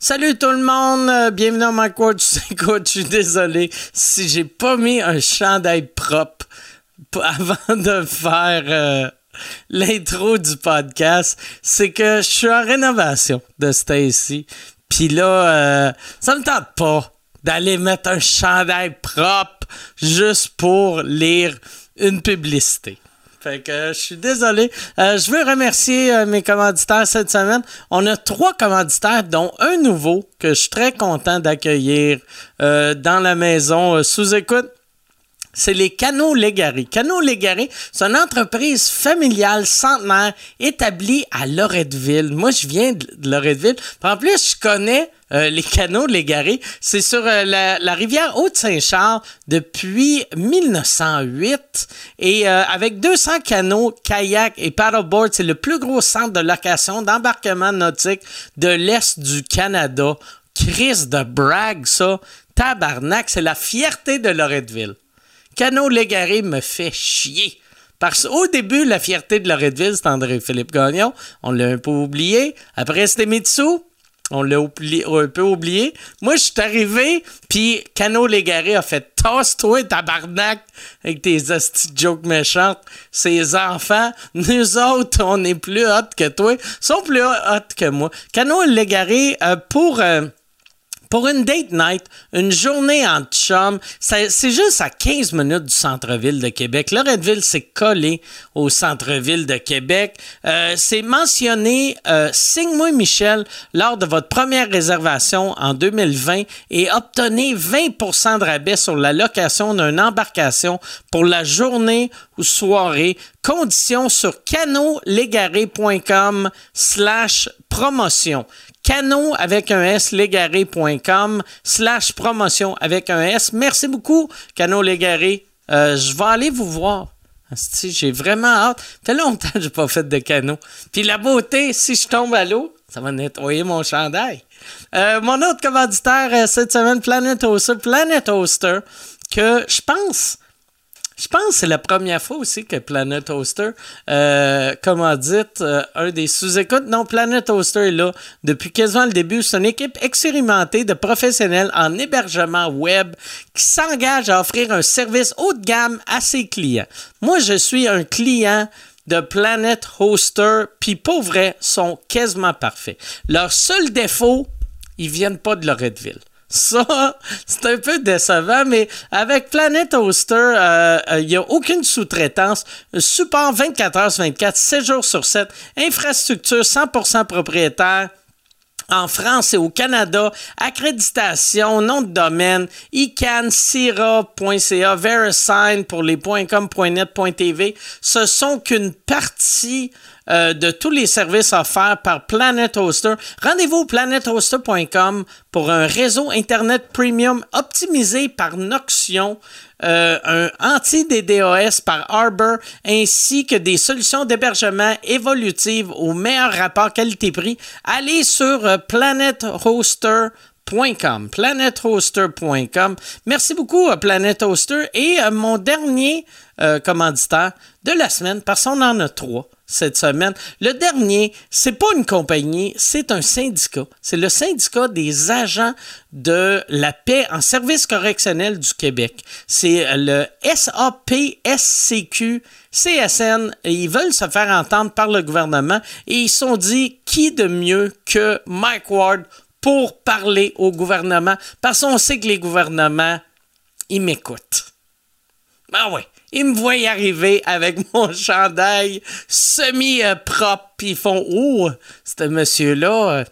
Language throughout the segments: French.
Salut tout le monde, euh, bienvenue dans ma coach. Écoute, je suis désolé si j'ai pas mis un chandail propre avant de faire euh, l'intro du podcast. C'est que je suis en rénovation de Stacy. Puis là, euh, ça me tente pas d'aller mettre un chandail propre juste pour lire une publicité. Euh, je suis désolé. Euh, je veux remercier euh, mes commanditaires cette semaine. On a trois commanditaires, dont un nouveau que je suis très content d'accueillir dans la maison sous écoute c'est les Canaux Légarés. Canaux Légarés, c'est une entreprise familiale centenaire établie à Loretteville. Moi, je viens de Loretteville. En plus, je connais euh, les canaux Légarés. C'est sur euh, la, rivière Haute-Saint-Charles depuis 1908. Et euh, avec 200 canaux, kayaks et paddleboards, c'est le plus gros centre de location d'embarquement nautique de l'Est du Canada. Chris de Bragg, ça. Tabarnak, c'est la fierté de Loretteville. Cano Légaré me fait chier. Parce qu'au début, la fierté de Loretteville, c'est André-Philippe Gagnon. On l'a un peu oublié. Après, c'était Mitsu. On l'a un peu oublié. Moi, je suis arrivé, puis Cano Légaré a fait Tasse-toi, tabarnak, avec tes hosties jokes méchantes. Ces enfants, nous autres, on est plus hot que toi. Ils sont plus hot que moi. Cano Légaré, euh, pour. Euh, pour une date night, une journée en chum, c'est juste à 15 minutes du centre-ville de Québec. Loretteville, c'est collé au centre-ville de Québec. Euh, c'est mentionné euh, Signe-moi Michel lors de votre première réservation en 2020 et obtenez 20% de rabais sur la location d'une embarcation pour la journée ou soirée. Conditions sur canolégaré.com slash promotion cano avec un S, légaré.com, slash promotion avec un S. Merci beaucoup, Cano Légaré. Euh, je vais aller vous voir. J'ai vraiment hâte. Ça fait longtemps que je n'ai pas fait de canot. Puis la beauté, si je tombe à l'eau, ça va nettoyer mon chandail. Euh, mon autre commanditaire euh, cette semaine, Planet Toaster. Planet Toaster, que je pense je pense que c'est la première fois aussi que Planet Toaster, euh, comment dites, euh, un des sous-écoutes. Non, Planet Toaster est là depuis quasiment le début. C'est une équipe expérimentée de professionnels en hébergement web qui s'engage à offrir un service haut de gamme à ses clients. Moi, je suis un client de Planet Hoster, puis pour vrai, sont quasiment parfaits. Leur seul défaut, ils viennent pas de Loretteville. Ça, c'est un peu décevant, mais avec Planet Hoster, euh, euh, il n'y a aucune sous-traitance. Support 24 heures sur 24, 7 jours sur 7. Infrastructure 100% propriétaire en France et au Canada, accréditation, nom de domaine, ICANN, CIRA.ca, VeriSign pour les .com, .net, .tv, ce sont qu'une partie euh, de tous les services offerts par Planet Hoster. Rendez-vous planethoster.com pour un réseau Internet premium optimisé par Noxion, euh, un anti-DDoS par Arbor, ainsi que des solutions d'hébergement évolutives au meilleur rapport qualité-prix. Allez sur euh, planethoster.com. Merci beaucoup Planet Hoster et mon dernier commanditaire de la semaine, parce qu'on en a trois cette semaine. Le dernier, c'est pas une compagnie, c'est un syndicat. C'est le syndicat des agents de la paix en service correctionnel du Québec. C'est le SAPSCQ CSN ils veulent se faire entendre par le gouvernement et ils sont dit qui de mieux que Mike Ward pour parler au gouvernement? Parce qu'on sait que les gouvernements ils m'écoutent. Ah ouais. Ils me voient arriver avec mon chandail semi-propre, puis ils font Oh, ce monsieur-là, euh,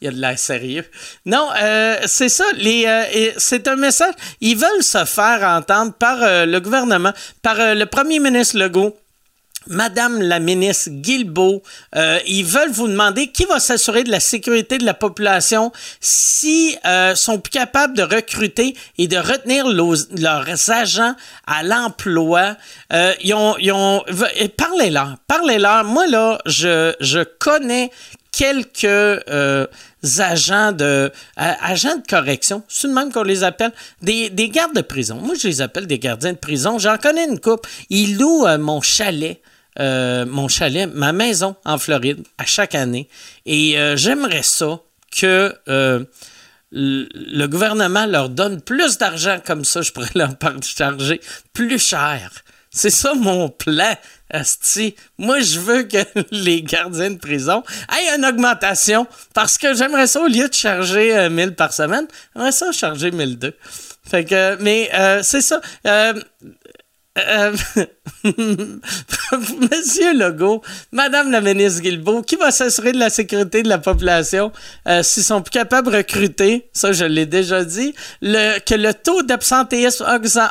il a de l'air sérieux. Non, euh, c'est ça. Les, euh, c'est un message. Ils veulent se faire entendre par le gouvernement, par le premier ministre Legault Madame la ministre Guilbeault, euh, ils veulent vous demander qui va s'assurer de la sécurité de la population si euh, sont plus capables de recruter et de retenir leurs agents à l'emploi. Euh, ils ont, ils ont, parlez-leur, parlez-leur. Moi là, je, connais quelques euh, agents de agents de correction, c'est le même qu'on les appelle, des, des, gardes de prison. Moi, je les appelle des gardiens de prison. J'en connais une coupe. Ils louent mon chalet euh, mon chalet, ma maison en Floride à chaque année. Et euh, j'aimerais ça que euh, le gouvernement leur donne plus d'argent comme ça, je pourrais leur charger plus cher. C'est ça mon plan, Asti. Moi, je veux que les gardiens de prison aient une augmentation parce que j'aimerais ça, au lieu de charger 1000 par semaine, j'aimerais ça charger 1002. Fait que, mais c'est ça. Euh, Monsieur Legault, Madame la ministre Guilbeault, qui va s'assurer de la sécurité de la population s'ils sont plus capables de recruter, ça je l'ai déjà dit, que le taux d'absentéisme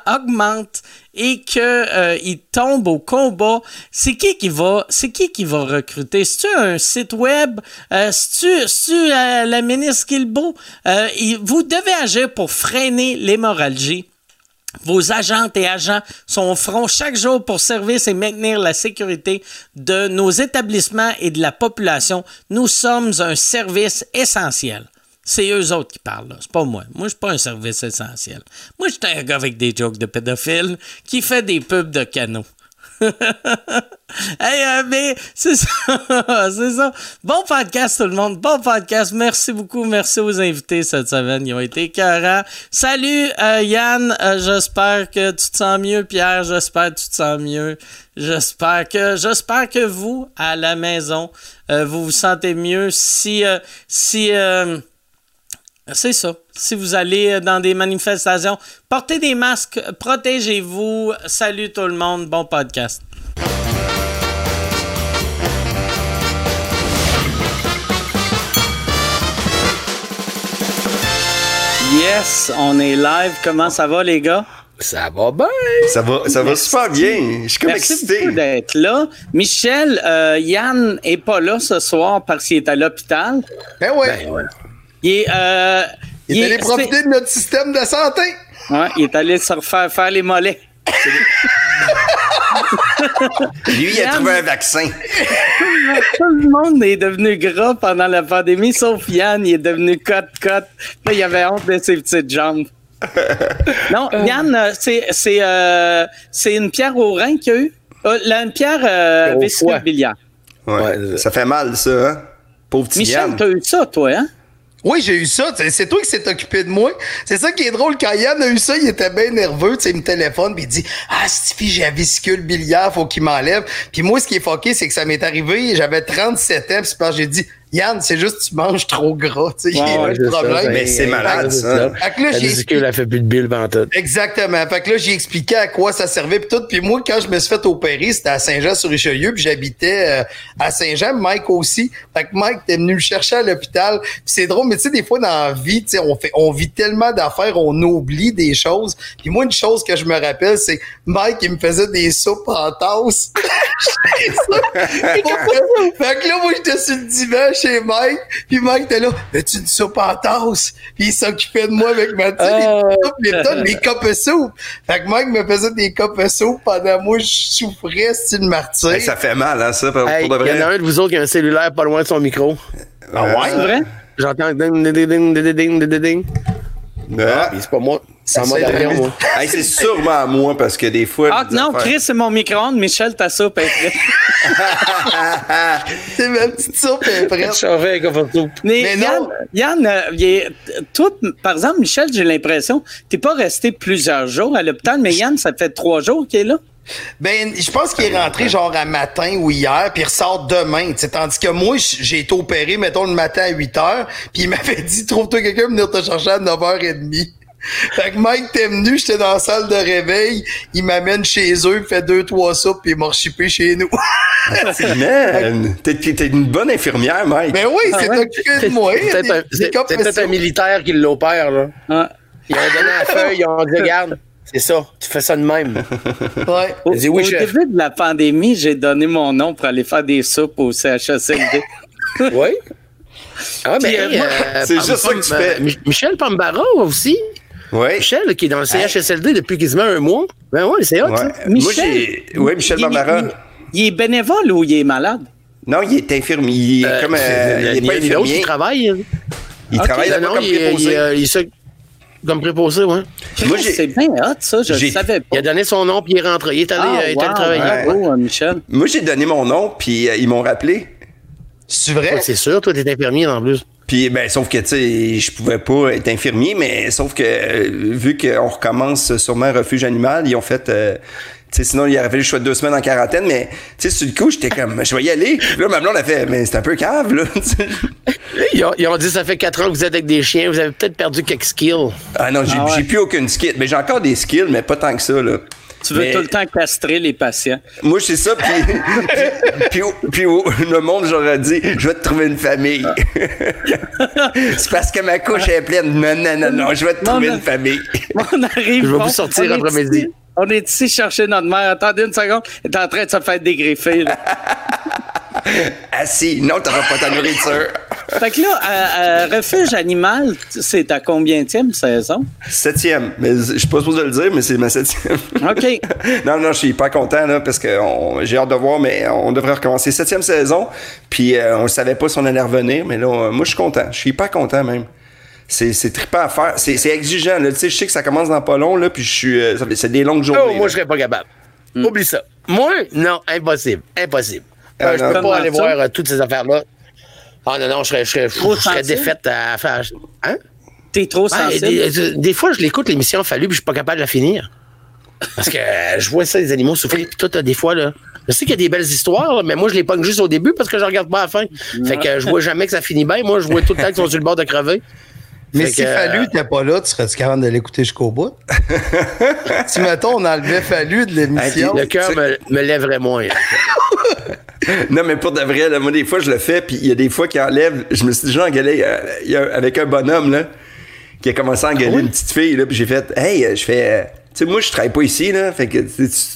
augmente et qu'il tombe au combat, c'est qui qui va, c'est qui qui va recruter? C'est-tu un site web? c'est-tu, la ministre Guilbeault? vous devez agir pour freiner l'hémorragie vos agentes et agents sont au front chaque jour pour servir et maintenir la sécurité de nos établissements et de la population. Nous sommes un service essentiel. C'est eux autres qui parlent. C'est pas moi. Moi, je suis pas un service essentiel. Moi, je suis un gars avec des jokes de pédophiles qui fait des pubs de canaux. hey, euh, mais c'est ça, c'est ça. Bon podcast tout le monde, bon podcast. Merci beaucoup, merci aux invités cette semaine, ils ont été écœurants. Salut euh, Yann, euh, j'espère que tu te sens mieux. Pierre, j'espère que tu te sens mieux. J'espère que, j'espère que vous à la maison, vous vous sentez mieux. Si, si c'est ça. Si vous allez dans des manifestations, portez des masques, protégez-vous. Salut tout le monde, bon podcast. Yes, on est live. Comment ça va, les gars? Ça va bien. Ça va, ça va super bien. Je suis comme Merci excité. d'être là. Michel, euh, Yann est pas là ce soir parce qu'il est à l'hôpital. Ben ouais. Ben ouais. Il est, euh, il, est allé profiter de notre système de santé. Ouais, il est allé se refaire faire les mollets. Lui, il a trouvé un vaccin. Tout le monde est devenu gras pendant la pandémie, sauf Yann, il est devenu cote-cote. Là, il avait honte de ses petites jambes. non, Yann, euh, c'est, c'est, euh, c'est une pierre au rein qu'il y a eu. Euh, là, une pierre euh, vésicule biliaire. Ouais, ouais, ça fait mal, ça, hein? Pauvre petit Michel, Yann. t'as eu ça, toi, hein? Oui, j'ai eu ça. C'est toi qui s'est occupé de moi. C'est ça qui est drôle. Quand Yann a eu ça, il était bien nerveux. Il me téléphone puis il dit Ah, Stifi, j'ai la vésicule biliaire, faut qu'il m'enlève. Puis moi, ce qui est fucké, c'est que ça m'est arrivé. J'avais 37 ans, puis j'ai dit Yann, c'est juste que tu manges trop gras. Tu sais, ouais, le problème. mais c'est malade, ça. Fait que là, elle fait plus de bile tout. Exactement. Fait que là, j'ai expliqué à quoi ça servait puis tout. Puis moi, quand je me suis fait opérer, c'était à Saint-Jean-sur-Richelieu, puis j'habitais euh, à Saint-Jean. Mike aussi. Fait que Mike était venu le chercher à l'hôpital. Puis c'est drôle, mais tu sais, des fois, dans la vie, tu sais, on, fait, on vit tellement d'affaires, on oublie des choses. Puis moi, une chose que je me rappelle, c'est Mike, il me faisait des soupes en tasse. fait que là, moi, j'étais sur le divan chez Mike, puis Mike était là, as-tu une soupe en tasse? Puis il s'occupait de moi avec ma petite les tonnes, les copes de soupe. Fait que Mike me faisait des copes de soupe pendant moi, je souffrais, style martyr. Hey, ça fait mal, hein, ça, pour, hey, pour de vrai. Il y en a un de vous autres qui a un cellulaire pas loin de son micro. Ah ouais? C'est vrai? J'entends ding, ding, ding, ding, ding, ding, ding. Ah. C'est pas moi. C'est moi derrière moi. Hey, c'est sûrement à moi parce que des fois. Ah non, Chris, c'est mon micro-ondes. Michel, ta soupe est prête. c'est ma petite soupe est prête. Chauffer avec un soupe. Mais, Mais Yann, non. Yann euh, est- toi, par exemple, Michel, j'ai l'impression, t'es pas resté plusieurs jours à l'hôpital, mais Yann, ça fait trois jours qu'il est là. Ben, je pense qu'il est rentré genre à matin ou hier, puis il ressort demain. tu sais. Tandis que moi, j'ai été opéré, mettons, le matin à 8 heures, puis il m'avait dit, trouve-toi quelqu'un pour venir te chercher à 9h30. Fait que Mike t'es venu, j'étais dans la salle de réveil, il m'amène chez eux, fait deux, trois soupes, puis il m'a rechippé chez nous. Man, t'es, une bonne infirmière, Mike. ben oui, Ah c'est ouais? occupé de moi. C'est peut-être un- Des- c'est- des c'est peut-être un militaire qui l'opère, là. Ah. Ils ont donné la feuille, ils ont dit, regarde, c'est ça, tu fais ça de même. Ouais. Au, dit oui, au chef. début de la pandémie, j'ai donné mon nom pour aller faire des soupes au CHSLD. Oui. Ah, Puis, mais euh, moi, euh, c'est Pam- juste ça que tu fais. euh, Mi- Michel Pambara aussi? Ouais. Michel, qui est dans le CHSLD depuis quasiment un mois. Ben oui, c'est hot, Ouais. Moi, Michel. Ouais, Michel il- Barbara. il- Il est bénévole ou il est malade? Non, il est infirmier. Il est Euh, comme. euh, il est pas y a une autre infirmier. qui travaille. Il Ok. travaille Non, comme il, il, préposé. euh, il est ça comme préposé, ouais. Moi, j'ai- c'est bien hot, ça, je le savais pas. Il a donné son nom puis il est rentré. Il est allé, Ah, euh, il est allé wow, travailler. Ouais. bravo, Michel. Moi, j'ai donné mon nom, puis euh, ils m'ont rappelé. C'est vrai? C'est sûr, toi, t'es infirmier en plus. Puis, ben, sauf que, tu sais, je pouvais pas être infirmier, mais sauf que, euh, vu qu'on recommence sûrement un refuge animal, ils ont fait, euh, tu sais, sinon, il aurait fallu que je sois deux semaines en quarantaine, mais, tu sais, sur le coup, j'étais comme, je vais y aller. Puis là, ma blonde a fait, mais c'est un peu cave, là. Ils ont, ils ont dit ça fait 4 ans que vous êtes avec des chiens, vous avez peut-être perdu quelques skills. ah non, j'ai Ah ouais. plus aucune skill. Mais j'ai encore des skills, mais pas tant que ça, là. Tu veux Mais- tout le temps castrer les patients. Moi, c'est ça, puis, puis, puis, au- puis au- le monde, j'aurais dit, je vais te trouver une famille. c'est parce que ma couche est pleine. Non, non, non, non, je vais te Non, trouver mais- une famille. On arrive. Je vais vous sortir après-midi. On est ici chercher notre mère. Attendez une seconde. Elle est en train de se faire dégriffer. là. Assis, non, t'auras pas ta nourriture. fait que là, euh, euh, Refuge Animal, c'est ta combienième saison? Septième. Mais je suis pas supposé le dire, mais c'est ma septième. OK. non, non, je suis pas content, là, parce que j'ai hâte de voir, mais on devrait recommencer. Septième saison, puis euh, on ne savait pas si on allait revenir, mais là, euh, moi, je suis content. Je suis pas content, même. C'est, trippant à faire. C'est, exigeant, là. Tu sais, je sais que ça commence dans pas long, là, puis je suis... euh, ça fait- c'est des longues journées. Oh, moi, là. je serais pas capable. Oublie ça. Moi, non, impossible. Impossible. Euh, je peux pas aller ça? voir euh, toutes ces affaires-là. Ah non, non, je serais, je serais, je serais défaite à faire. Hein? T'es trop Ben, sensible? des, euh, des fois, je l'écoute, l'émission Fallu, puis je suis pas capable de la finir. Parce que euh, je vois ça, les animaux souffrir, puis tout, des fois, là. Je sais qu'il y a des belles histoires, mais moi, je les pogne juste au début parce que je regarde pas à la fin. Fait que je vois jamais que ça finit bien. Moi, je vois tout le temps qu'ils sont sur le bord de crever. Mais si que, Fallu euh, n'était pas là, tu serais-tu capable de l'écouter jusqu'au bout? si, mettons, on enlevait Fallu de l'émission. Le cœur me, me lèverait moins. Non, mais pour de vrai, là, moi, des fois, je le fais, puis il y a des fois qui enlèvent. Je me suis déjà engueulé euh, avec un bonhomme, là, qui a commencé à engueuler une petite fille, là, puis j'ai fait, hey, euh, je fais. euh, sais, moi, je travaille pas ici, là. Fait que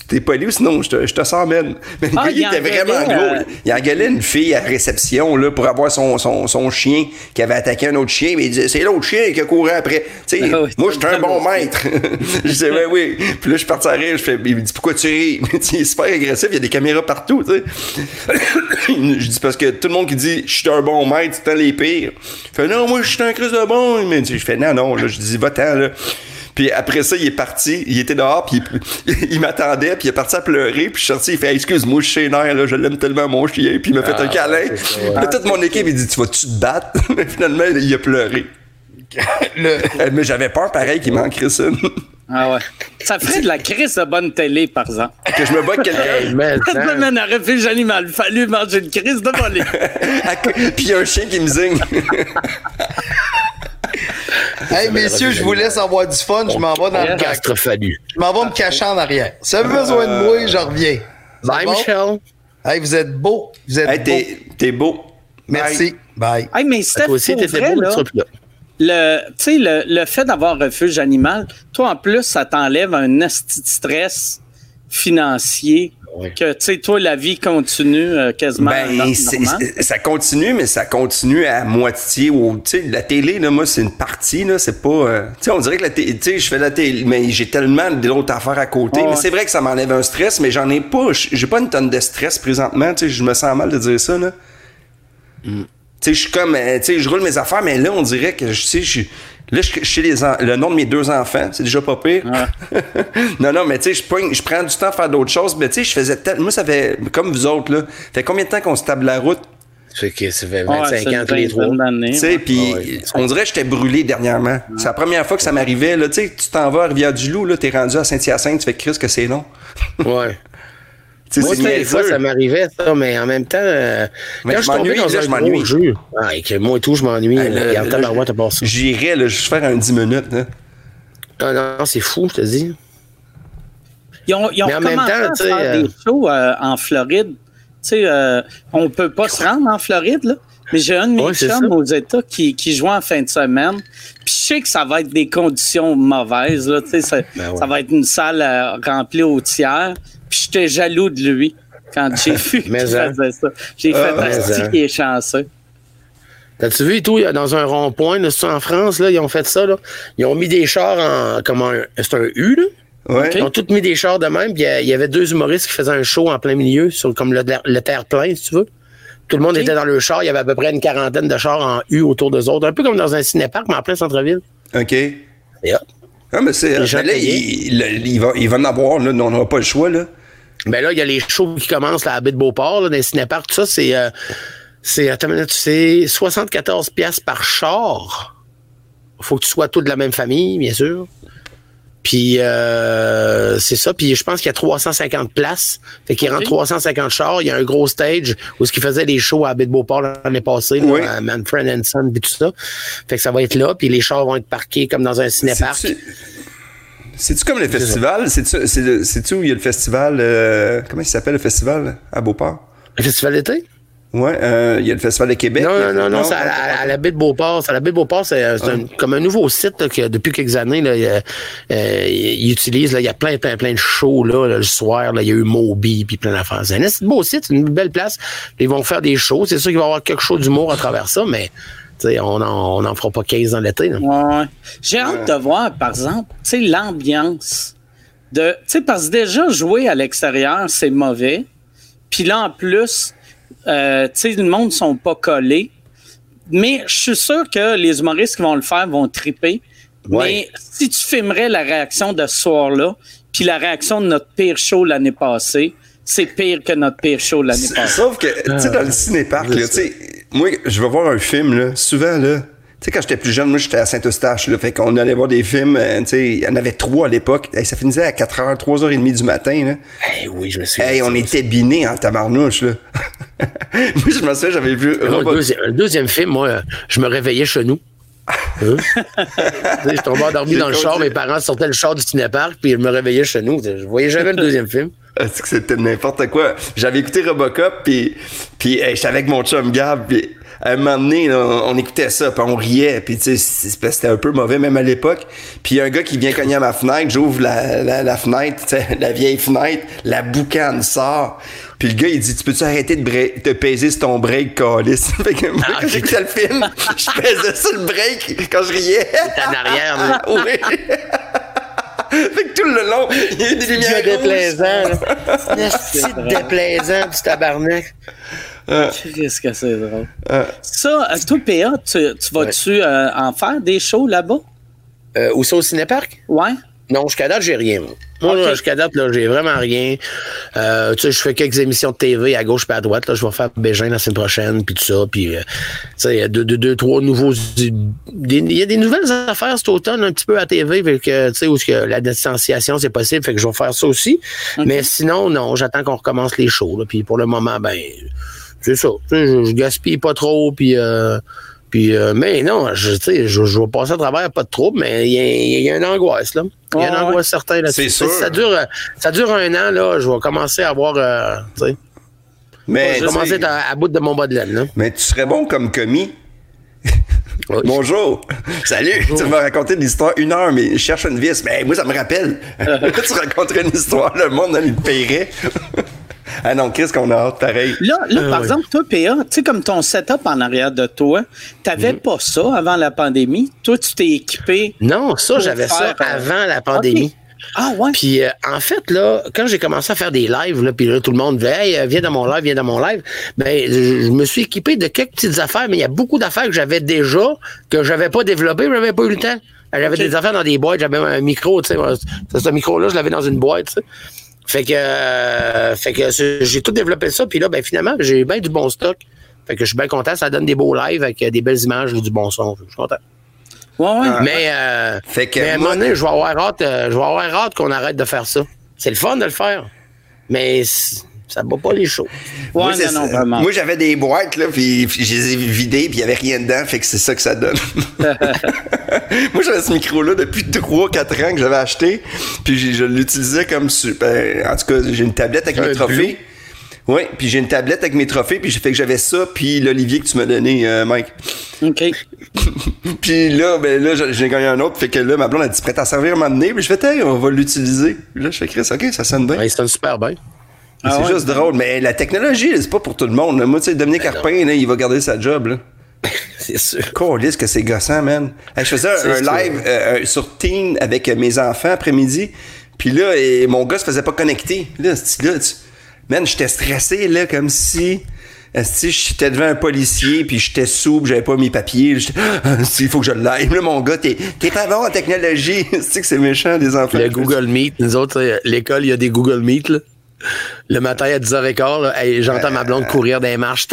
t'es pas allé ou sinon, je te, je te même. Mais le Ah, gars, il il était vraiment gros. euh, Il engueulait une fille à réception, là, pour avoir son, son, son chien qui avait attaqué un autre chien, mais il disait, c'est l'autre chien qui a couru après. Tu sais, Ah oui, moi, je suis un bon maître. je disais, ouais, oui. Puis là, je suis parti à rire, je fais, il me dit, pourquoi tu ris? il est super agressif, il y a des caméras partout, tu sais. je dis, parce que tout le monde qui dit, je suis un bon maître, c'est un les pires. Il fait, non, moi, je suis un crise de bon. Mais je fais, non, non, là, je dis, va-t'en, là. Puis après ça, il est parti, il était dehors, puis il, il m'attendait, puis il est parti à pleurer, puis je suis sorti, il fait Excuse-moi, je suis nerf, là, je l'aime tellement mon chien, puis il m'a fait un câlin. c'est ça, ouais. Là, toute mon équipe, il dit Tu vas-tu te battre? Mais finalement, il a pleuré. Le- Euh, Mais j'avais peur, pareil, qu'il manquerait ça. Ah ouais. Ça ferait de la crise de bonne télé, par exemple. que je me bats avec quelqu'un. Ça me mène à refuge animal. Fallu manger une crise de volée. Puis il y a un chien qui me zigne. Hey, messieurs, je vous laisse avoir du fun. Je m'en vais dans le Fallu. Je m'en vais me cacher en arrière. Si vous avez besoin de moi, je reviens. Bye, bon? Michel. Hey, vous êtes beau. Vous êtes Hey, beau. t'es, t'es beau. Merci. Bye. hey, mais Steph, Toi aussi, t'étais beau, là, là. le, tu sais, le, le fait d'avoir refuge animal, toi, en plus, ça t'enlève un stress financier Ouais. que, tu sais, toi, la vie continue euh, quasiment Ben, ça continue, mais ça continue à moitié. Ou, tu sais, la télé, là, moi, c'est une partie, là, c'est pas. euh, tu sais, on dirait que la télé, tu sais, je fais la télé, mais j'ai tellement d'autres affaires à côté. Ouais, mais c'est vrai que ça m'enlève un stress, mais j'en ai pas. J'ai pas une tonne de stress présentement, tu sais, je me sens mal de dire ça, là. Mm. Tu sais, je suis comme, euh, tu sais, je roule mes affaires, mais là, on dirait que, je sais, je suis. Là, je sais les en- le nom de mes deux enfants, c'est déjà pas pire. non, non, mais tu sais, je prends du temps à faire d'autres choses, mais tu sais, je faisais tellement. Moi, ça fait, comme vous autres, là, fait combien de temps qu'on se table la route? Ça fait que ça fait Ouais, 25 c'est ans tous les trois. puis Ouais. on dirait que j'étais brûlé dernièrement. C'est la première fois que ça m'arrivait. Là, tu sais, tu t'en vas à Rivière-du-Loup, là, t'es rendu à Saint-Hyacinthe, tu fais Chris que c'est long. Ouais. Moi, c'est des fois, ça m'arrivais, ça, mais en même temps, euh, Mais quand je je m'ennuie, dans là, un je gros m'ennuie. jeu, ah, et que moi et tout, je m'ennuie. Ça. J'irais, là, juste faire un 10 minutes. Là. Ah non, c'est fou, je te dis. Ils ont, ils ont Mais en même commencé temps, à tu sais, faire euh, des shows euh, en Floride. Tu sais, euh, on peut pas se rendre en Floride, là. Mais j'ai un de mes Ouais, chums aux États qui, qui joue en fin de semaine. Puis je sais que ça va être des conditions mauvaises, là. Ça, Ben ouais. ça va être une salle euh, remplie au tiers. Puis j'étais jaloux de lui quand j'ai vu qu'il hein. faisait ça. J'ai fait mais, Asti hein. qui est chanceux. T'as-tu vu et tout, il y a dans un rond-point, en France, là, ils ont fait ça, là? Ils ont mis des chars en, comme un, c'est un U, là? Ouais. Ils ont tous mis des chars de même, puis il y a- il y avait deux humoristes qui faisaient un show en plein milieu, sur comme le, le terre-plein, si tu veux. Tout le monde était dans le char, il y avait à peu près une quarantaine de chars en U autour d'eux autres, un peu comme dans un cinéparc, mais en plein centre-ville. OK. Hop. Ah, mais c'est. Les gens mais là, il, il- il va, il va en avoir, là. On n'aura pas le choix, là. Ben là, il y a les shows qui commencent là, à Baie de Beauport, là, dans les cinéparcs, tout ça, c'est. euh, C'est, attends une minute, c'est 74 pièces par char. Faut que tu sois tous de la même famille, bien sûr. Puis euh, c'est ça. Puis je pense qu'il y a 350 places. Fait qu'il Ok. rentre 350 chars. Il y a un gros stage où ce qui faisait des shows à Beauport l'année passée, là, Oui. à Manfred and Son, puis tout ça. Fait que ça va être là. Puis les chars vont être parqués comme dans un cinéparc. C'est-tu- comme le festival? C'est-tu où il y a le festival... euh, comment il s'appelle le festival à Beauport? Le festival d'été? Ouais, euh, il y a le festival de Québec. Non, là. non, non, non, c'est à, la- à la baie de Beauport. À la baie de Beauport, c'est euh, comme un nouveau site là, que depuis quelques années, là, il, euh, il utilise. Il y a plein, plein, plein de shows là, là, le soir. Là, il y a eu Moby puis plein d'affaires. C'est un beau site, c'est une belle place. Ils vont faire des shows. C'est sûr qu'il va y avoir quelque chose d'humour à travers ça, mais tu sais, on n'en on en fera pas 15 dans l'été. Ouais, ouais. J'ai hâte de voir, par exemple, tu sais, l'ambiance. De, tu sais, parce que déjà, jouer à l'extérieur, c'est mauvais. Puis là, en plus, euh, tu sais, le monde ne sont pas collés. Mais je suis sûr que les humoristes qui vont le faire vont triper. Ouais. Mais si tu filmerais la réaction de ce soir-là, puis la réaction de notre pire show l'année passée, c'est pire que notre pire show l'année passée. Sauf que, tu sais, dans le cinéparc, là, tu sais, moi, je vais voir un film, là, souvent, là. Tu sais, quand j'étais plus jeune, moi, j'étais à Saint-Eustache, là. Fait qu'on allait voir des films, euh, tu sais, il y en avait trois à l'époque. Hey, ça finissait à 4h, 3h30 du matin, là. Oui, je me suis Hey, on était binés en tabarnouche, là. Moi, je me souviens, j'avais vu Un Robot- deuxième, un deuxième film, moi, je me réveillais chez nous. Hein? Je tombais endormi dans le char, mes parents sortaient le char du cinéparc, puis je me réveillais chez nous. Je voyais jamais le deuxième film. Que c'était n'importe quoi? J'avais écouté Robocop, puis, puis hey, j'étais avec mon chum Gab, puis à un moment donné, là, on, on écoutait ça, puis on riait, puis tu sais, c'était un peu mauvais même à l'époque. Puis un gars qui vient cogner à ma fenêtre, j'ouvre la, la, la fenêtre, tu sais, la vieille fenêtre, la boucane sort. Puis le gars, il dit, tu peux-tu arrêter de, bra- de peser sur ton break, calice? fait que moi, Ah, quand j'écoutais le film, je pesais sur le break quand je riais. En arrière, là. oui. fait que tout le long, il y a eu des lumières déplaisant, là. C'est déplaisant, petit tabarnak. Qu'est-ce que c'est drôle. Ça, euh, toi, PA, tu, tu vas-tu euh, en faire des shows là-bas? Euh, où ça, au cinéparc? Ouais? Non, jusqu'à date, j'ai rien. Moi, Moi, Ok. là, jusqu'à date, là, j'ai vraiment rien. Euh, tu sais, je fais quelques émissions de TV à gauche et à droite. Là, je vais faire Bégin la semaine prochaine, puis tout ça. Puis, euh, tu sais, il y a deux, deux, deux, trois nouveaux... Il y a des nouvelles affaires cet automne, un petit peu à TV, fait que, tu sais, où que la distanciation, c'est possible, fait que je vais faire ça aussi. Mais sinon, non, j'attends qu'on recommence les shows. Là, puis pour le moment, ben, c'est ça. Tu sais, je, je gaspille pas trop, puis... Euh, puis, euh, mais non, je, tu sais, je, je vais passer à travers, pas de trouble, mais il y a, il y a une angoisse, là. Il y a une Ouais, angoisse certaine là C'est sûr. Si ça dure, ça dure un an, là, je vais commencer à avoir, euh, tu sais, Mais, je vais commencer à être à, bout de mon bas de laine, là. mais tu serais bon comme commis. Oui. Bonjour. Salut. Tu vas raconter une histoire une heure, mais je cherche une vis. Mais moi, ça me rappelle. tu raconterais une histoire, le monde, il te paierait. Ah non, Chris, qu'on a hâte, pareil. Là, là Ah, par oui. exemple, toi, PA, tu sais, comme ton setup en arrière de toi, t'avais Mhm. pas ça avant la pandémie? Toi, tu t'es équipé. Non, ça, j'avais ça euh, avant la pandémie. Ah, ouais. Puis euh, en fait, là, quand j'ai commencé à faire des lives, là, puis là, tout le monde disait Hey, euh, viens dans mon live, viens dans mon live, ben je, je me suis équipé de quelques petites affaires, mais il y a beaucoup d'affaires que j'avais déjà, que j'avais pas développées, j'avais pas eu le temps. J'avais des affaires dans des boîtes, j'avais un micro, tu sais. Ce ce micro-là, je l'avais dans une boîte, tu sais. Fait que, euh, fait que j'ai tout développé ça, puis là, ben finalement, j'ai bien du bon stock. Fait que je suis bien content, ça donne des beaux lives avec euh, des belles images et du bon son. Je suis content. Ouais, ouais. Mais, euh, Fait que mais à un moment donné, je vais avoir hâte, euh, je vais avoir hâte qu'on arrête de faire ça. C'est le fun de le faire. Mais ça bat pas les choses. Ouais, Moi, c'est non, non, ça. vraiment. Moi, j'avais des boîtes, là, puis, je les ai vidées, puis il y avait rien dedans, fait que c'est ça que ça donne. Moi, j'avais ce micro-là depuis 3-4 ans que j'avais acheté, puis je l'utilisais comme... su- ben, en tout cas, j'ai une tablette avec Un mes trophées. Oui, puis j'ai une tablette avec mes trophées, puis j'ai fait que j'avais ça, puis l'Olivier que tu m'as donné, euh, Mike. OK. Puis là, ben là, j'ai gagné un autre, fait que là, ma blonde a dit prête à servir à un moment donné, puis je fais, hey, on va l'utiliser. Puis Là, je fais, Chris, ok, ça sonne bien. Ouais, ça sonne super bien. Ah c'est ouais? juste drôle. Mais la technologie, c'est pas pour tout le monde. Moi, tu sais, Dominique Ben Carpin, là, il va garder sa job. Là. C'est sûr. Câlisse que c'est gossant, man. Hey, je faisais un, live euh, sur Teen avec euh, mes enfants après-midi. Puis là, et mon gars se faisait pas connecter. Là, là tu- man, j'étais stressé, là, comme si... Si j'étais devant un policier, puis j'étais sous, puis j'avais pas mes papiers. j'étais, Ah, Il faut que je l'aille. Là, mon gars, t'es t'es pas bon en technologie. C'est que c'est méchant, des enfants. Le Google Meet, nous autres, l'école, il y a des Google Meet, là. Le matin à 10h15, là, hey, j'entends ma blonde courir des marches.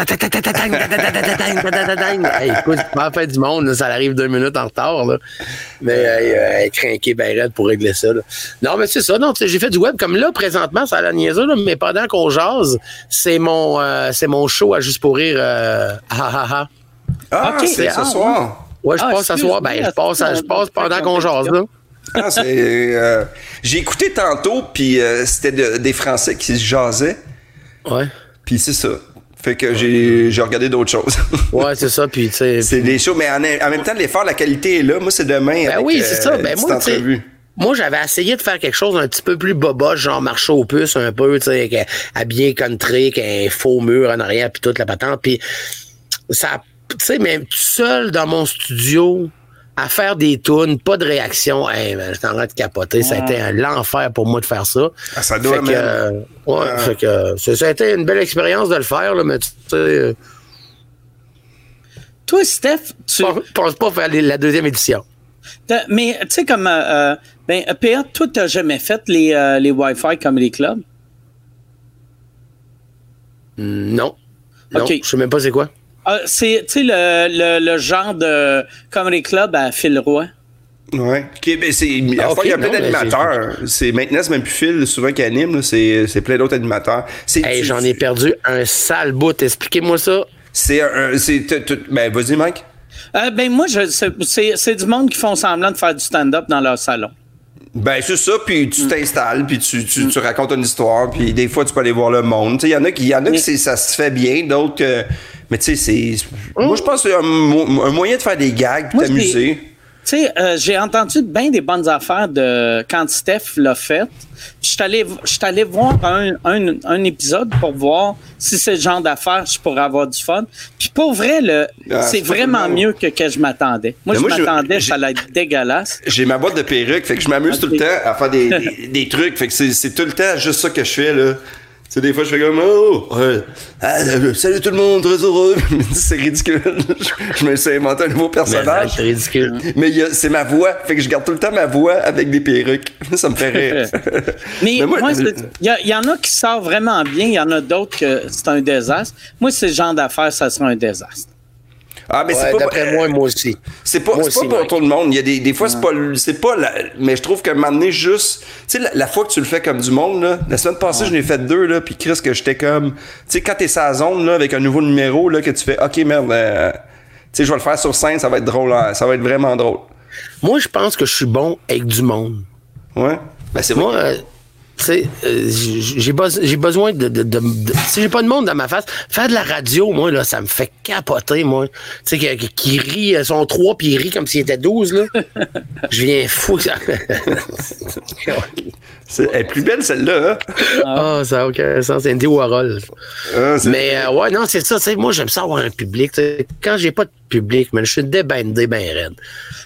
Hey, écoute, c'est pas la fin du monde, là, ça arrive deux minutes en retard. Là. Mais euh, elle est craquée ben raide pour régler ça. là. Non, mais c'est ça. Non, j'ai fait du web comme là, présentement, ça a la niaiseux, là, mais pendant qu'on jase, c'est mon, euh, c'est mon show à Juste pour rire. Euh, ah, ah, ah. Ah, c'est ah, ce soir. Ouais, je Ah, passe à soir. Ben, je passe, je passe pendant qu'on jase, là. Ah, euh, j'ai écouté tantôt, puis euh, c'était de- des Français qui se jasaient, Ouais. puis c'est ça. Fait que j'ai, j'ai regardé d'autres choses. Ouais, c'est ça. Puis, tu sais. c'est des shows, mais en, en même temps, l'effort, la qualité est là. Moi, c'est demain. Ben avec, oui, c'est ça. euh, Ben moi, moi, j'avais essayé de faire quelque chose un petit peu plus boboche, genre marché aux puces un peu, tu sais, habillé country, avec un faux mur en arrière, puis toute la patente. Puis ça, tu sais, même tout seul dans mon studio, à faire des tunes, pas de réaction, hey, ben, j'étais en train de capoter. Ça a été un l'enfer pour moi de faire ça. Ah, ça doit, Fait que, euh, ouais, fait que, euh, ça, ça a été une belle expérience de le faire, là, mais tu sais, euh, Toi, Steph, tu. pense- pense pas faire les- la deuxième édition. Mais tu sais, comme. euh, ben, PA, toi, t'as jamais fait les, euh, les Wi-Fi comme les clubs? Non. Non, Ok. je sais même pas c'est quoi. Ah, c'est, tu sais, le, le, le genre de comedy club à Phil Roy. Ouais. Ok, ben c'est, à Ah, fois, il y a plein d'animateurs. C'est, maintenant, c'est même plus Phil, souvent, qui anime, là. C'est, c'est plein d'autres animateurs. C'est, Hey, tu- j'en ai perdu un sale bout. Expliquez-moi ça. C'est un, un- c'est, ben, vas-y, Mike. Euh, ben, moi, je, c'est, c'est, c'est du monde qui font semblant de faire du stand-up dans leur salon. Ben, c'est ça, puis tu t'installes, puis tu, tu, tu racontes une histoire, puis des fois, tu peux aller voir le monde. Tu sais, il y en a qui, y en a qui c'est- ça se fait bien, d'autres que. Mais tu sais, c'est. Moi, je pense que c'est un, mo- un moyen de faire des gags, Moi, t'amuser. Tu sais, euh, j'ai entendu bien des bonnes affaires de quand Steph l'a fait. Je suis allé, voir un, un, un épisode pour voir si c'est le genre d'affaires je pourrais avoir du fun. Puis pour vrai, le, Ah, c'est vraiment mieux que que je m'attendais. Moi, je moi, je- m'attendais ça allait être dégueulasse. J'ai ma boîte de perruques, fait que je m'amuse tout le temps à faire des, des, des trucs. Fait que c'est, c'est tout le temps juste ça que je fais, là. Sais, des fois, je fais comme, oh, ah, euh, salut tout le monde, très heureux. c'est ridicule. je, je me suis inventé un nouveau personnage. C'est ridicule. Mais y c'est ma voix. Fait que je garde tout le temps ma voix avec des perruques. ça me fait rire. Mais, Mais moi, il y, a- il y en a qui sortent vraiment bien, il y en a d'autres que c'est un désastre. Moi, c'est le genre d'affaires, ça sera un désastre. Ah, mais Ouais, c'est pas. D'après moi, moi aussi. C'est pas, pour tout le monde. Il y a des, des fois, c'est pas, pas la, mais je trouve qu'à un moment donné, juste, tu sais, la, la fois que tu le fais comme du monde, là, la semaine passée, je l'ai fait deux, là, pis Chris, que j'étais comme, tu sais, quand t'es sa zone, là, avec un nouveau numéro, là, que tu fais, ok, merde, euh, tu sais, je vais le faire sur scène, ça va être drôle, hein, ça va être vraiment drôle. Moi, je pense que je suis bon avec du monde. Ouais. Ben, c'est Moi, vrai. Euh, tu sais, j'ai j'ai bes- j'ai besoin de, de, de- de- Si j'ai pas de monde dans ma face, faire de la radio, moi, là, ça me fait capoter, moi. Tu sais, qui, rit, euh, sont trois, puis il rit comme s'il était 12, là. Je viens fou. ça. C'est- elle est plus belle, celle-là, hein? Ah, ça n'a aucun sens. C'est Andy Warhol. Ah, Mais euh, ouais, non, c'est ça. tu sais, Moi, j'aime ça avoir un public. Quand j'ai pas de public, man, je suis débandé ben raide.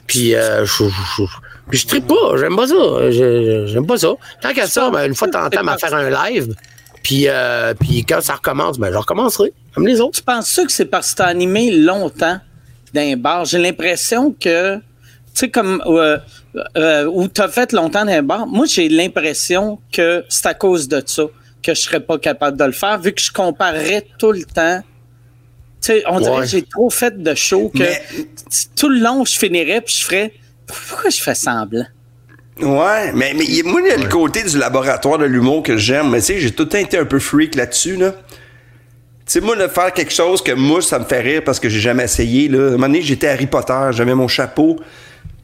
Puis euh, je, je, je, je tripe pas. J'aime pas ça. J'aime pas ça. Tant qu'à ça, ben, une fois de à faire un live. Puis, euh, puis quand ça recommence, ben, je recommencerai. Comme les autres. Tu penses que c'est parce que tu as animé longtemps dans un bar? J'ai l'impression que, tu sais, comme euh, euh, où tu as fait longtemps dans un bar, moi, j'ai l'impression que c'est à cause de ça que je serais pas capable de le faire, vu que je comparerais tout le temps. Tu sais, on dirait Ouais. que j'ai trop fait de show que Mais- tout le long, je finirais puis je ferais pourquoi je fais semblant? Ouais, mais, mais moi, il y a le côté du laboratoire de l'humour que j'aime, mais tu sais, j'ai tout le temps été un peu freak là-dessus, là. Tu sais, moi, de faire quelque chose que moi, ça me fait rire parce que j'ai jamais essayé, là. À un moment donné, j'étais Harry Potter, j'avais mon chapeau,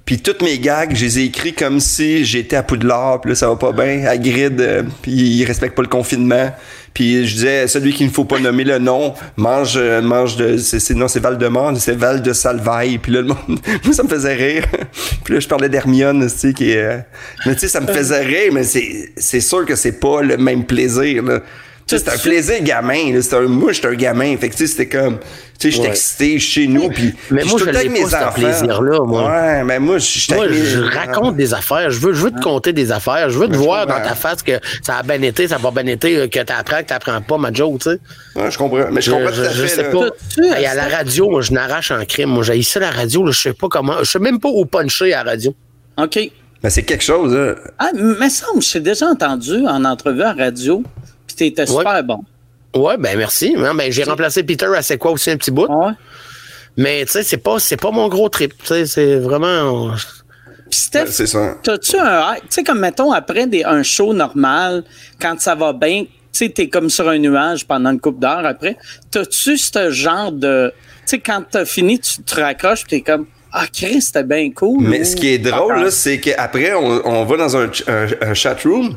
puis toutes mes gags, je les ai écrits comme si j'étais à Poudlard, puis là, ça va pas bien, à Grid, euh, puis il respecte pas le confinement. Puis je disais, celui qui ne faut pas nommer le nom, mange, euh, mange de, c'est, non, c'est Val de Mort, c'est Val de Salvaille. Puis là, le monde, moi, ça me faisait rire. puis là, je parlais d'Hermione, tu sais, qui est, euh, mais tu sais, ça me faisait rire, mais c'est, c'est sûr que c'est pas le même plaisir, là. Tu sais, c'est un plaisir gamin, là. C'est un, moi, j'étais un gamin. Fait que, tu sais, c'était comme, tu sais, j'étais Ouais. excité chez nous, puis Mais moi, je tout l'ai avec pas, mes ce enfants. plaisir-là, moi. Ouais, mais moi, j'étais Moi, je raconte des affaires. Je veux, je veux te conter des affaires. Je veux te je voir dans ta face que ça a bien été, ça a pas bien été, euh, que t'apprends, que t'apprends pas, ma joke, tu sais. Ouais, je comprends. Mais je Je, comprends tout je, je fait, sais là. pas. Hey, à la radio, moi, je n'arrache en crime. Moi, j'ai ça la radio, là, je sais pas comment. Je sais même pas où puncher à la radio. OK. Mais c'est quelque chose, hein. Ah, mais ça, je t'ai déjà entendu en entrevue à radio. T'étais super bon. Ouais, ben merci. Ben, j'ai remplacé Peter à C'est quoi aussi un petit bout? Ouais. Mais tu sais, c'est pas, c'est pas mon gros trip. Tu sais, c'est vraiment. Puis Steph, ça. t'as-tu un? Tu sais, comme mettons, après des, un show normal, quand ça va bien, tu sais, t'es comme sur un nuage pendant une couple d'heures après. T'as-tu ce genre de. Tu sais, quand t'as fini, tu te raccroches, pis t'es comme. Ah, Chris, c'était bien cool. Mais ou- ce qui est drôle, là, c'est qu'après, on, on va dans un, un, un chat room.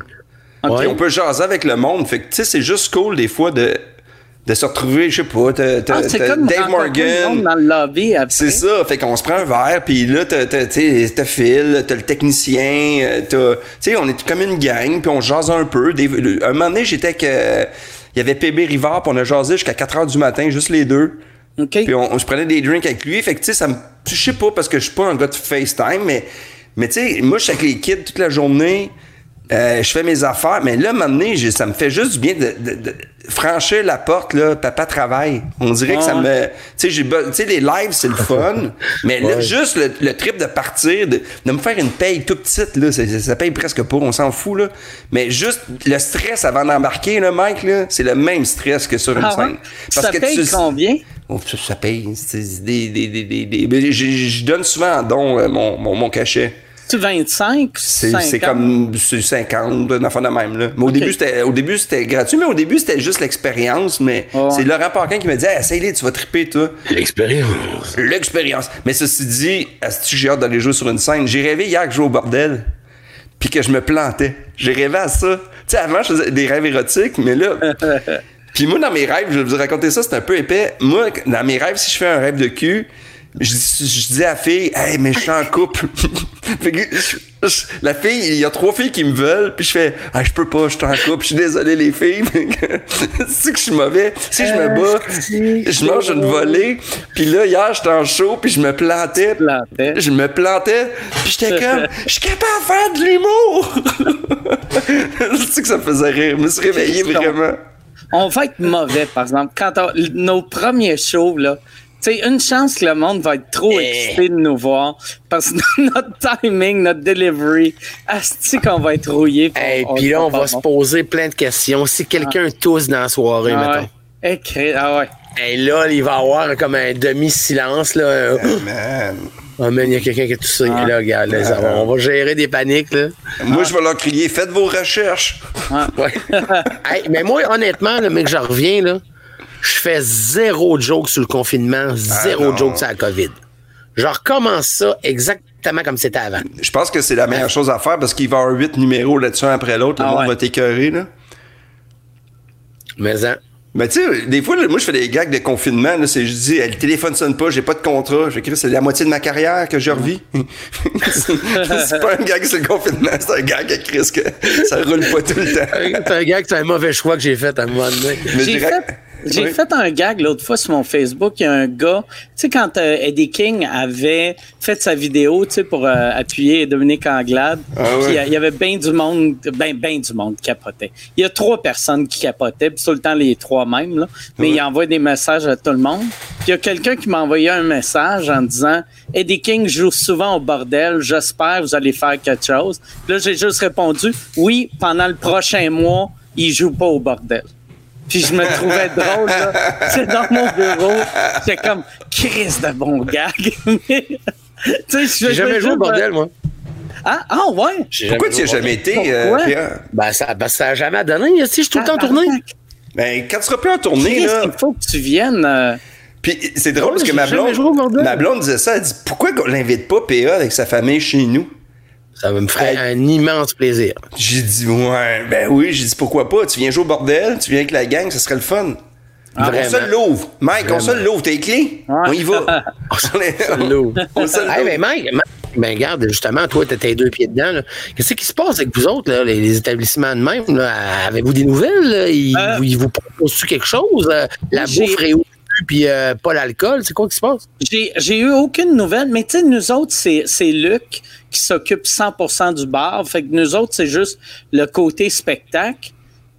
On peut jaser avec le monde. Fait que, tu sais, c'est juste cool, des fois, de, de se retrouver, je sais pas, t'as, t'as- Ah, c'est t'as comme Dave Morgan. dans le lobby après. C'est ça, fait qu'on se prend un verre, puis là, t'as, t'as, t'as Phil, t'as le technicien, euh, t'as... Tu sais, on est comme une gang, puis on jase un peu. Des- le- un moment donné, j'étais avec... euh, Il y avait PB Rivard, puis on a jasé jusqu'à 4 heures du matin, juste les deux. OK. Puis on, on se prenait des drinks avec lui. Fait que, tu sais, ça me. Je sais pas parce que je suis pas un gars de FaceTime, mais, mais tu sais, moi, je suis avec les kids toute la journée. Euh, je fais mes affaires, mais là, maintenant, ça me fait juste du bien de, de- de franchir la porte, là, papa travaille. On dirait que ça me. Tu sais, j'ai be- tu sais, les lives, c'est le fun, mais là, juste le, le trip de partir, de, de me faire une paye tout petite, là, ça, ça- paye presque pas, on s'en fout, là. Mais juste le stress avant d'embarquer, là, Mike, là, c'est le même stress que sur une Ah ouais? scène. Ça paye tu- combien? Oh, ça, ça paye. Des, des, des, je donne souvent en don euh, mon, mon, mon cachet. Tu 25? C'est 50? c'est comme c'est 50, un enfant de même. Là. Mais au, début, c'était, au début, c'était gratuit, mais au début, c'était juste l'expérience. Mais c'est Laurent Paquin qui me dit hey, essaye-les, tu vas triper, toi. L'expérience. L'expérience. Mais ceci dit, est-ce que j'ai hâte d'aller jouer sur une scène? J'ai rêvé hier que je jouais au bordel, puis que je me plantais. J'ai rêvé à ça. Tu sais, avant, je faisais des rêves érotiques, mais là. puis moi, dans mes rêves, je vais vous raconter ça, c'est un peu épais. Moi, dans mes rêves, si je fais un rêve de cul, je, dis- je dis à la fille, hey, mais je suis en couple. Fait que je- je- la fille, il y a trois filles qui me veulent, puis je fais, ah, je peux pas, je suis en couple, je suis désolé, les filles. c'est que je suis mauvais. Si je me bats, je mange une volée. Puis là, hier, j'étais en show, puis je me plantais. plantais. Je me plantais, puis j'étais comme, je suis capable de faire de l'humour. c'est que ça me faisait rire. Je me suis réveillé vraiment. On va être mauvais, par exemple. Quand on- nos premiers shows, là, sais, une chance que le monde va être trop Eh. excité de nous voir parce que notre timing, notre delivery, asti qu'on va être rouillé. Et puis là, on va se poser plein de questions. Si quelqu'un tousse dans la soirée, Ah mettons. ouais. Écrit- ah ouais. Et là, il va y avoir comme un demi-silence. là. Man. Oh man, il y a quelqu'un qui a toussé. Là, regarde, là, ça va- on va gérer des paniques. Là. Moi, je vais leur crier, faites vos recherches. Ouais. Hey, mais moi, honnêtement, là, mec, je reviens, là, je fais zéro joke sur le confinement, zéro non. joke sur la COVID. Je recommence ça exactement comme c'était avant. Je pense que c'est la meilleure chose à faire parce qu'il va y avoir huit numéros là-dessus un après l'autre. Le Ah monde ouais. va t'écœurer, là. Mais hein, Mais tu sais, des fois, là, moi, je fais des gags de confinement. Là, c'est, je dis, le téléphone sonne pas, j'ai pas de contrat. Je c'est la moitié de ma carrière que je revis. c'est pas un gag sur le confinement, c'est un gag à Chris que ça roule pas tout le temps. c'est un que c'est un mauvais choix que j'ai fait à un moment donné. Mais J'ai direct- fait, j'ai Oui. fait un gag l'autre fois sur mon Facebook. Il y a un gars, tu sais, quand euh, Eddie King avait fait sa vidéo, tu sais, pour euh, appuyer Dominique Anglade, Ah puis, il y avait bien du monde, ben, ben du monde qui capotait. Il y a trois personnes qui capotaient, puis tout le temps les trois mêmes, là. Mais il envoie des messages à tout le monde. Puis il y a quelqu'un qui m'a envoyé un message en disant Eddie King joue souvent au bordel, j'espère que vous allez faire quelque chose. Puis là, j'ai juste répondu Oui, pendant le prochain mois, il joue pas au bordel. Puis je me trouvais drôle, là. C'est dans mon bureau. C'est comme, Chris de bon gag. Mais, tu sais, je J'ai jamais joué au bordel, moi. Ah, ah ouais? Pourquoi tu joué y as au jamais été, euh? Pierre? Ben, ça, ben, ça a jamais donné. Si je suis tout le temps en tournée. Ben, quand tu seras plus en tournée, Chris, là. il faut que tu viennes. euh, Puis c'est drôle parce que ma blonde, joué au bordel? ma blonde disait ça. Elle dit, pourquoi on l'invite pas PA avec sa famille chez nous? Ça me ferait un immense plaisir. J'ai dit, ouais, ben oui. J'ai dit, pourquoi pas? Tu viens jouer au bordel, tu viens avec la gang, ça serait le fun. on Vraiment. se l'ouvre. Mike, on se l'ouvre. T'as les clés? Ouais. On y va. on se l'ouvre. On se Hey, mais l'ouvre. Mike, Mike, ben regarde, justement, toi, t'étais deux pieds dedans. Qu'est-ce qui se passe avec vous autres, là, les, les établissements de même? Avez-vous des nouvelles? là? Ils, Euh, ils vous proposent-tu quelque chose? Euh, La bouffe réouvre, puis euh, pas l'alcool? C'est quoi qui se passe? J'ai, eu aucune nouvelle, mais tu sais, nous autres, c'est, Luc qui s'occupe 100% du bar. Fait que nous autres, c'est juste le côté spectacle.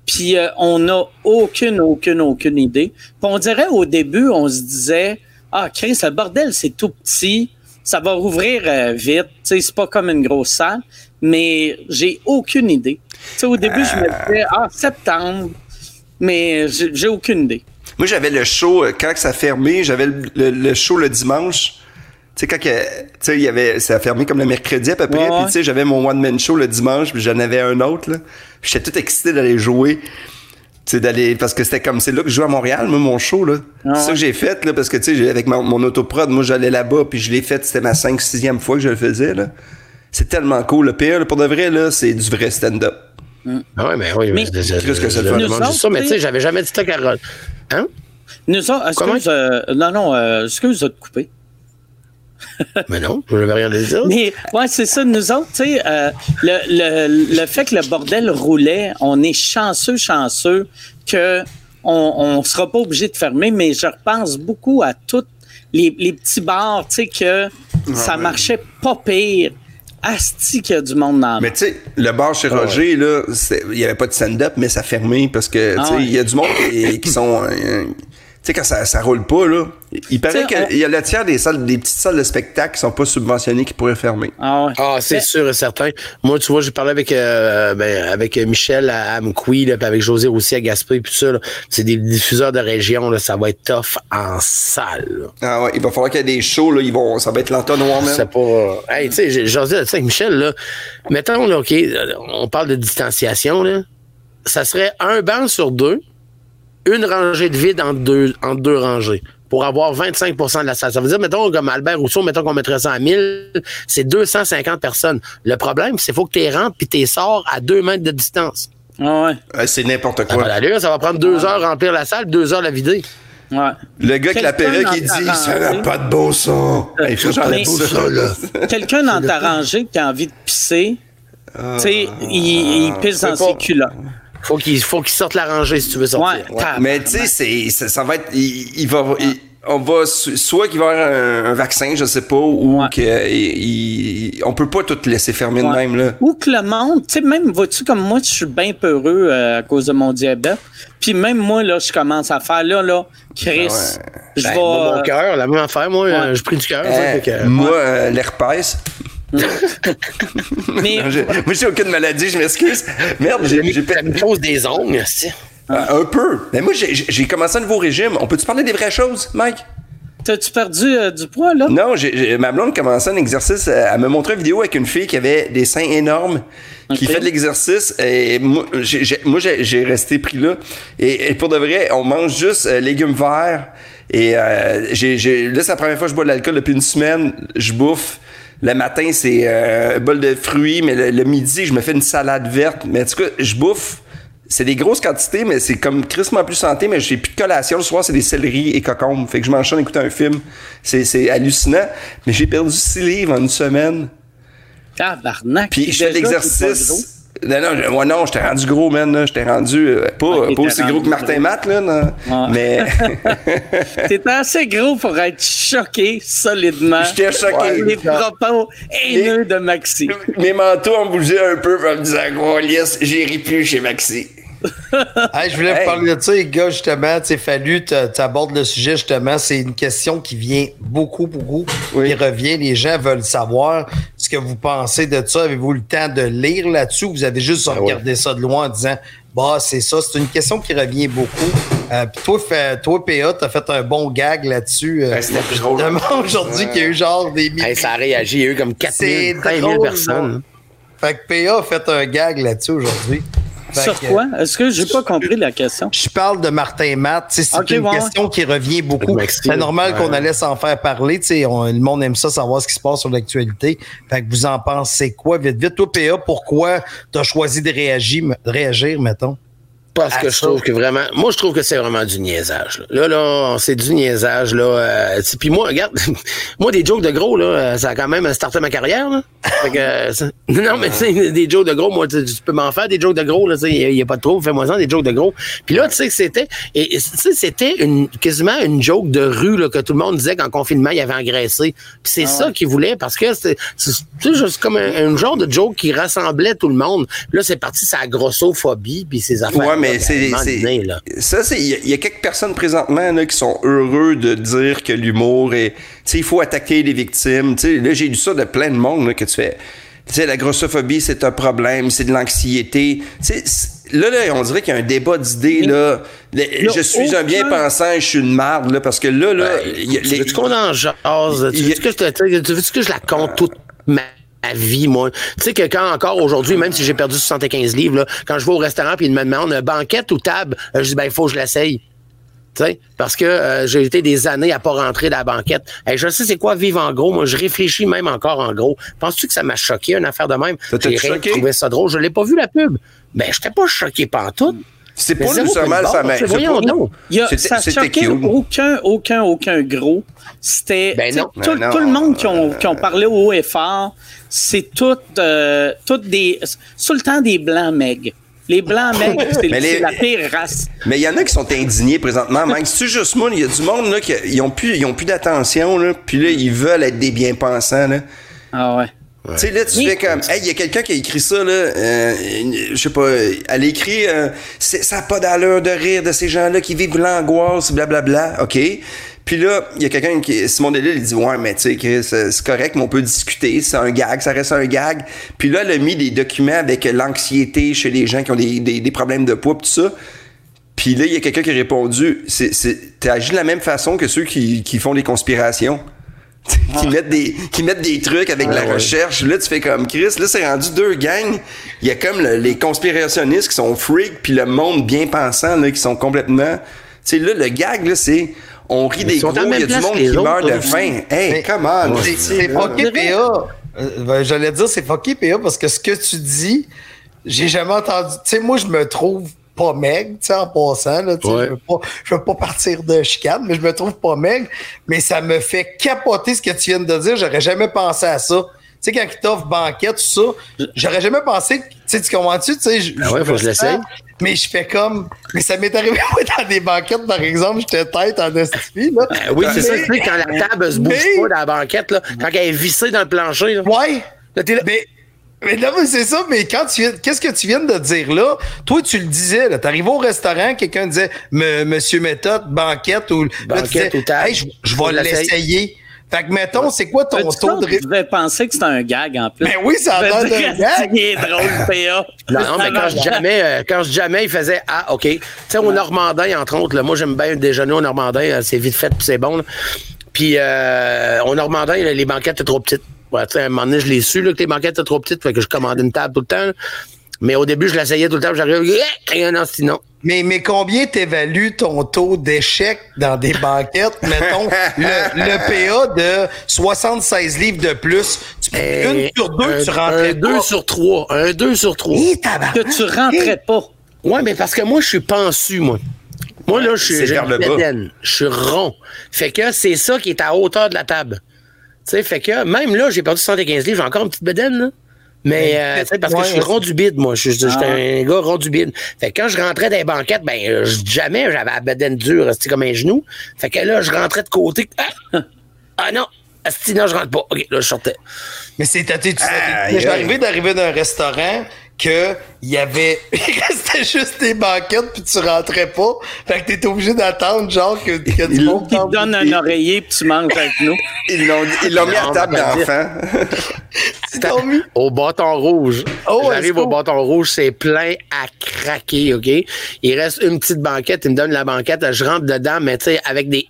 Puis euh, on n'a aucune, aucune, aucune idée. Puis on dirait au début, on se disait, ah, Chris, le bordel, c'est tout petit. Ça va rouvrir euh, vite. Tu sais, c'est pas comme une grosse salle. Mais j'ai aucune idée. Tu sais, au début, je me disais, ah, septembre. mais j'ai aucune idée. Moi, j'avais le show, euh, quand ça a fermé, j'avais le, le- le show le dimanche. Tu sais, quand que- tu sais, il y avait, ça a fermé comme le mercredi à peu près. Ouais, Puis, tu sais, j'avais mon one-man show le dimanche, puis j'en avais un autre, là. J'étais tout excité d'aller jouer. Tu sais, d'aller, parce que c'était comme, c'est là que je joue à Montréal, moi, mon show, là. Ah c'est ça que j'ai fait, là, parce que, tu sais, avec mon, mon autoprod, moi, j'allais là-bas, puis je l'ai fait, c'était ma 5 6e fois que je le faisais, là. C'est tellement cool, le pire, là, pour de vrai, là, c'est du vrai stand-up. Ah ouais, mais oui, Mais- que c'est demande Nous juste ça, mais tu sais, j'avais jamais dit ça, Carole. Hein? Nous autres, Comment? excuse, euh, non, non, euh, excuse de te couper. Mais non, je n'avais rien à dire. Mais ouais, c'est ça. Nous autres, tu sais, euh, le, le, le fait que le bordel roulait, on est chanceux, chanceux que on, on sera pas obligé de fermer. Mais je repense beaucoup à tous les, les petits bars, tu sais, que ça marchait pas pire. Asti qu'il y a du monde dans le Mais tu sais, le bar chez Roger, là, il y avait pas de stand-up, mais ça fermé parce que, tu sais, Ah il y a du monde qui, qui sont, euh, sais, quand ça, ça roule pas, là, il paraît Tu on- qu'il y a le tiers des salles, des petites salles de spectacle qui sont pas subventionnées qui pourraient fermer. Ah ouais. Ah, c'est Mais- sûr et certain. Moi, tu vois, j'ai parlé avec euh, ben, avec Michel à Amqui, là, puis avec José aussi à Gaspé, puis tout ça. là. C'est des diffuseurs de région, là, ça va être tough en salle. là. Ah ouais, il va falloir qu'il y ait des shows, là, ils vont, ça va être l'entonnoir, même. C'est pas. Hey, tu sais, tu sais, avec Michel, là, mettons, là, OK, euh, on parle de distanciation, là. Ça serait un banc sur deux, une rangée de vide entre deux, rangées. Pour avoir 25% de la salle. Ça veut dire, mettons, comme Albert Rousseau, mettons qu'on mettrait ça à 1000, c'est 250 personnes. Le problème, c'est qu'il faut que tu rentres puis tu sors à deux mètres de distance. Ah ouais. Ouais, c'est n'importe Ça quoi. va l'allure, ça va prendre deux heures remplir la salle, deux heures la vider. Ouais. Le gars qui la perruque, il dans dit, ça n'a pas de beau son. Hey, ça, là. Quelqu'un dans ta rangée qui a envie de pisser, tu sais, il, il pisse dans c'est ses pas- culottes. Faut qu'il faut qu'il sorte la rangée si tu veux sortir. Ouais. Mais tu sais, c'est, ça, ça va être, il, il va, il- on va, so- soit qu'il va y avoir un, un vaccin, je sais pas, ou Ouais. que, il- il- on peut pas tout laisser fermer de Ouais. même, là. Ou que le monde, tu sais, même, vois-tu, comme moi, je suis bien peureux euh, à cause de mon diabète. Puis même moi, là, je commence à faire, là, là, Chris, je Ben, vais... moi, mon euh, cœur, la même affaire, moi, Ouais. euh, je prie du cœur. Fait que- moi, euh, l'herpès. mais, Non, moi, j'ai aucune maladie, je m'excuse. Merde, j'ai, j'ai Ça me cause des ongles, c'est. un peu. Mais moi, j'ai, j'ai commencé un nouveau régime. On peut-tu parler des vraies choses, Mike? t'as-tu perdu euh, du poids, là? Non, j'ai, j'ai- ma blonde commençait un exercice. euh, Elle me montrait une vidéo avec une fille qui avait des seins énormes, qui fait de l'exercice. Et moi, j'ai, j'ai- moi, j'ai, j'ai resté pris là. Et, et pour de vrai, on mange juste euh, légumes verts. Et euh, j'ai, j'ai- là, c'est la première fois que je bois de l'alcool depuis une semaine. Je bouffe. Le matin, c'est euh, un bol de fruits, mais le, le midi, je me fais une salade verte. Mais en tout cas, je bouffe. C'est des grosses quantités, mais c'est comme crissement plus santé, mais j'ai plus de collation. Le soir, c'est des céleris et cocombes. Fait que je m'enchaîne écouter un film. C'est, c'est hallucinant. Mais j'ai perdu 6 livres en une semaine. Tabarnak. Puis je fais l'exercice. Non, non, ouais, non, j'étais rendu gros, man. là. J'étais rendu euh, pas, pas aussi rendu gros que Martin gros. Matt, là. non. Ouais. Mais gros. T'étais assez gros pour être choqué solidement. J'étais choqué. Les propos haineux de Maxi. mes manteaux ont bougé un peu en me disant, oh, yes, j'irai plus chez Maxi. Hey, je voulais Hey. vous parler de ça, les gars, justement. Tu sais, Fallu, tu abordes le sujet, justement. C'est une question qui vient beaucoup, beaucoup, Oui. qui revient. Les gens veulent savoir ce que vous pensez de ça. Avez-vous le temps de lire là-dessus ou vous avez juste regardé ça de loin en disant, bah, c'est ça. C'est une question qui revient beaucoup. Euh, Puis toi, fait- toi, PA, t'as fait un bon gag là-dessus. Euh, Ouais, c'était plus drôle. aujourd'hui, qu'il y a eu genre des milliers. Hey, ça a réagi, il y a eu comme 4 C'est 000, 5 000 drôle, personnes. Fait que PA a fait un gag là-dessus aujourd'hui. Sur que- quoi? Est-ce que j'ai pas compris la question? Je parle de Martin Matt. tu sais, C'est une ouais, question qui revient beaucoup. C'est normal ouais. qu'on allait s'en faire parler. tu sais, on- le monde aime ça, savoir ce qui se passe sur l'actualité. Fait que vous en pensez quoi? Vite, vite. Toi, PA, pourquoi tu as choisi de réagir, de réagir mettons? Parce que je trouve que vraiment, moi je trouve que c'est vraiment du niaisage. Là, là, là, c'est du niaisage là. Euh, puis moi, regarde, moi des jokes de gros là, euh, ça a quand même starté ma carrière. Là. Fait que, euh, ça- non mais tu sais, des jokes de gros, moi tu, peux m'en faire des jokes de gros là. Tu sais, il y, a pas de trop, fais-moi ça des jokes de gros. Puis là, tu sais que c'était, et et, tu sais, c'était une quasiment une joke de rue là que tout le monde disait qu'en confinement il avait engraissé. Puis c'est ça qu'il voulait parce que c'est, juste comme un, un genre de joke qui rassemblait tout le monde. Là, c'est parti sa grossophobie puis ses affaires. Ouais, mais c'est. Ça, c'est. Il y, a- il y a quelques personnes présentement là, qui sont heureux de dire que l'humour est. Tu sais, il faut attaquer les victimes. Tu sais, là, j'ai lu ça de plein de monde là, que tu fais. Tu sais, la grossophobie, c'est un problème, c'est de l'anxiété. Tu sais, là, là, on dirait qu'il y a un débat d'idées, là. Je suis un bien aucun- pensant, je suis une marde, là, parce que là, là, il y a- Tu les- veux-tu qu'on en jase? Tu a- veux-tu que, je te- tu veux-tu que je la compte toute ma ma vie, moi? Tu sais que quand encore aujourd'hui, même si j'ai perdu 75 livres, là, quand je vais au restaurant puis ils me demandent banquette ou table, euh, je dis ben il faut que je l'essaye. Tu sais, parce que euh, j'ai été des années à pas rentrer dans la banquette. Hey, je sais c'est quoi vivre en gros. Moi, je réfléchis même encore en gros. Penses-tu que ça m'a choqué, une affaire de même? J'ai trouvé ça drôle. Je l'ai pas vu la pub. Ben, j'étais pas choqué pantoute. C'est pas nécessairement ça, barre, mais. tu sais, c'est voyons pas- donc. Il y a, C'était- ça choquait cute. aucun, aucun, aucun gros. C'était Ben tout, Ben non. tout le monde qui ont, qui ont parlé haut et fort, c'est tout, euh, toutes des, c'est tout le temps des blancs meg. Les blancs meg, c'est les- la pire race. Mais il y en a qui sont indignés présentement. Mike, c'est juste moi, il y a du monde là qui ils ont plus, ils ont plus d'attention là, puis là ils veulent être des bien pensants là. Ah ouais. Tu sais, là, tu Oui. fais comme, hey, il y a quelqu'un qui a écrit ça, là, euh, je sais pas, elle a écrit, euh, c'est- ça n'a pas d'allure de rire de ces gens-là qui vivent l'angoisse, blablabla, OK? Puis là, il y a quelqu'un qui, Simon Delille, il dit, ouais, mais tu sais, Chris, c'est correct, mais on peut discuter, c'est un gag, ça reste un gag. Puis là, elle a mis des documents avec l'anxiété chez les gens qui ont des, des, des problèmes de poids, tout ça. Puis là, il y a quelqu'un qui a répondu, agi de la même façon que ceux qui, qui font des conspirations. Qui, mettent des, qui mettent des trucs avec de la ouais. recherche. Là, tu fais comme Chris. Là, c'est rendu deux gangs. Il y a comme le- les conspirationnistes qui sont freaks, puis le monde bien pensant, là, qui sont complètement. Tu sais, là, le gag, là, c'est. On rit des gros, il y a du monde qui autres, meurt de faim. Hey, come on. C'est c'est fucké PA. Euh, ben, J'allais dire c'est fucké PA parce que ce que tu dis, j'ai jamais entendu. Tu sais, moi, je me trouve pas meg, tu sais, en passant. Là, tu sais, Ouais. je, veux pas, je veux pas partir de chicane, mais je me trouve pas meg. Mais ça me fait capoter ce que tu viens de dire. J'aurais jamais pensé à ça. Tu sais, quand ils t'offrent banquette, tout ça, j'aurais jamais pensé tu sais, tu comprends-tu? Tu sais, je- Ah ouais, faut que je l'essaye. Mais je fais comme, mais ça m'est arrivé dans des banquettes, par exemple, j'étais tête en estifie, là. Ben oui, c'est ça. Tu sais, quand la table se bouge mais- pas dans la banquette, là, quand elle est vissée dans le plancher, là, Ouais. là, t'es là. Mais, mais non, mais c'est ça, mais quand tu viens, qu'est-ce que tu viens de dire là? Toi, tu le disais, là. T'arrives au restaurant, quelqu'un disait, Monsieur Méthode, banquette, ou, Banquette disais, ou table. hey, je, je vais l'essayer. Fait que, mettons, c'est quoi ton taux de. d'autres ré- qui devaient penser que c'était un gag en plus. Mais oui, ça a Je l'air d'un gag. C'est drôle, PA. Non, non, mais quand je jamais, euh, quand je jamais, il faisait Ah, OK. Tu sais, au Normandin, entre autres, là, moi, j'aime bien déjeuner au Normandin, euh, c'est vite fait, puis c'est bon. là. Puis euh, au Normandin, là, les banquettes étaient trop petites. À un moment donné, je l'ai su, là, que les banquettes étaient trop petites, fait que je commandais une table tout le temps. là. Mais au début, je l'essayais tout le temps, j'arrivais, Eh, non, sinon. Mais, mais combien t'évalues ton taux d'échec dans des banquettes? Mettons, le, le PA de 76 livres de plus. Tu, une sur deux, un, tu rentrais un 2 pas. sur 3. Un 2 sur 3. Hi, tabarnak. Que tu rentrais pas. Ouais, mais parce que moi, je suis pensu, moi. Moi, là, je suis. Je suis rond. Fait que c'est ça qui est à hauteur de la table. Tu sais, fait que même là, j'ai perdu 75 livres, j'ai encore une petite bédaine, là. Mais, euh, tu sais, parce que ouais, je suis rond du bide, moi. Je suis j'étais Ah. un gars rond du bide. Fait que quand je rentrais dans les banquettes, ben, euh, jamais j'avais la bédaine dure, c'était comme un genou. Fait que là, je rentrais de côté. Ah, ah non! Asti, non, je rentre pas. OK, là, je sortais. Mais c'est tu Aïe, Je arrivé d'arriver d'un restaurant que il y avait il restait juste des banquettes puis tu rentrais pas. Fait que t'étais obligé d'attendre genre que, que du Il- monde Qui te t'en- donne un oreiller puis tu manges avec nous. Ils l'ont, ils l'ont mis à table d'enfant. Ils t'ont mis. Au bâton rouge. Oh, J'arrive au bâton rouge, c'est plein à craquer, OK? Il reste une petite banquette, il me donne la banquette, je rentre dedans, mais tu sais, avec des.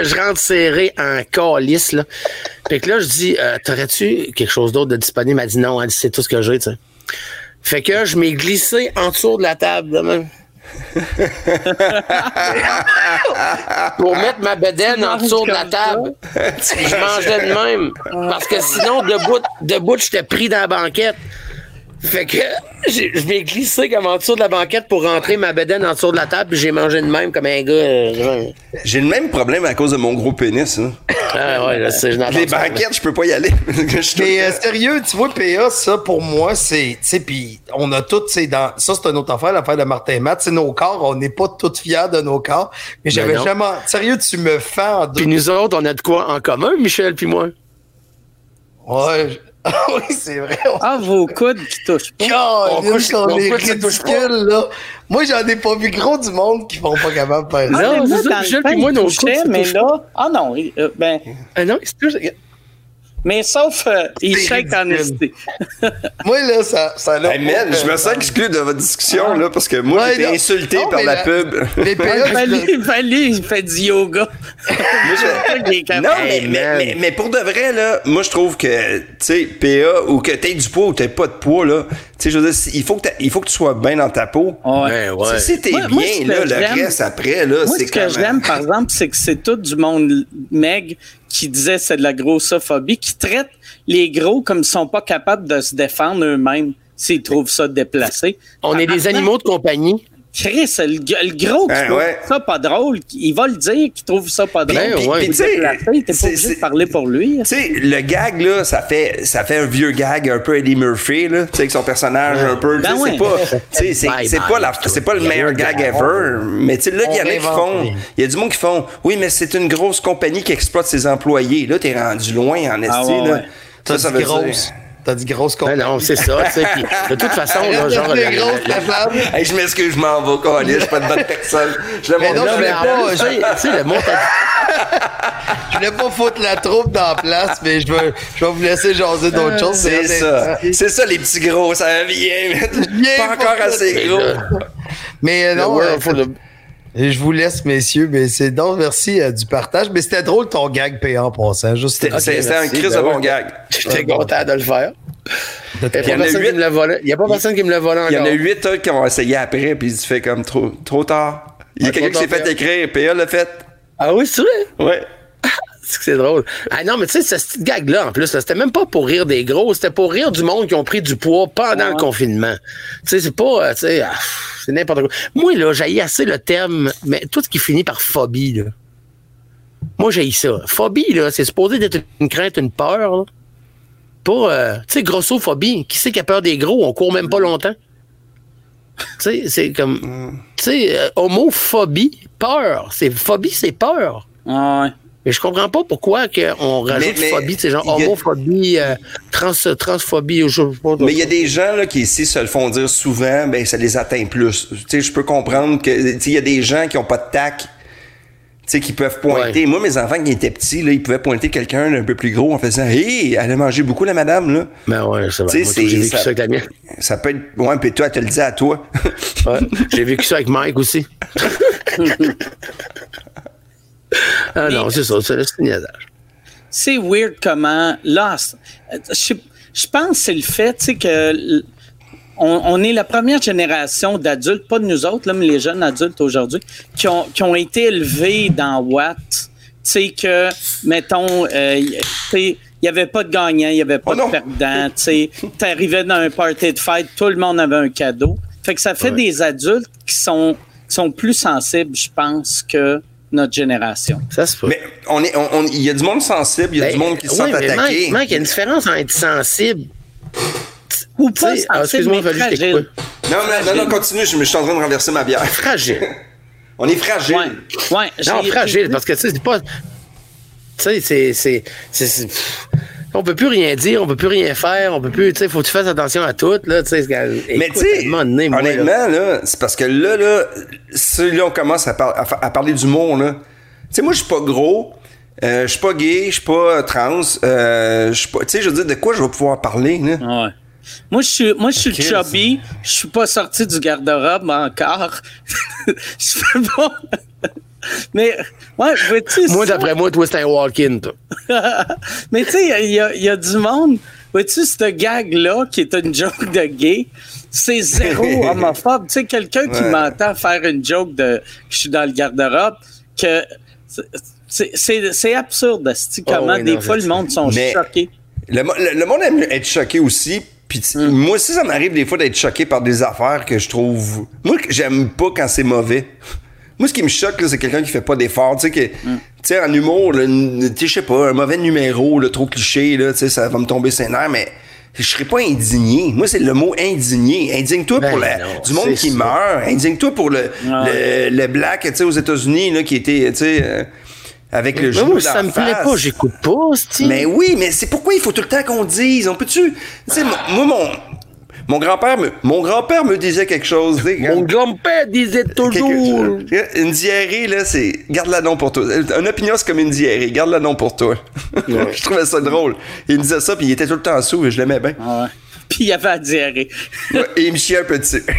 Je rentre serré en calice, là. Fait que là, je dis, euh, t'aurais-tu quelque chose d'autre de disponible? Elle dit non, elle dit, c'est tout ce que j'ai, tu sais. Fait que je m'ai glissé en dessous de la table, de même. Pour mettre ma bedaine en dessous de la table. Je mangeais de même. Parce que sinon, debout, debout j'étais pris dans la banquette. Fait que je m'ai glissé comme en dessous de la banquette pour rentrer ma bedaine en dessous de la table, puis j'ai mangé de même comme un gars. euh. J'ai le même problème à cause de mon gros pénis. hein. Ah ouais, là, c'est je n'entends Les pas. banquettes, je peux pas y aller. Je suis tout Mais le euh, temps- sérieux, tu vois, PA, ça, pour moi, c'est. Tu sais, puis on a tous, tu sais, dans. Ça, c'est une autre affaire, l'affaire de Martin et Matt. C'est nos corps, on n'est pas tous fiers de nos corps. Mais j'avais non. jamais. Sérieux, tu me en deux. Puis nous autres, on a de quoi en commun, Michel puis moi? Ouais. Ah oui, c'est vrai. On... Ah, vos coudes qui touchent pas. Oh, On couche- on est ridicule, là. Moi, j'en ai pas vu gros du monde qui font pas capable de faire ça. Non, moi, dans le Michel, temps, puis moi, ils nos touchaient, coudes, ça mais là, ah non, euh, ben, Ah non, c'est plus. Mais sauf, euh, il shake en esti. Moi, là, ça, ça l'a Hey, man, je me sens exclu de votre discussion, là, parce que moi, Ouais, j'ai été insulté Non, par la, la- pub. Les Valu, il fait du yoga. Non, mais, mais, mais, mais pour de vrai, là, moi, je trouve que, tu sais, PA, ou que t'aies du poids ou t'aies pas de poids, là, tu sais, je veux dire, si- il faut, que il faut que tu sois bien dans ta peau. Ouais. Ben, ouais. Si t'es bien, moi, là, le j'aime- reste après, là, Moi, c'est ce que comme... je l'aime, par exemple, c'est que c'est tout du monde meg qui disait c'est de la grossophobie, qui traite les gros comme s'ils sont pas capables de se défendre eux-mêmes s'ils trouvent ça déplacé. On est des animaux de compagnie. Chris, le, le gros qui Ben trouve ouais. ça pas drôle, il va le dire qu'il trouve ça pas drôle. Ben Puis- ouais. puis, tu sais, T'es pas obligé de parler pour lui. Tu sais, le gag, là, ça fait, ça fait un vieux gag un peu Eddie Murphy, là, tu sais, avec son personnage un peu. Ben c'est ouais. pas, tu sais, c'est, pas la, c'est pas le meilleur gag ever. Mais tu sais, là, il y en a qui On font, il y a du monde qui font, oui, mais c'est une grosse compagnie qui exploite ses employés. Là, t'es rendu loin en esti, Ah ouais, là. Ça, ça veut grosse. dire. T'as dit grosse Ben compagnie. non, c'est ça. tu sais, puis de toute façon, là, genre. le-. Hey, je m'excuse, je m'en vais, câlisse, je suis pas de bonne personne. Je le Mais montre non, mais pas, tu sais- le monde Je voulais pas foutre la troupe dans la place, mais je vais, je vais vous laisser jaser d'autres choses. C'est ça. C'est ça, les petits gros, ça vient. Viens Pas encore assez Mais gros. là, Mais euh, le non, of- je vous laisse, messieurs. Mais c'est donc merci euh, du partage. Mais c'était drôle ton gag payant en passant. Juste C'était un crise ben de bon ouais. gag. J'étais content de le faire. Il n'y a, a personne huit. qui me l'a volé. Il y a pas personne qui me l'a volé encore. Il y en a huit autres qui ont essayé après, puis tu fais comme trop, trop tard. Il y a Ah, quelqu'un qui s'est fait écrire, PA l'a fait. Ah oui, c'est vrai? Ouais. C'est drôle. Ah non, mais tu sais, ce petit gag-là, en plus, c'était même pas pour rire des gros, c'était pour rire du monde qui ont pris du poids pendant le confinement. Tu sais, c'est pas, euh, tu sais, ah, c'est n'importe quoi. Moi, là, j'ai assez le terme, mais tout ce qui finit par phobie, là. Moi, j'ai ça. Phobie, là, c'est supposé d'être une crainte, une peur, là. Pas, euh, tu sais, grossophobie. Qui c'est qui a peur des gros? On court même pas longtemps. Tu sais, c'est comme, tu sais, euh, homophobie, peur. C'est, phobie, c'est peur. Ah ouais. Mais je comprends pas pourquoi on rajoute mais phobie, c'est genre y a- homophobie, euh, trans, transphobie, ou je sais pas. Mais il y a des gens là, qui ici se le font dire souvent, ben ça les atteint plus. Je peux comprendre que il y a des gens qui ont pas de tac. Qui peuvent pointer. Ouais. Moi, mes enfants qui étaient petits, là, ils pouvaient pointer quelqu'un d'un peu plus gros en faisant Hey, elle a mangé beaucoup, la madame, là. Ben ouais, Moi, c'est- J'ai vécu ça- ça avec la mienne. Ça peut être. Ouais, puis toi, elle te le dit à toi. Ouais. J'ai vécu ça avec Mike aussi. ah non, c'est ça, c'est un niaisage. c'est weird comment là je, je pense que c'est le fait tu sais que on, on est la première génération d'adultes pas de nous autres là, mais les jeunes adultes aujourd'hui qui ont, qui ont été élevés dans Watt tu sais que mettons euh, y- tu sais il n'y avait pas de gagnant, il n'y avait pas Oh non! de perdant. Tu sais, t'arrivais dans un party de fête, tout le monde avait un cadeau. Fait que ça fait des adultes qui sont, qui sont plus sensibles, je pense, que notre génération. Ça se peut. Mais on est, on- on- il y a du monde sensible, il y a Ben, du monde qui se oui, sent attaqué. Il y a une différence entre être sensible. Ou pas ah, sensible, excuse-moi, fragile. Non, non, non, non, continue, je, me- je suis en train de renverser ma bière. Fragile. On est fragile. Ouais, ouais. Non, fragile, parce que tu sais, c'est pas. Tu sais, c'est. On peut plus rien dire, on peut plus rien faire, on peut plus. Tu sais, faut que tu fasses attention à tout, là. Tu sais, Mais tu sais, là, honnêtement, là, c'est parce que là, là, si là, on commence à, par- à fa- à parler d'humour, là. Tu sais, moi, je suis pas gros, euh, je suis pas gay, je suis pas trans, euh, je suis pas. Tu sais, je veux dire, de quoi je vais pouvoir parler, là? Ouais. Moi, je suis, moi, je suis chubby. Je suis pas sorti du garde-robe encore. je fais pas. Mais, ouais, vois-tu. Moi, d'après moi, toi, c'est un walk-in, toi. Mais tu sais, il y a, il y a du monde. Vois-tu, ce gag-là, qui est une joke de gay, c'est zéro homophobe. Tu sais, quelqu'un qui m'entend faire une joke de que je suis dans le garde-robe, que c'est- absurde, Oh, comment oui, des non, fois le monde sont Mais- choqués. Le, le- le monde aime être choqué aussi. Puis tu- moi aussi, ça m'arrive des fois d'être choqué par des affaires que je trouve. Moi, j'aime pas quand c'est mauvais. Moi, ce qui me choque, c'est quelqu'un qui fait pas d'efforts. Tu sais, que, tu sais, en humour, je sais pas, un mauvais numéro, là, trop cliché, là, tu sais, ça va me tomber ses nerfs, mais je serais pas indigné. Moi, c'est le mot indigné. Indigne-toi Ben pour la, non, du monde qui ça. meurt. Indigne-toi pour le, le, le black, tu sais, aux États-Unis, là, qui était, tu sais, euh, avec le moi, dans ça me la plaît pas, j'écoute pas, c'ti. Mais oui, mais c'est pourquoi il faut tout le temps qu'on dise. On peut-tu. Tu sais, moi, mon. Mon grand-père me, mon grand-père me disait quelque chose. Mon grand-père disait toujours. Quelque- Une diarrhée, là, c'est. Garde-la non pour toi. Une opinion, c'est comme une diarrhée. Garde-la non pour toi. je trouvais ça drôle. Il me disait ça, puis il était tout le temps sous, et je l'aimais bien. Ouais. Puis il avait la diarrhée. Ouais, et il me chiait un peu dessus.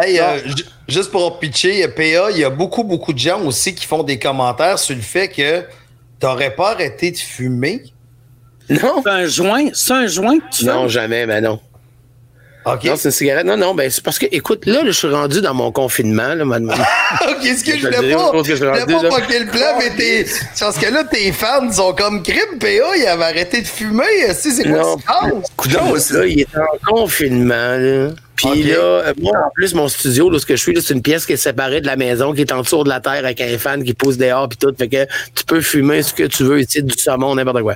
Hey, euh, ju- juste pour pitcher, euh, PA, il y a beaucoup, beaucoup de gens aussi qui font des commentaires sur le fait que t'aurais pas arrêté de fumer? Non. C'est un joint. C'est un joint que tu Non, fais? jamais, ben non. OK. Non, c'est une cigarette. Non, non, ben c'est parce que, écoute, là, je suis rendu dans mon confinement, là, madame. OK, ce que je voulais pas, je voulais pas poquer le plan, mais t'es. Parce que là, tes fans sont comme crime, PA, il avait arrêté de fumer. Si, c'est quoi qui se Là, il est en confinement, là. Puis là, euh, moi, en plus, mon studio, là, ce que je suis, c'est une pièce qui est séparée de la maison, qui est en dessous de la terre avec un fan qui pousse dehors puis tout. Fait que tu peux fumer ce que tu veux ici, du saumon, n'importe quoi.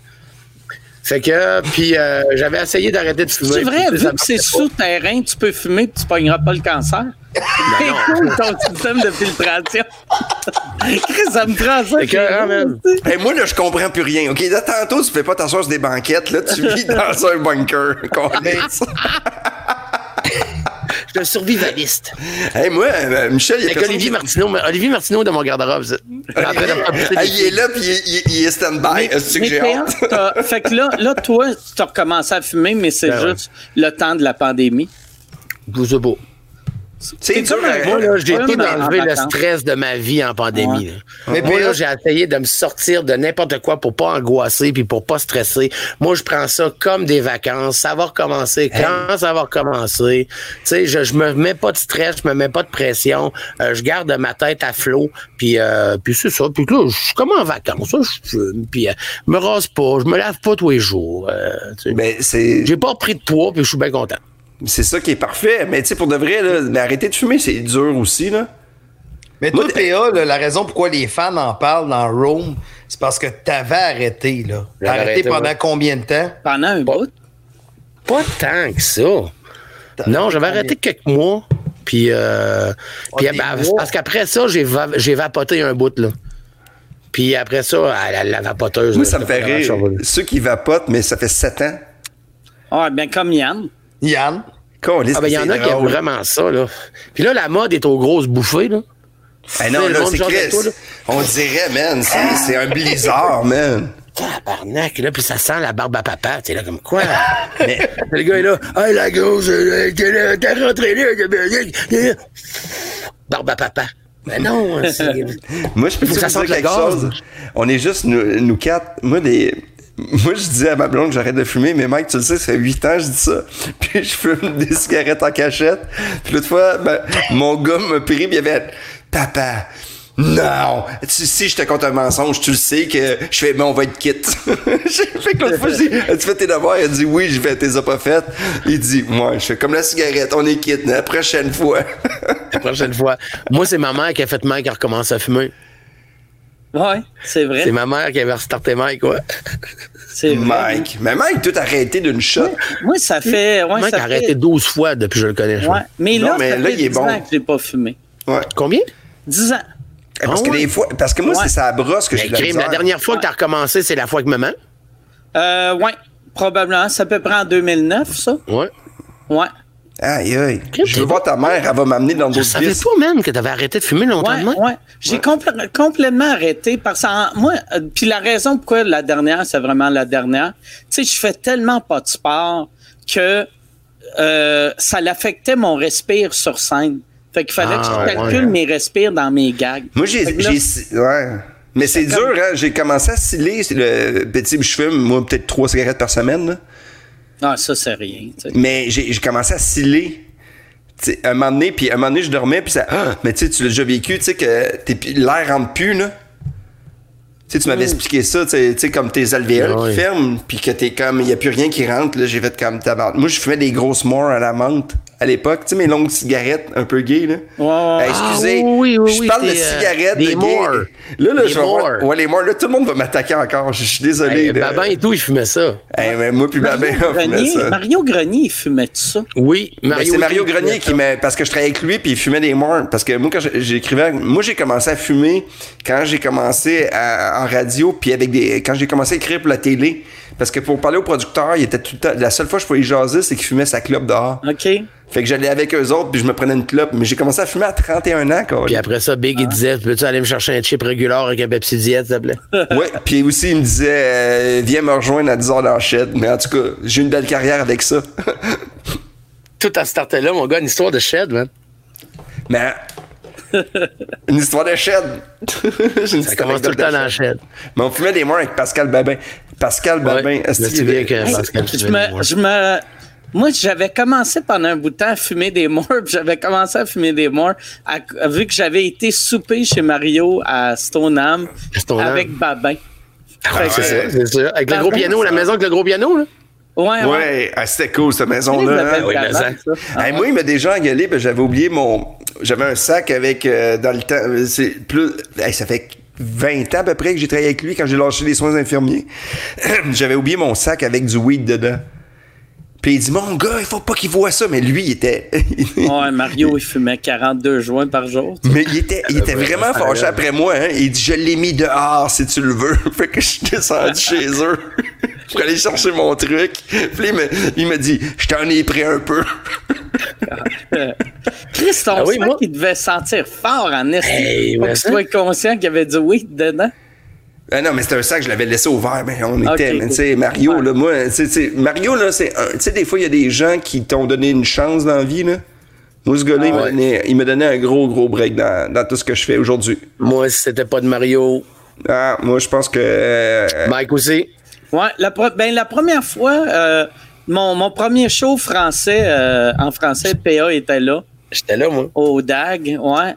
Fait que, puis euh, j'avais essayé d'arrêter de fumer. C'est vrai, vu que c'est souterrain, tu peux fumer tu pogneras pas le cancer. C'est cool ton système de filtration. Ça me prend ça. C'est écœurant, man. Hey, moi, là, je comprends plus rien. OK, là, tantôt, tu fais pas t'asseoir sur des banquettes. Là, tu vis dans un bunker. Suis un survivaliste. hey, moi, euh, Michel, il y a personne Olivier Martineau, mais Olivier Martineau de mon garde-robe. Hey, il est là, puis il, il- il est stand-by. Est-ce que j'ai hâte? fait que là, là, toi, tu as recommencé à fumer, mais c'est Ben ouais. juste le temps de la pandémie. Sais pas. C'est dur? Moi, là, j'ai Ouais, été mais en d'enlever le stress de ma vie en pandémie. là. Mais moi, là, j'ai essayé de me sortir de n'importe quoi pour pas angoisser puis pour pas stresser. Moi, je prends ça comme des vacances. Ça va recommencer quand ça va recommencer? Tu sais, je, je me mets pas de stress, je me mets pas de pression. Euh, je garde ma tête à flot. Puis, euh, puis c'est ça. Puis là, je suis comme en vacances. là, Je fume, puis euh, me rase pas, je me lave pas tous les jours. euh, tu sais. Ben, c'est j'ai pas pris de poids puis je suis bien content. C'est ça qui est parfait. Mais tu sais, pour de vrai, là, mais arrêter de fumer, c'est dur aussi. Là. Mais toi, Moi, PA, là, la raison pourquoi les fans en parlent dans Rome, c'est parce que t'avais arrêté, là. T'as arrêté arrêté, pendant ouais. combien de temps? Pendant un bout. Pas tant que ça. Non, j'avais arrêté quelques mois. Puis, euh, puis ben, parce qu'après ça, j'ai, va- j'ai vapoté un bout, là. Puis après ça, la, la vapoteuse. Moi, là, ça me fait rire. Ceux qui vapotent, mais ça fait 7 ans. Ah, bien comme Yann. Yann? Ah, ben, il y en a qui aiment vraiment ça, là. Puis là, la mode est aux grosses bouffées, là. Eh non, là, c'est genre de Chris. toi, là. On dirait, man, c'est c'est un blizzard, man. Tabarnak, là, puis ça sent la barbe à papa. Tu sais, là, comme quoi? Mais le gars est là. Hey, la grosse, euh, t'es là, t'es rentré là. Barbe à papa. Mais non, c'est. Moi, je peux te que ça dire quelque chose. On est juste nous, nous quatre. Moi, des. Moi, je disais à ma blonde que j'arrête de fumer, mais Mike, tu le sais, ça fait 8 ans que je dis ça. Puis je fume des cigarettes en cachette. Puis l'autre fois, ben, mon gars m'a pris, puis il avait Papa, non! Tu sais, je te compte un mensonge, tu le sais que je fais, mais on va être quitte. Fait que l'autre fois, tu fais tes devoirs? Il a dit oui, j'ai fait tes as pas faites. Il dit, moi, je fais comme la cigarette, on est quitte, la prochaine fois. La prochaine fois. Moi, c'est ma mère qui a fait Mike qui a recommencé à fumer. Ouais, c'est vrai. C'est ma mère qui avait restarté Mike, quoi. C'est. Mike. Mais Mike, tout arrêté d'une shot. Moi, ça fait. Ouais, Mike ça a arrêté fait... 12 fois depuis que je le connais. je Ouais. Mais Non, là, mais ça là, fait il est 10 bon. ans que je pas fumé. Ouais. Combien? 10 ans. Parce Ah que ouais? des fois, parce que moi, Ouais. c'est ça brosse que je Mais la crime, la misère. dernière fois que tu as recommencé, c'est la fois avec maman? Euh, ouais. Probablement. C'est à peu près en 2009, ça. Ouais. Ouais. Aïe, aïe. Je veux voir ta mère, elle va m'amener dans Je d'autres savais vices. pas, même, que tu avais arrêté de fumer longtemps Ouais, ouais. J'ai complè- complètement arrêté parce que moi, euh, puis la raison pourquoi la dernière, c'est vraiment la dernière. Tu sais, je fais tellement pas de sport que euh, ça l'affectait mon respire sur scène. Fait qu'il fallait Ah, que je calcule ouais. mes respires dans mes gags. Moi, j'ai- Ouais. Mais c'est dur, hein. J'ai commencé à sciller le petit, je fume, moi, peut-être trois cigarettes par semaine, là. Ah, ça, c'est rien. Mais j'ai commencé à sciller. Tu sais, un moment donné, puis un moment donné, je dormais, puis ça. Ah, mais tu sais, tu l'as déjà vécu, tu sais, que l'air rentre plus, là. Tu sais, tu m'avais expliqué ça, tu sais, comme tes alvéoles Ah oui. qui ferment, puis que t'es comme, il n'y a plus rien qui rentre, là, j'ai fait comme tabac. Moi, je fumais des grosses morts à la menthe à l'époque, tu sais, mes longues cigarettes un peu gays, là. Excusez, Ah, oui, oui, je oui, parle de euh, cigarettes, des de gays. Là, là, Des je vais voir- Moore. Ouais, les morts, là, tout le monde va m'attaquer encore. Je suis désolé. Hey. Babin et tout, il fumait ça. Hey, mais moi puis Babin, fumait Grenier, ça. Mario Grenier, il fumait tout ça. Oui, Ben, Mario. c'est Mario Grenier qui m'a parce que je travaillais avec lui puis il fumait des morts parce que moi quand j'ai- j'écrivais moi j'ai commencé à fumer quand j'ai commencé à- en radio puis avec des quand j'ai commencé à écrire pour la télé parce que pour parler au producteur il était tout le temps la seule fois que je pouvais y jaser c'est qu'il fumait sa clope dehors. OK. fait que j'allais avec eux autres puis je me prenais une clope mais j'ai commencé à fumer à 31 ans quoi. Puis après ça, Big, il disait Peux-tu aller me chercher un chip régulier avec un Pepsi Diet, s'il te plaît? Ouais puis aussi il me disait euh, viens me rejoindre à 10 heures dans le shed mais en tout cas j'ai une belle carrière avec ça. Tout à starter là, mon gars, une histoire de shed, man. mais une histoire de une Ça commence tout le temps de dans. Mais on fumait des morts avec Pascal Babin. Pascal Babin, est-ce je me qu'il souviens avait- que Pascal je me, me, moi, j'avais commencé pendant un bout de temps à fumer des morts, puis j'avais commencé à fumer des morts, à- vu que j'avais été souper chez Mario à Stoneham avec Babin. Ouais, c'est ça, c'est ça. Avec le Ah, gros piano, la maison avec le gros piano, là? Ouais, ouais. Ouais, ah, c'était cool cette maison-là. hein. oui. Hey, moi, il m'a déjà engueulé, ben, j'avais oublié mon. J'avais un sac avec euh, dans le temps. euh, C'est plus. hey, ça fait 20 ans à peu près que j'ai travaillé avec lui quand j'ai lâché les soins infirmiers. j'avais oublié mon sac avec du weed dedans. Puis il dit Mon gars, il faut pas qu'il voit ça. Mais lui, il était. Ouais, Mario, il fumait 42 joints par jour. Mais il était, il était vraiment fâché après moi. Hein. Il dit Je l'ai mis dehors si tu le veux. fait que je suis descendu chez eux pour aller chercher mon truc. Puis il me, il me dit Je t'en ai pris un peu. Chris, ton Ah oui, moi- il devait sentir fort en est. Hey, que tu sois conscient qu'il y avait du weed dedans. Ah non, mais c'était un sac, je l'avais laissé ouvert. Mais on était, mais tu sais, Mario, Ouais. là, moi, tu sais, Mario, là, c'est un. Tu sais, des fois, il y a des gens qui t'ont donné une chance dans la vie, là. Moi, ce gars-là, il m'a ouais. donné- il m'a donné un gros, gros break dans, dans tout ce que je fais aujourd'hui. Moi, si c'était pas de Mario, Ah, moi, je pense que. euh, Mike aussi. Ouais, la, pre- ben, la première fois, euh, mon, mon premier show français, euh, en français, PA était là, J'étais là, moi. au DAG, ouais.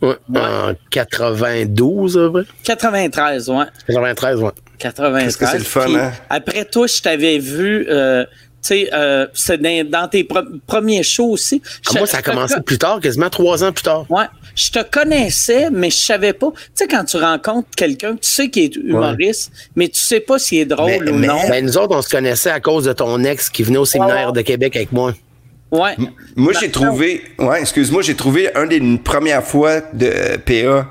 Ouais. En 92, à peu près. 93, ouais. 93, ouais. 93. Qu'est-ce que c'est le fun, Puis, hein? Après toi, je t'avais vu, euh, tu sais, euh, c'est dans, dans tes premiers shows aussi. Ah, moi, ça a te commencé co- plus tard, quasiment trois ans plus tard. Ouais, je te connaissais, mais je savais pas. Tu sais, quand tu rencontres quelqu'un, tu sais qu'il est humoriste, mais tu sais pas s'il est drôle Mais- ou mais- non. Ben, nous autres, on se connaissait à cause de ton ex qui venait au séminaire de Québec avec moi. Ouais. Moi, j'ai trouvé. Ouais, excuse-moi, j'ai trouvé un des premières fois de PA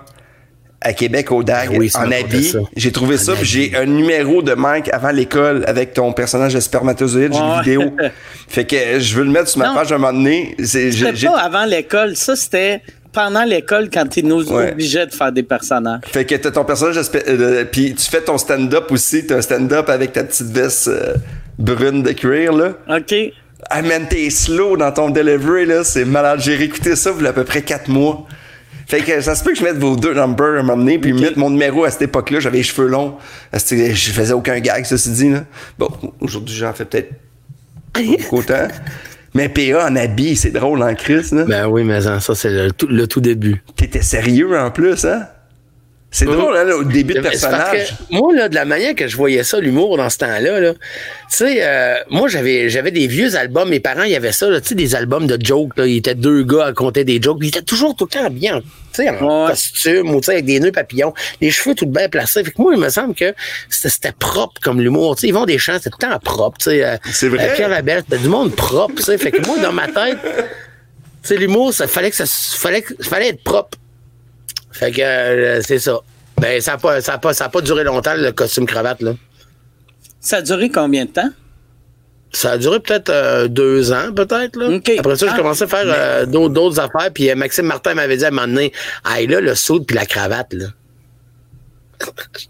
à Québec au DAG oui, ça en habit. J'ai trouvé En ça, puis j'ai un numéro de Mike avant l'école avec ton personnage de spermatozoïde, j'ai Ouais. une vidéo. fait que je veux le mettre sur ma Non. page un moment donné. C'était pas avant l'école, ça c'était pendant l'école quand ils nous Ouais. obligeaient de faire des personnages. Fait que t'as ton personnage euh, puis tu fais ton stand-up aussi, t'as un stand-up avec ta petite veste euh, brune de cuir, là. OK? Man, t'es slow dans ton delivery, là. C'est malade. J'ai réécouté ça il y a à peu près 4 mois. Fait que ça se peut que je mette vos deux numbers à un moment donné, puis mettre mon numéro à cette époque-là. J'avais les cheveux longs. C'était- Je faisais aucun gag, ceci dit, là. Bon, aujourd'hui, j'en fais peut-être autant. Mais PA en habit, c'est drôle en Chris, là? Ben oui, mais ça, c'est le tout début. T'étais sérieux en plus, hein? C'est drôle, hein, là, au début de C'est parce personnage. que moi, là, de la manière que je voyais ça, l'humour dans ce temps-là, là, tu sais, euh, moi, j'avais, j'avais des vieux albums. Mes parents, il y avait ça, tu sais, des albums de jokes. Là. Ils étaient deux gars à compter des jokes. Ils étaient toujours tout le temps bien, tu sais, en Ouais. costume ou tu sais, avec des nœuds papillons. Les cheveux tout bien placés. Fait que moi, il me semble que c'était, propre comme l'humour. Tu sais, ils vont des chants, c'était tout le temps propre. Tu sais, euh, C'est vrai. euh, Pierre Labelle, c'était du monde propre. Tu sais, fait que moi, dans ma tête, tu sais, l'humour, ça fallait que ça fallait, que- fallait être propre. Fait que euh, c'est ça. Ben, ça n'a pas, ça a pas, ça a pas duré longtemps, le costume-cravate, là. Ça a duré combien de temps? Ça a duré peut-être euh, deux ans, peut-être. Là. OK. Après ça, j'ai Ah, commencé à faire euh, d'autres, affaires. Puis euh, Maxime Martin m'avait dit à un moment donné, hey, là, le saut puis la cravate, là.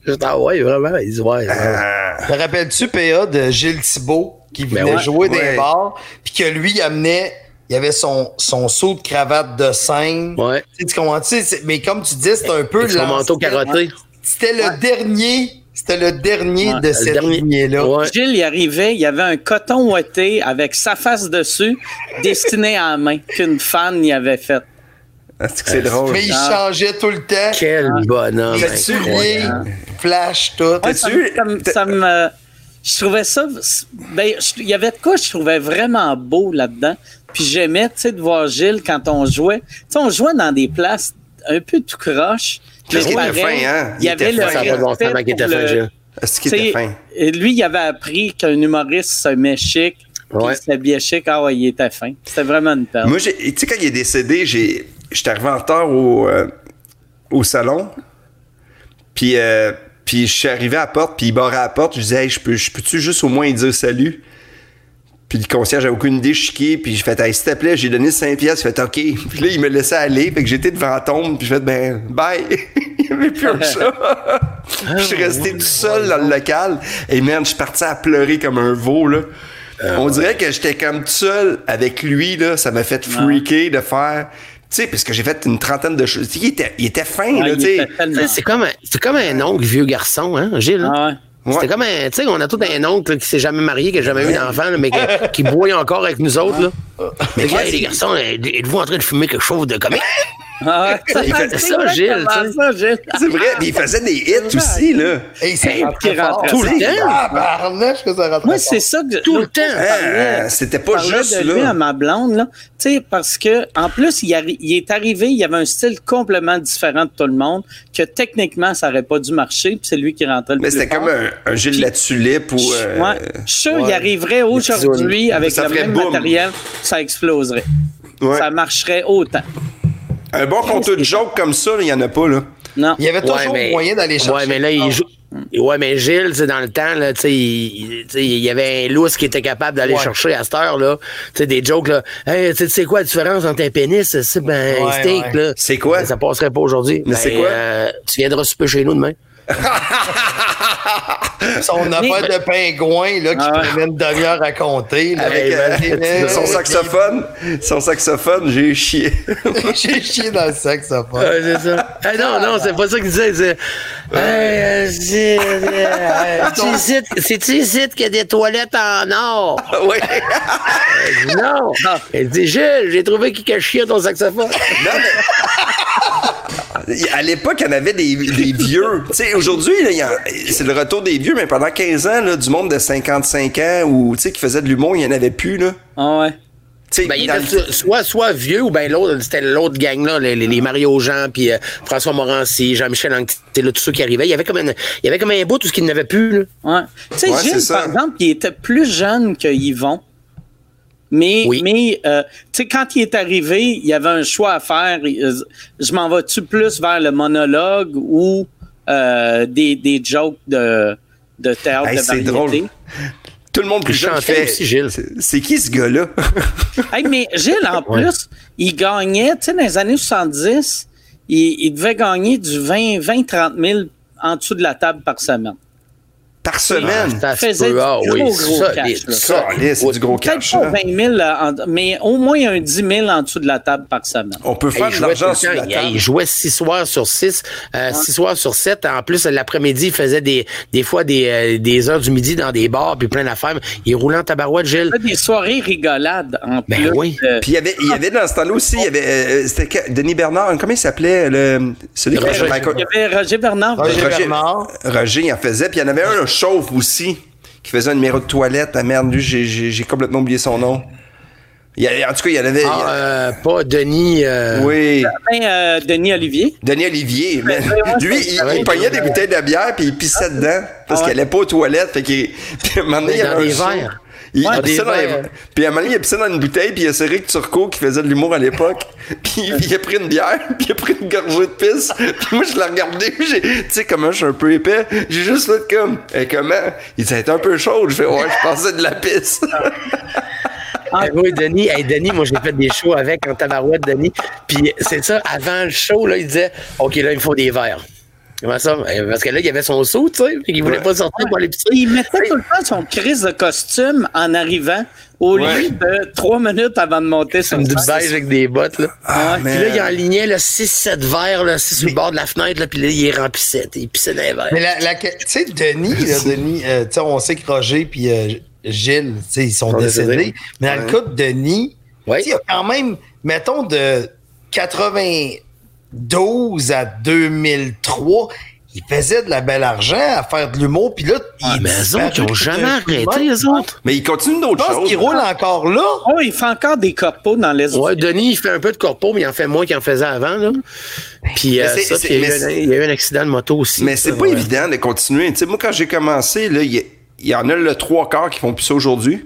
J'étais, ah ouais, vraiment. Il dit, ouais. ouais. Te rappelles-tu, PA, de Gilles Thibault, qui Ben venait ouais. jouer Ouais. les bars, puis que lui, il amenait, il avait son, son saut de cravate de scène. Ouais. Tu sais, tu comprends? Tu sais, mais comme tu dis, c'est un peu son manteau carotté. C'était le dernier, c'était le dernier Ouais, de le cette lignée-là. Ouais. Gilles, il arrivait, il y avait un coton ouaté avec sa face dessus, destiné à la main, qu'une fan y avait fait. Ah, c'est c'est drôle. Mais il Ah. changeait tout le temps. Quel bonhomme. Souliers, flash, tout? Ouais, ça, T'as-tu- ça me- ça me. Je trouvais ça. Ben, je- il y avait de quoi je trouvais vraiment beau là-dedans. Puis j'aimais, tu sais, de voir Gilles quand on jouait. Tu sais, on jouait dans des places un peu tout croche. mais Qu'est-ce qu'il était pareil, fin, hein? Il y Il avait le. Ça va temps qu'il était fin, le- Gilles. Est-ce qu'il tu sais, était fin? et Lui, il avait appris qu'un humoriste se met chic. Puis Ouais. il s'habillait chic. Ah ouais, il était fin. C'était vraiment une perle. Moi, tu sais, quand il est décédé, j'étais arrivé en retard au, euh, au salon. Puis, euh, puis je suis arrivé à la porte, puis il barrait à la porte. Je disais, hey, je peux, je peux-tu juste au moins lui dire salut? Puis le concierge avait aucune idée, je chiquais, puis j'ai fait, hey, s'il te plaît, j'ai donné 5 pièces. Il fait, OK. Puis là, il me laissait aller, fait que j'étais devant la tombe, puis j'ai fait, ben, bye. il n'y avait plus un chat. Je suis resté tout seul dans le local. Et merde, je suis parti à pleurer comme un veau, là. On dirait que j'étais comme tout seul avec lui, là. Ça m'a fait freaker de faire. Tu sais, parce que j'ai fait une trentaine de choses. Il était, il était fin, Ah, là, tu sais. tellement- C'est comme, un- c'est comme un oncle vieux garçon, hein, Gilles? hein? Ah ouais. Ouais. C'était comme un. Tu sais, on a tout un oncle là, qui s'est jamais marié, qui a jamais eu d'enfant, mais que- qui boit encore avec nous autres. Là. Mais Ouais, les garçons, êtes-vous en train de fumer quelque chose de comique? Ah. Il C'est ça, Gilles, ça. C'est vrai, puis il faisait des hits aussi, là. Hey, rentre qui rentre tout le temps. Ah, que ça rentre Moi, c'est ça que Tout le temps. c'était je pas juste, de lui là. à ma blonde, là. Tu sais, parce que, en plus, il, est arrivé, il avait un style complètement différent de tout le monde, que techniquement, ça aurait pas dû marcher, puis c'est lui qui rentrait le Mais plus c'était comme un, Gilles la tulipe ou. euh, Ouais. Je suis sûr, il arriverait aujourd'hui avec le même matériel, ça exploserait. Ça marcherait autant. Un bon compte de joke comme ça, il y en a pas, là. Non. Il y avait toujours Ouais, mais- moyen d'aller chercher. Ouais, mais là, il joue. Ouais, mais Gilles, tu sais, dans le temps, là, tu sais, il, il y avait un lousse qui était capable d'aller Ouais. chercher à cette heure-là. Tu sais, des jokes, là. Hey, tu sais, tu sais quoi la différence entre un pénis, c'est ben, Ouais, steak, ouais. là? C'est quoi? Ça passerait pas aujourd'hui. Mais Ben, c'est quoi? euh, tu viendras souper chez nous demain. Son affaire de pingouin là, qui Ah prenait une demi-heure à compter. Là, Avec euh, Euh, son saxophone? Son saxophone, j'ai chié. J'ai chié dans le saxophone. Ouais, c'est ça. Ah non, non, c'est pas ça qu'il disait. C'est. Hey, euh, c'est. euh, tu ici- C'est-tu ici qu'il y a des toilettes en or? ouais. Elle dit non. Elle dit Gilles, j'ai trouvé qui cachait ton saxophone. Non, mais. À l'époque, il y en avait des, des vieux. Tu sais, aujourd'hui, là, il c'est le retour des vieux, mais pendant 15 ans, là, du monde de 55 ans ou qui faisait de l'humour, il n'y en avait plus. Là. Ah ouais. Ben, il était le- soit, soit vieux ou ben l'autre, c'était l'autre gang-là, les, les, les Mario Jean, puis euh, François Morancy, Jean-Michel Anctil, là, tous ceux qui arrivaient. Il y avait comme, une, il y avait comme un bout, tout ce qu'il n'avait plus. Là. Ouais. Tu sais, Ouais, Gilles, par exemple, il était plus jeune que Yvon. Mais, Oui. mais euh, tu sais, quand il est arrivé, il y avait un choix à faire. Il- Je m'en vais-tu plus vers le monologue ou euh, des, des jokes de, de théâtre Hey, de c'est variété? drôle. Tout le monde plus chantait fait. aussi, Gilles. C'est- C'est qui ce gars-là? Hey, mais Gilles, en plus, il gagnait, tu sais, dans les années 70, il, il devait gagner du 20, 20, 30 000 en dessous de la table par semaine. Par semaine. Ça se faisait. Ah du oui, gros, gros ça, cash, c'est du gros Peut-être cash. pas hein. 20 000, euh, en- mais au moins un 10 000 en dessous de la table par semaine. On peut faire il de l'argent sur la table. Il, il jouait six soirs sur six, euh, six soirs sur sept. En plus, l'après-midi, il faisait des, des fois des, euh, des heures du midi dans des bars puis plein d'affaires. Il roulait en tabarouette, Gilles. Des soirées rigolades en Ben plus. oui. de- Puis il y avait, il y avait dans ce temps-là aussi, il y avait, euh, c'était que- Denis Bernard, comment il s'appelait, le, celui Roger. faisait Michael- Il y avait Roger Bernard. Roger Roger, Bernard. Roger, il en faisait. Puis il y en avait un, un chauve aussi, qui faisait un numéro de toilette. Ah merde, lui, j'ai, j'ai, j'ai complètement oublié son nom. Il y a- en tout cas, il y en avait. Ah, euh, pas Denis. euh, oui. Ben, euh, Denis Olivier. Denis Olivier. mais lui, il, il pognait des bouteilles de bière puis il pissait dedans parce Ah ouais. qu'il allait pas aux toilettes. Fait qu'il, puis à un moment donné, il y avait un verres. Il, Ouais, il pissait dans les- verres. Puis à un moment donné, il a pissé dans une bouteille, puis il y a Cédric Turcot qui faisait de l'humour à l'époque. Puis il a pris une bière, puis il a pris une gorgée de pisse. Puis moi, je l'ai regardé, puis j'ai, tu sais, comment je suis un peu épais, j'ai juste fait comme, Eh, comment? Il dit, un peu chaud. Je fais, ouais, je pensais de la pisse. Ah oui, Denis, hey, Denis, moi j'ai fait des shows avec en tabarouette, Denis. Puis c'est ça, avant le show, là, il disait OK, là, il me faut des verres. Comment ça? Eh, Parce que là, il y avait son saut, tu sais, puis il voulait Ouais. pas sortir pour aller pisser. Il mettait tout le temps son crise de costume en arrivant au Ouais. lieu de trois minutes avant de monter sur Une le petite beige avec des bottes, là. Ah, Puis là, il enlignait 6-7 verres, là, sur le bord de la fenêtre, là, puis là, il remplissait. Il pissait dans les verres. Mais la, la- tu sais, Denis, là, Denis, euh, tu sais, on sait que Roger puis euh, Gilles, tu sais, ils sont décédés. Mais dans le cas de Denis, il y a quand même, mettons, de 92 à 2003, ils faisaient de la belle argent à faire de l'humour, puis là, ils mais eux autres, ils ont jamais arrêté, eux autres. Mais ils continuent Je d'autres pense choses. qu'ils roulent encore là. Oh, il fait encore des corpos dans les Ouais, Denis, il fait un peu de corpo, mais il en fait moins qu'il en faisait avant, là. Puis, euh, ça, puis il, y a eu un, c'est- il y a eu un accident de moto aussi. Mais c'est pas ouais. évident de continuer. Tu sais, moi, quand j'ai commencé, là, il y, il y en a le trois quarts qui font plus ça aujourd'hui.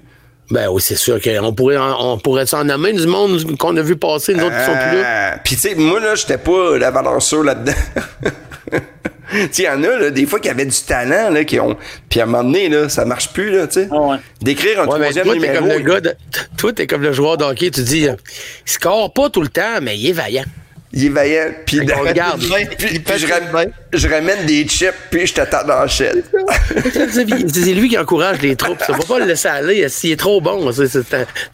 Ben oui, c'est sûr qu'on pourrait, en- on pourrait s'en nommer du monde qu'on a vu passer, nous autres qui sont plus là. Ah, Puis tu sais, moi, là, j'étais pas la valeur sûre là-dedans. tu sais, il y en a, là, des fois, qui avaient du talent, là, qui ont... Puis à un moment donné, là, ça marche plus, là, tu sais. Ah ouais. D'écrire un Ouais, troisième toi, t'es numéro... comme le gars de, toi, t'es comme le joueur d'hockey, tu dis, euh, il score pas tout le temps, mais il est vaillant. Il est vaillant. Puis, Fait qu'on le garde. puis, Il puis pète je, le ram- bain. je ramène des chips, puis je t'attends dans la chaîne. c'est lui qui encourage les troupes. Ça faut pas le laisser aller. S'il est trop bon, c'est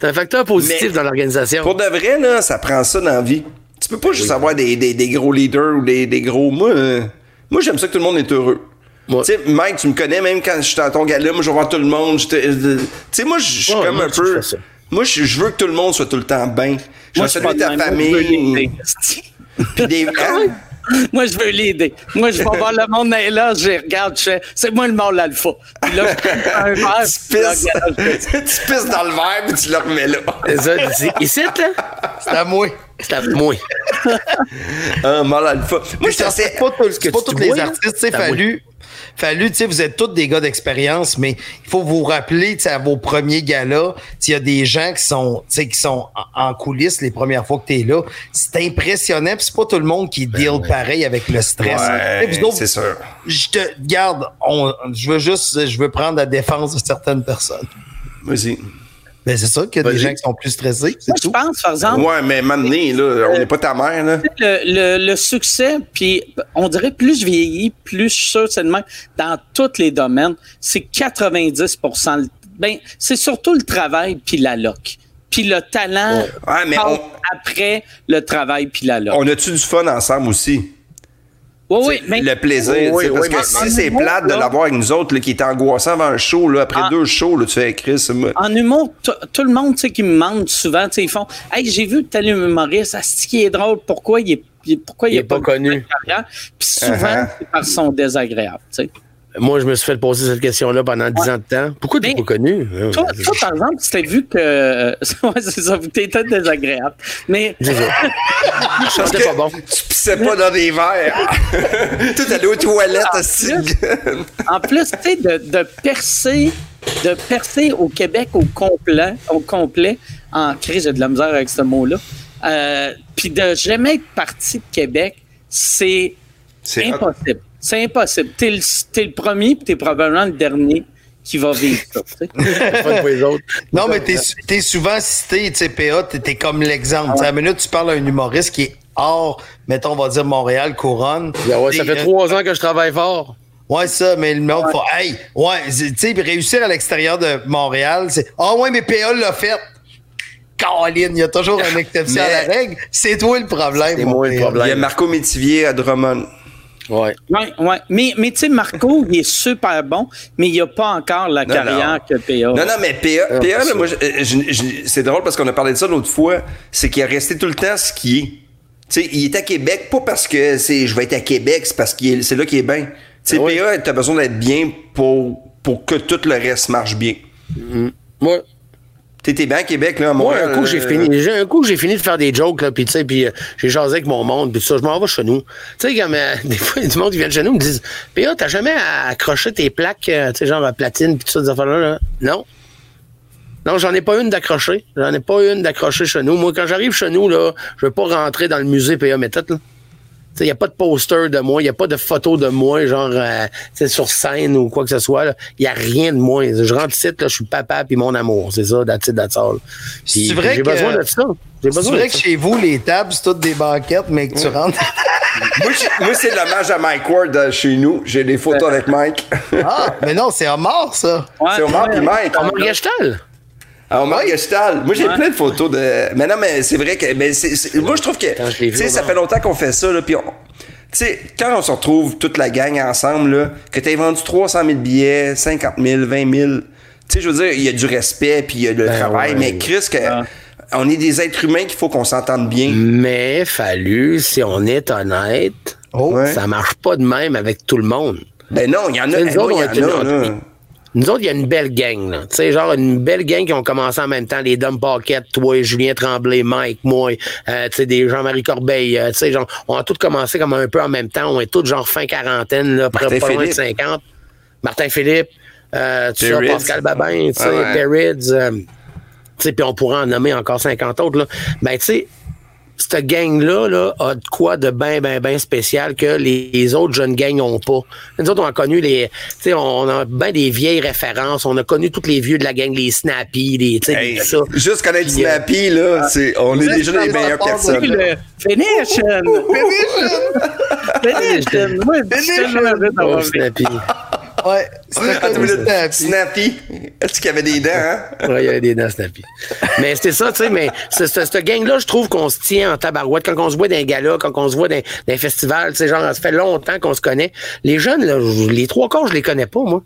un, facteur positif Mais- dans l'organisation. Pour de vrai, là, ça prend ça dans la vie. Tu peux pas juste avoir des, des, des gros leaders ou des, des gros... Moi, euh, moi j'aime ça que tout le monde est heureux. Ouais. Tu sais, Mike, tu me connais, même quand je suis dans ton gala, moi, je vais voir tout le monde. Tu sais, moi, je suis Ouais, comme moi un peu... Moi, je veux que tout le monde soit tout le temps bien. Je veux pas ta de même. Moi, je veux famille. Puis des... Hein? Moi, je veux l'aider. Moi, je vais voir le monde est là, je les regarde, je fais, c'est moi le mâle alpha. Puis là, je prends un verre, tu pisses, tu pisses dans le verre, puis tu le remets là. C'est ça, c'est- Ici, là, C'est à moi. c'est à moi. Un mal alpha. Moi, je C'est sais pas, tout- c'est que pas tu tous les artistes, tu sais, ça fallu, fallu, tu sais, vous êtes tous des gars d'expérience, mais il faut vous rappeler, tu sais, à vos premiers galas, il y a des gens qui sont, tu sais, qui sont en, coulisses les premières fois que tu es là. C'est impressionnant, puis c'est pas tout le monde qui deal pareil avec le stress. Ouais, c'est sûr. je te garde, je veux juste, je veux prendre la défense de certaines personnes. Vas-y. Ben, c'est ça qu'il y a des gens qui sont plus stressés, Moi, je tout. pense, par exemple, Ouais, mais maintenant, là, on n'est pas ta mère, là. le, le, le succès, puis on dirait plus je vieillis, plus je suis sûr que c'est de même dans tous les domaines, c'est 90 le- ben, c'est surtout le travail puis la loc. Puis le talent Ouais, mais passe on- après le travail puis la loc. On a-tu du fun ensemble aussi? Oui, oui, mais le plaisir, Oui, tu sais, parce oui, que mais si c'est plate de l'avoir avec nous autres, là, qui est angoissant avant un show, là, après Ah. deux shows, là, tu fais Chris, moi. en humour, tout le monde tu sais, qui me demande souvent, tu sais, ils font Hey, j'ai vu tel humoriste, c'est qui est drôle, pourquoi il est, pourquoi il, Il est est pas connu. carrière? Puis souvent, Uh-huh. c'est par son désagréable. Tu sais. Moi, je me suis fait poser cette question-là pendant 10 ans de temps. Pourquoi tu Mais- pas connu? Toi, toi, par exemple, tu t'es vu que. ouais, c'est ça, t'étais désagréable. Mais. Je sentais pas bon. Tu pissais pas dans des verres. Toi, t'allais aux toilettes, En aussi. En plus, tu sais, de, de percer, de percer au Québec au complet, au complet, en crise, j'ai de la misère avec ce mot-là. Euh, Puis de jamais être parti de Québec, c'est C'est impossible. C'est impossible. T'es le, le premier, puis t'es probablement le dernier qui va vivre ça. Non, mais t'es, t'es souvent cité, tu sais, PA, t'es, comme l'exemple. Tu sais, À la minute, tu parles à un humoriste qui est hors, mettons, on va dire Montréal, Couronne. Ouais, ça fait trois ans que je travaille fort. Ouais, ça, mais le monde fait, hey, ouais, tu sais, puis réussir à l'extérieur de Montréal, c'est, ah ouais, mais PA l'a fait. Caroline, il y a toujours une exception à la Mais- règle. C'est toi le problème. C'est moi le problème. Il y a Marco Métivier à Drummond. Ouais. Ouais, ouais. Mais, mais tu sais, Marco, il est super bon, mais il n'a pas encore la Non, carrière que PA. Non, non, mais PA, Ah, PA, là, moi, je- c'est drôle parce qu'on a parlé de ça l'autre fois. C'est qu'il a resté tout le temps ce qui est. Tu sais, il est à Québec, pas parce que c'est je vais être à Québec, c'est parce que c'est là qu'il est bien. Tu sais, Ah oui. PA, t'as besoin d'être bien pour, pour que tout le reste marche bien. Moi, T'étais bien à Québec, là, à un coup, j'ai euh, fini. Un coup, j'ai fini de faire des jokes, là, puis tu sais, puis euh, j'ai jasé avec mon monde, puis ça, je m'en vais chez nous. Tu sais, comme euh, des fois, il y a du monde qui vient chez nous, me disent, PA, t'as jamais accroché tes plaques, euh, tu sais, genre à platine, puis tout ça, des affaires-là, là? Non. Non, j'en ai pas une d'accrocher. J'en ai pas une d'accrocher chez nous. Moi, quand j'arrive chez nous, là, je veux pas rentrer dans le musée PA Méthode, là. Il n'y a pas de poster de moi, il n'y a pas de photo de moi, genre euh, tu sais, sur scène ou quoi que ce soit. Il n'y a rien de moi. Je rentre ici, là, je suis papa puis mon amour. C'est ça, that's it, that's all. Puis, C'est vrai J'ai que- besoin de ça. C'est vrai de que ça. chez vous, les tables, c'est toutes des banquettes, mais que tu rentres. Moi, c'est l'hommage à Mike Ward euh, chez nous. J'ai des photos avec Mike. Ah, mais non, c'est Omar, ça. Ouais, c'est Omar puis Mike. Omar Gestal? Ah, Omar Oui. Gestal. Moi, j'ai Ouais. plein de photos de. Mais non, mais c'est vrai que. Mais Moi, je trouve que. Tu sais, ça fait longtemps qu'on fait ça, là. Puis on. Tu sais, quand on se retrouve toute la gang ensemble, là, que t'aies vendu 300 000 billets, 50 000, 20 000, tu sais, je veux dire, il y a du respect, puis il y a le Ben travail, ouais. mais Chris, que, on est des êtres humains qu'il faut qu'on s'entende bien. Mais fallu, si on est honnête, Oh. Ça marche pas de même avec tout le monde. Ben non, il y en a. Nous autres, il y on a. Nous autres, il y a une belle gang, là. Tu sais, genre une belle gang qui ont commencé en même temps. Les Dom Paquette, toi, Julien Tremblay, Mike, moi, euh, tu sais, des Jean-Marie Corbeil, euh, tu sais, genre, on a tous commencé comme un peu en même temps. On est tous genre fin quarantaine, là, près Martin pas loin de Philippe. 50. Martin Philippe, euh, tu sais. Pascal Babin, tu sais. Perrids, euh, tu sais, puis on pourrait en nommer encore 50 autres, là. Ben, tu sais, cette gang-là là, a de quoi de bien, bien, bien spécial que les, autres jeunes gangs n'ont pas. Nous autres, on a connu les. Tu sais, on a bien des vieilles références. On a connu tous les vieux de la gang, les Snappy, les. Tu Hey, ça. juste connaître Puis, euh, Snappy, là, c'est, on est déjà les meilleures personnes. Le finish! Finish! Moi, je suis Snappy. Ouais, Attends ça. Snappy. Est-ce qu'il y avait des dents, hein? Ouais, il y avait des dents Snappy. Mais c'était ça, tu sais, mais ce- ce- cette gang-là, je trouve qu'on se tient en tabarouette. Quand on se voit dans les galas, quand on se voit les festivals, tu sais, genre, ça fait longtemps qu'on se connaît. Les jeunes, là, les trois quarts, je les connais pas, moi.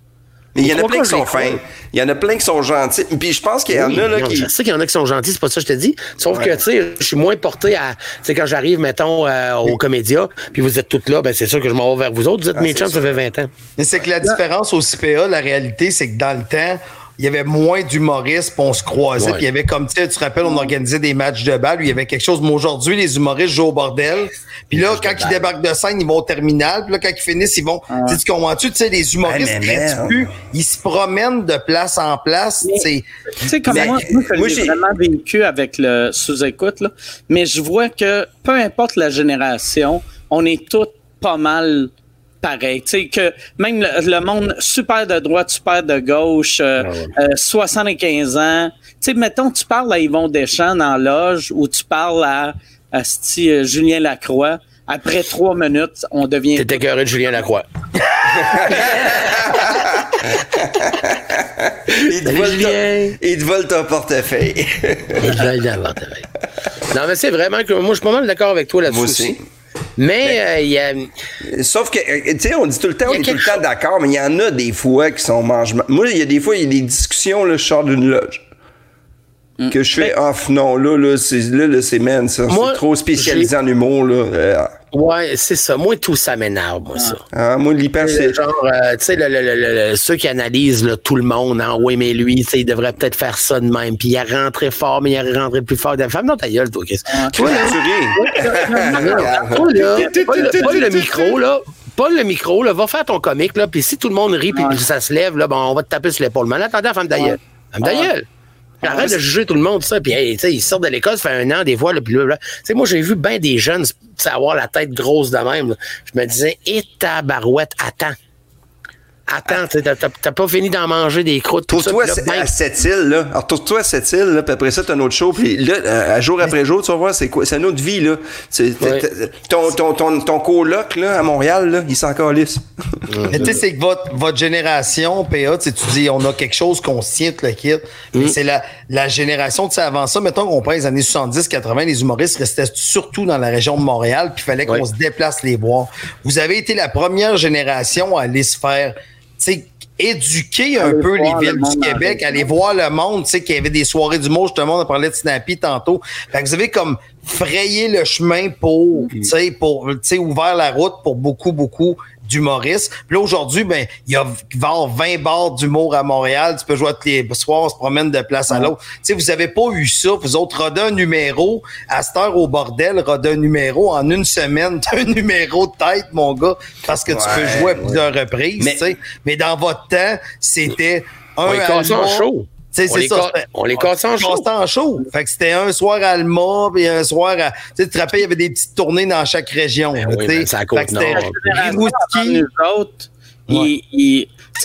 Mais il y en a plein qui sont fins. Il y en a plein qui sont gentils. Puis je pense qu'il y en Oui, a, là, non, qui. Je sais qu'il y en a qui sont gentils, c'est pas ça que je te dis. Sauf que, tu sais, je suis moins porté à. Tu sais, quand j'arrive, mettons, euh, au Comédia, puis vous êtes toutes là, ben c'est sûr que je m'en vais vers vous autres. Vous êtes mes c'est chums, ça fait 20 ans. Mais c'est que la différence au CPA, la réalité, c'est que dans le temps, il y avait moins d'humoristes, puis on se croisait. Ouais. Puis il y avait comme, tu sais, tu te rappelles, on organisait des matchs de balle, où il y avait quelque chose. Mais aujourd'hui, les humoristes jouent au bordel. Puis là, quand ils débarquent de scène, ils vont au terminal. Puis là, quand ils finissent, ils vont. Tu sais, tu comprends-tu? Tu sais, les humoristes merde. plus. Ils se promènent de place en place. Tu sais, comme moi, moi, j'ai- vraiment vécu avec le sous-écoute, là. mais je vois que peu importe la génération, on est tous pas mal pareils. Tu sais, que même le, le monde super de droite, super de gauche, euh, euh, 75 ans. Tu sais, mettons, tu parles à Yvon Deschamps dans loge ou tu parles à, à sti- euh, Julien Lacroix. Après trois minutes, on devient. T'es écœuré de Julien Lacroix. Il te vole ton- il te vole ton portefeuille. Je vais le avoir, t'as raison. non, mais c'est vraiment que moi, je suis pas mal d'accord avec toi là-dessus. Moi aussi. Mais euh, il y a. Sauf que, euh, tu sais, on dit tout le temps, on est tout le temps d'accord, mais il y en a des fois qui sont mangement. Moi, il y a des fois, il y a des discussions, là, je sors d'une loge. Que je fais, off, non, là, là, c'est, là, là, c'est, man, ça. Moi, c'est trop spécialisé en humour, là. Euh, Ouais, c'est ça. Moi, tout ça m'énerve, moi, ça. ah, moi, l'hyper, c'est. Genre, euh, tu sais, le, le- le- le- le- ceux qui analysent là, tout le monde, hein, oui, mais lui, tu sais, il devrait peut-être faire ça de même, puis il a rentré fort, mais il a rentré plus fort. Femme dans ta gueule, toi, Chris. Toi, là, Tu Paul, le micro, là. Paul, le micro, là, va faire ton comique, là, puis si tout le monde rit, puis ça se lève, là, bon, on va te taper sur l'épaule. Mais en attendant, femme d'ailleurs. Femme d'ailleurs. Arrête de juger tout le monde, ça. Puis, hey, ils sortent de l'école, ça fait un an, des fois, là, puis là, là. Moi, j'ai vu bien des jeunes, avoir la tête grosse de même. Je me disais, et ta barouette, attends. Attends, t'as- t'as t'as pas fini d'en manger des croûtes, là, à cette île, là. Alors, trouve-toi à cette île, là, puis après ça, t'as un autre show, puis là, euh, à jour après jour, tu vas voir, c'est quoi? C'est une autre vie, là. Ton, ton, ton, ton coloc, là, à Montréal, là, il s'en calisse. Mais tu sais, c'est que votre, votre génération, PA, tu dis, on a quelque chose qu'on se tient, tout le kit. Mais c'est la, la génération, tu sais, avant ça, mettons qu'on prend les années 70, 80, les humoristes restaient surtout dans la région de Montréal, puis il fallait qu'on Ouais. se déplace les voir. Vous avez été la première génération à aller se faire, sais, éduquer un Aller peu les le villes du Québec, aller voir le monde, tu sais, qu'il y avait des soirées du mot, justement, on parlait de Snappy tantôt. Fait que vous avez comme frayé le chemin pour, tu sais, pour, tu sais, ouvert la route pour beaucoup, beaucoup d'humoristes. Puis là, aujourd'hui, ben, il y a avoir 20 bars d'humour à Montréal. Tu peux jouer tous les soirs, on se promène de place à l'autre. Tu sais, vous avez pas eu ça. Vous autres, rodez un numéro, à cette heure au bordel, rodez un numéro en une semaine. T'as un numéro de tête, mon gars, parce que tu Ouais, peux jouer à plusieurs reprises, Mais-. Mais dans votre temps, c'était un Alma. show. C'est les ça. on les casse en show. cassait en show. Fait que c'était un soir à Alma, puis un soir à. Tu sais, tu te rappelles, il y avait des petites tournées dans chaque région. Ben oui, tu sais. ben, c'est à la Fait que c'était nous autres,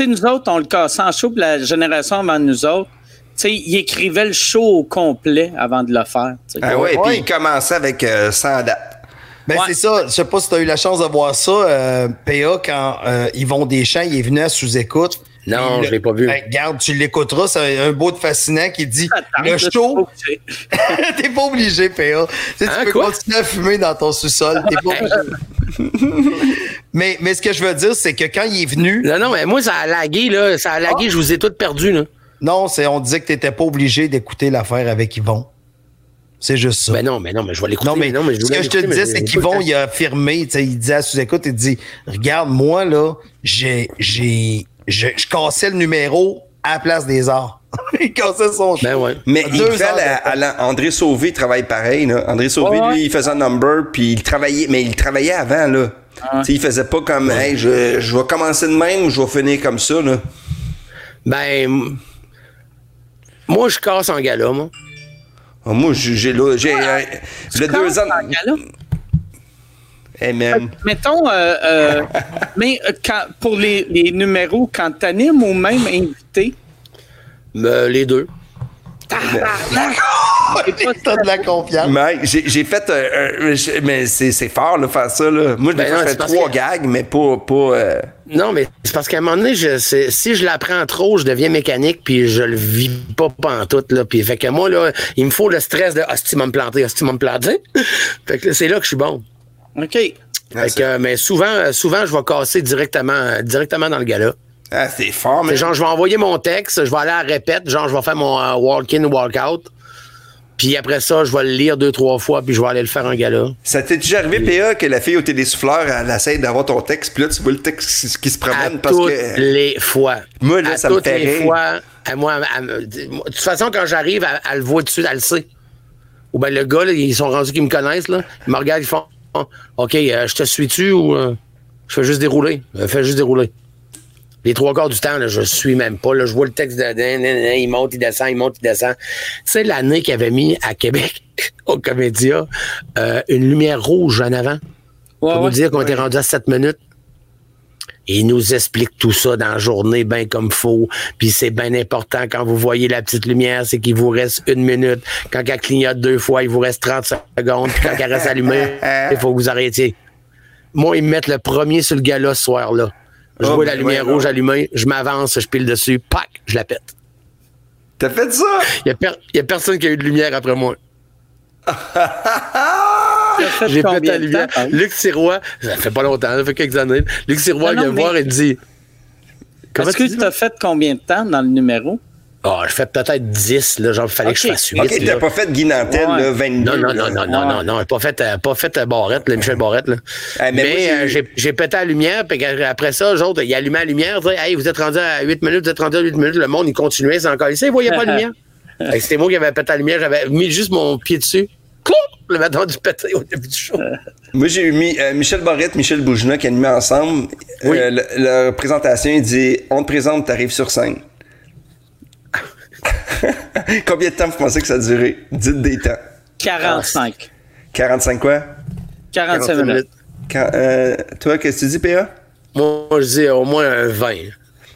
nous autres, on le cassait en show, puis la génération avant nous autres, tu sais, il écrivait le show au complet avant de le faire. Ah ouais, Ouais. puis il commençait avec euh, 100 dates. Ben, Ouais. c'est ça. Je sais pas si tu as eu la chance de voir ça, euh, PA, quand euh, Yvon Deschamps, il est venu à sous-écoute. Non, je l'ai pas vu. Ben, regarde, tu l'écouteras, c'est un beau de fascinant qui dit Attends, le show, t'es pas obligé, PA. Tu, sais, tu Hein, peux quoi? continuer à fumer dans ton sous-sol. T'es pas obligé. mais, mais ce que je veux dire, c'est que quand il est venu, Non, non, mais moi, ça a lagué, là. Ça a lagué, Ah. je vous ai toutes perdu, là. non, c'est on disait que t'étais pas obligé d'écouter l'affaire avec Yvon. C'est juste ça. Ben non, mais non, mais je vais l'écouter. Non, mais, non, mais ce voulais que je te disais, mais c'est j'ai- qu'Yvon, il a affirmé, il disait à sous-écoute, il dit, regarde, moi, là, j'ai, j'ai, je, je cassais le numéro à la place des arts. il cassait son Ben ouais. Mais il Deux à, à André Sauvé travaille pareil. Là. André Sauvé, Ouais. lui, il faisait un number, puis il travaillait, mais il travaillait avant. Là. Tu sais, Il faisait pas comme, hey, je, je vais commencer de même ou je vais finir comme ça. Là. Ben, moi, je casse en gala, moi. Ah, Moi, j'ai là, j'ai euh, le deux ans. en gala? Eh, man. Mettons, euh, euh, mais euh, quand, pour les, les numéros, quand t'animes ou même invité, Ben, les deux. T'as de la confiance. Mike, j'ai j'ai fait. euh, euh, mais c'est c'est fort, là, faire ça. Là. Moi, je Ben me non, fais trois que- gags, mais pas. pas euh, Non, mais c'est parce qu'à un moment donné, je, si je l'apprends trop, je deviens mécanique, puis je le vis pas pantoute, là. Puis fait que moi, là, il me faut le stress de « Ah, si tu vas me planter, ah, si tu vas me planter. » Fait que c'est là que je suis bon. OK. Fait que, mais souvent, souvent, je vais casser directement, directement dans le gala. Ah, c'est fort, mais. Genre, je vais envoyer mon texte, je vais aller à la répète, genre, je vais faire mon euh, walk-in, walk-out. Puis après ça, je vais le lire deux, trois fois, puis je vais aller le faire en gala. Ça t'est déjà arrivé, PA, que la fille au télésouffleur, elle essaie d'avoir ton texte, puis là, tu vois le texte qui- se À promène parce toutes que. les fois. Moi, là, à ça me toutes fait les rire. fois. À moi, me- de toute façon, quand j'arrive, elle, elle le voit dessus, elle le sait. Ou bien le gars, là, ils sont rendus qu'ils me connaissent, là. Ils me regardent, ils font OK, euh, je te suis-tu ou euh, je fais juste dérouler? Euh, fais juste dérouler. Les trois quarts du temps, là, je suis même pas. Là, je vois le texte de nan, nan, nan, il monte, il descend, il monte, il descend. Tu sais, l'année qu'il avait mis à Québec, au Comédia, euh, une lumière rouge en avant Ouais, pour ouais. nous dire qu'on était rendu à 7 minutes. Il nous explique tout ça dans la journée, bien comme faut. Puis c'est bien important quand vous voyez la petite lumière, c'est qu'il vous reste une minute. Quand elle clignote deux fois, il vous reste 30 secondes. Puis quand elle reste allumée, il faut que vous arrêtiez. Moi, ils me mettent le premier sur le gala ce soir-là. Je Oh, vois la ben lumière ouais, rouge allumée, je m'avance, je pile dessus, pac, je la pète. T'as fait ça? Il n'y a, personne qui a eu de lumière après moi. J'ai pété la de lumière. temps, hein? Luc Sirois, ça fait pas longtemps, ça fait quelques années. Luc Sirois Non, vient non, me voir mais- et dit Est-ce tu que tu as fait combien de temps dans le numéro? Ah, je fais peut-être 10, là, genre, il fallait que je fasse 8. Ok, t'as pas fait Guy Nantel, Ouais. là, 22. Non, non, non, non, non, Ouais. non, non, pas fait, euh, pas fait euh, Barrette, là, Michel Barrette, là. Ah, mais mais j'ai- euh, j'ai pété la lumière, puis après ça, eux autres, ils allumaient la lumière, hey, vous êtes rendu à 8 minutes, vous êtes rendu à 8 minutes, le monde, il continuait, c'est encore ici, ils voyaient pas la lumière. C'était moi qui avais pété la lumière, j'avais mis juste mon pied dessus, le matin du pété au début du show. Moi, j'ai eu mis euh, Michel Barrette, Michel Bougina qui animaient ensemble. Oui. Euh, le- leur présentation, il dit On te présente, t'arrives sur scène. Combien de temps vous pensez que ça a duré? Dites des temps. 45. 45 quoi? 45 45 minutes. Quand, euh, toi, qu'est-ce que tu dis, PA? Moi, je dis au moins un 20.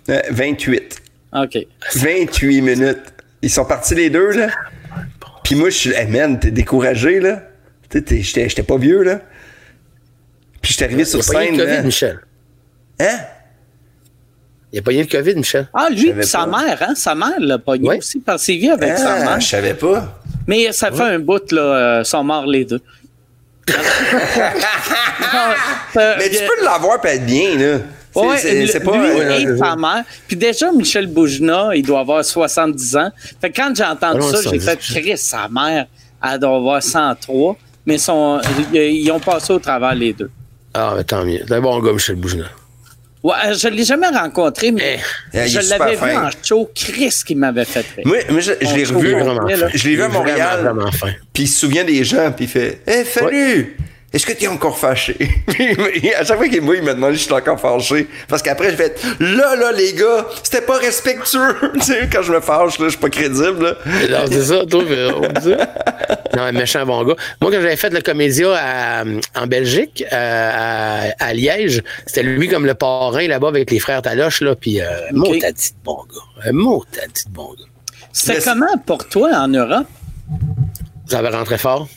Euh, 28. OK. 28 minutes. Ils sont partis les deux, là? Puis moi, je suis. Hey man, t'es découragé, là. Tu sais, t'es- j'étais j'étais pas vieux, là. Puis j'étais arrivé Il sur n'y a pas eu scène, le COVID. Michel. Hein? Il n'y a pas eu le COVID, Michel. Ah, lui, pis sa pas. mère, hein? Sa mère l'a pogné Ouais. aussi parce qu'il vit avec sa Ah, mère. je savais pas. Mais ça fait un bout, là, euh, sont morts les deux. Euh, Mais tu euh, peux l'avoir pas être bien, là. Ouais, c'est pas. lui euh, et sa mère. Puis déjà, Michel Boujna, il doit avoir 70 ans. Fait que quand j'ai entendu Ah ça, j'ai 70. fait Chris, sa mère, elle doit avoir 103. Mais son, ils, ont passé au travers les deux. Ah, mais tant mieux. C'est un bon gars, Michel Bougina. Ouais, euh, je ne l'ai jamais rencontré, mais Eh, est je l'avais vu fin. en show. Chris qui m'avait fait rire. Moi, moi, je, je l'ai revu. vraiment. Je l'ai vu à Montréal. Vraiment, vraiment fin. Puis il se souvient des gens, puis il fait Hé, salut! Est-ce que tu es encore fâché? Puis, à chaque fois qu'il me il me demande si je suis encore fâché. Parce qu'après, je fais Là, là, les gars, c'était pas respectueux. tu sais, quand je me fâche, là, je suis pas crédible. Là. Non, c'est ça, toi, mais on dit ça. Non, un méchant bon gars. Moi, quand j'avais fait le comédia à- en Belgique, euh, à, à Liège, c'était lui comme le parrain là-bas avec les frères Taloche, là, puis euh, mot t'as dit de bon gars. Un mot t'as dit de bon gars. C'était Mais- comment pour toi en Europe? Ça avait rentré fort.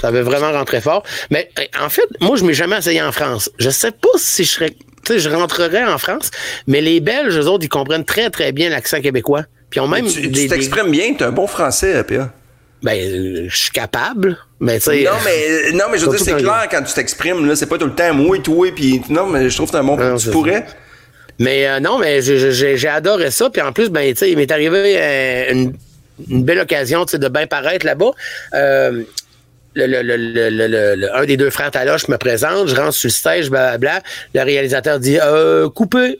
Ça avait vraiment rentré fort. Mais euh, en fait, moi, je m'ai jamais essayé en France. Je sais pas si je serais. Tu sais, je rentrerais en France, mais les Belges, eux autres, ils comprennent très, très bien l'accent québécois. Puis ont même. Tu tu des- t'exprimes bien, t'es un bon français, PA. Ben, euh, je suis capable, mais tu sais. Non, mais, non, mais je veux dire, c'est clair quand tu t'exprimes, là. C'est pas tout le temps et toi, puis non, mais je trouve que t'es un bon. Non, tu pourrais? Mais euh, non, mais j'ai- adoré ça. Puis en plus, ben, tu sais, il m'est arrivé euh, une, une belle occasion tu sais, de bien paraître là-bas. Euh, un des deux frères Taloche me présente, je rentre sur le stage, blablabla. Le réalisateur dit euh, Coupé.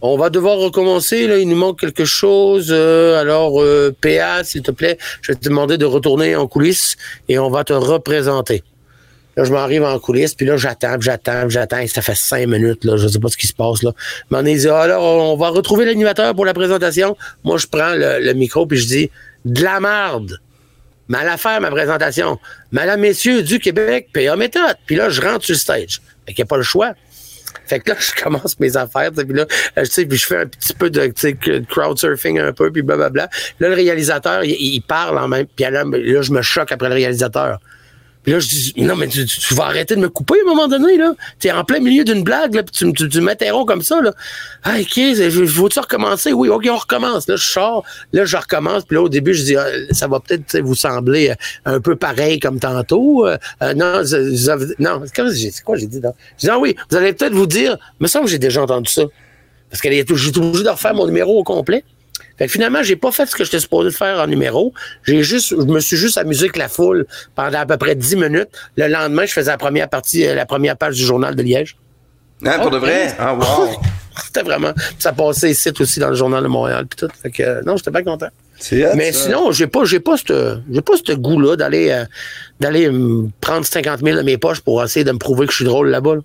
On va devoir recommencer, il nous manque quelque chose. euh, alors, euh, PA, s'il te plaît, je vais te demander de retourner en coulisses et on va te représenter. Là, je m'arrive en coulisses, puis là, j'attends, j'attends, j'attends, ça fait cinq minutes, là, je sais pas ce qui se passe, là. Mais on dit, Ah, alors, on va retrouver l'animateur pour la présentation. Moi, je prends le, micro, puis je dis, de la marde. Mais à faire, ma présentation. Madame, messieurs du Québec, PA méthode. Puis là, je rentre sur le stage. Fait qu'il n'y a pas le choix. Fait que là, je commence mes affaires, puis là, euh, tu sais, puis je fais un petit peu de que- crowd surfing un peu, puis blablabla. Là, le réalisateur, il, il parle en même, puis là, là, je me choque après le réalisateur. Là, je dis, non, mais tu, tu- vas arrêter de me couper à un moment donné, là. T'es en plein milieu d'une blague, là, puis tu, tu, tu m'interromps comme ça, là. Ah, OK, je- je- faut-tu recommencer? Oui, OK, on recommence. Là, je sors, là, je recommence, puis là, au début, je dis, ah, ça va peut-être vous sembler euh, un peu pareil comme tantôt. Euh, euh, non, non, c'est quoi j'ai dit? non? Je dis, ah oui, vous allez peut-être vous dire, me semble que j'ai déjà entendu ça. Parce que j'ai été obligé de refaire mon numéro au complet. Fait que finalement, j'ai pas fait ce que j'étais supposé faire en numéro. J'ai juste, je me suis juste amusé avec la foule pendant à peu près 10 minutes. Le lendemain, je faisais la première partie, euh, la première page du journal de Liège. Hein, pour de vrai? Ah, wow. C'était vraiment, ça passait ici aussi dans le journal de Montréal puis tout. Fait que, euh, non, j'étais pas content. Hot, Mais ça. sinon, j'ai pas, j'ai pas ce, j'ai pas ce goût-là d'aller, euh, d'aller me prendre 50 000 de mes poches pour essayer de me prouver que je suis drôle là-bas. là.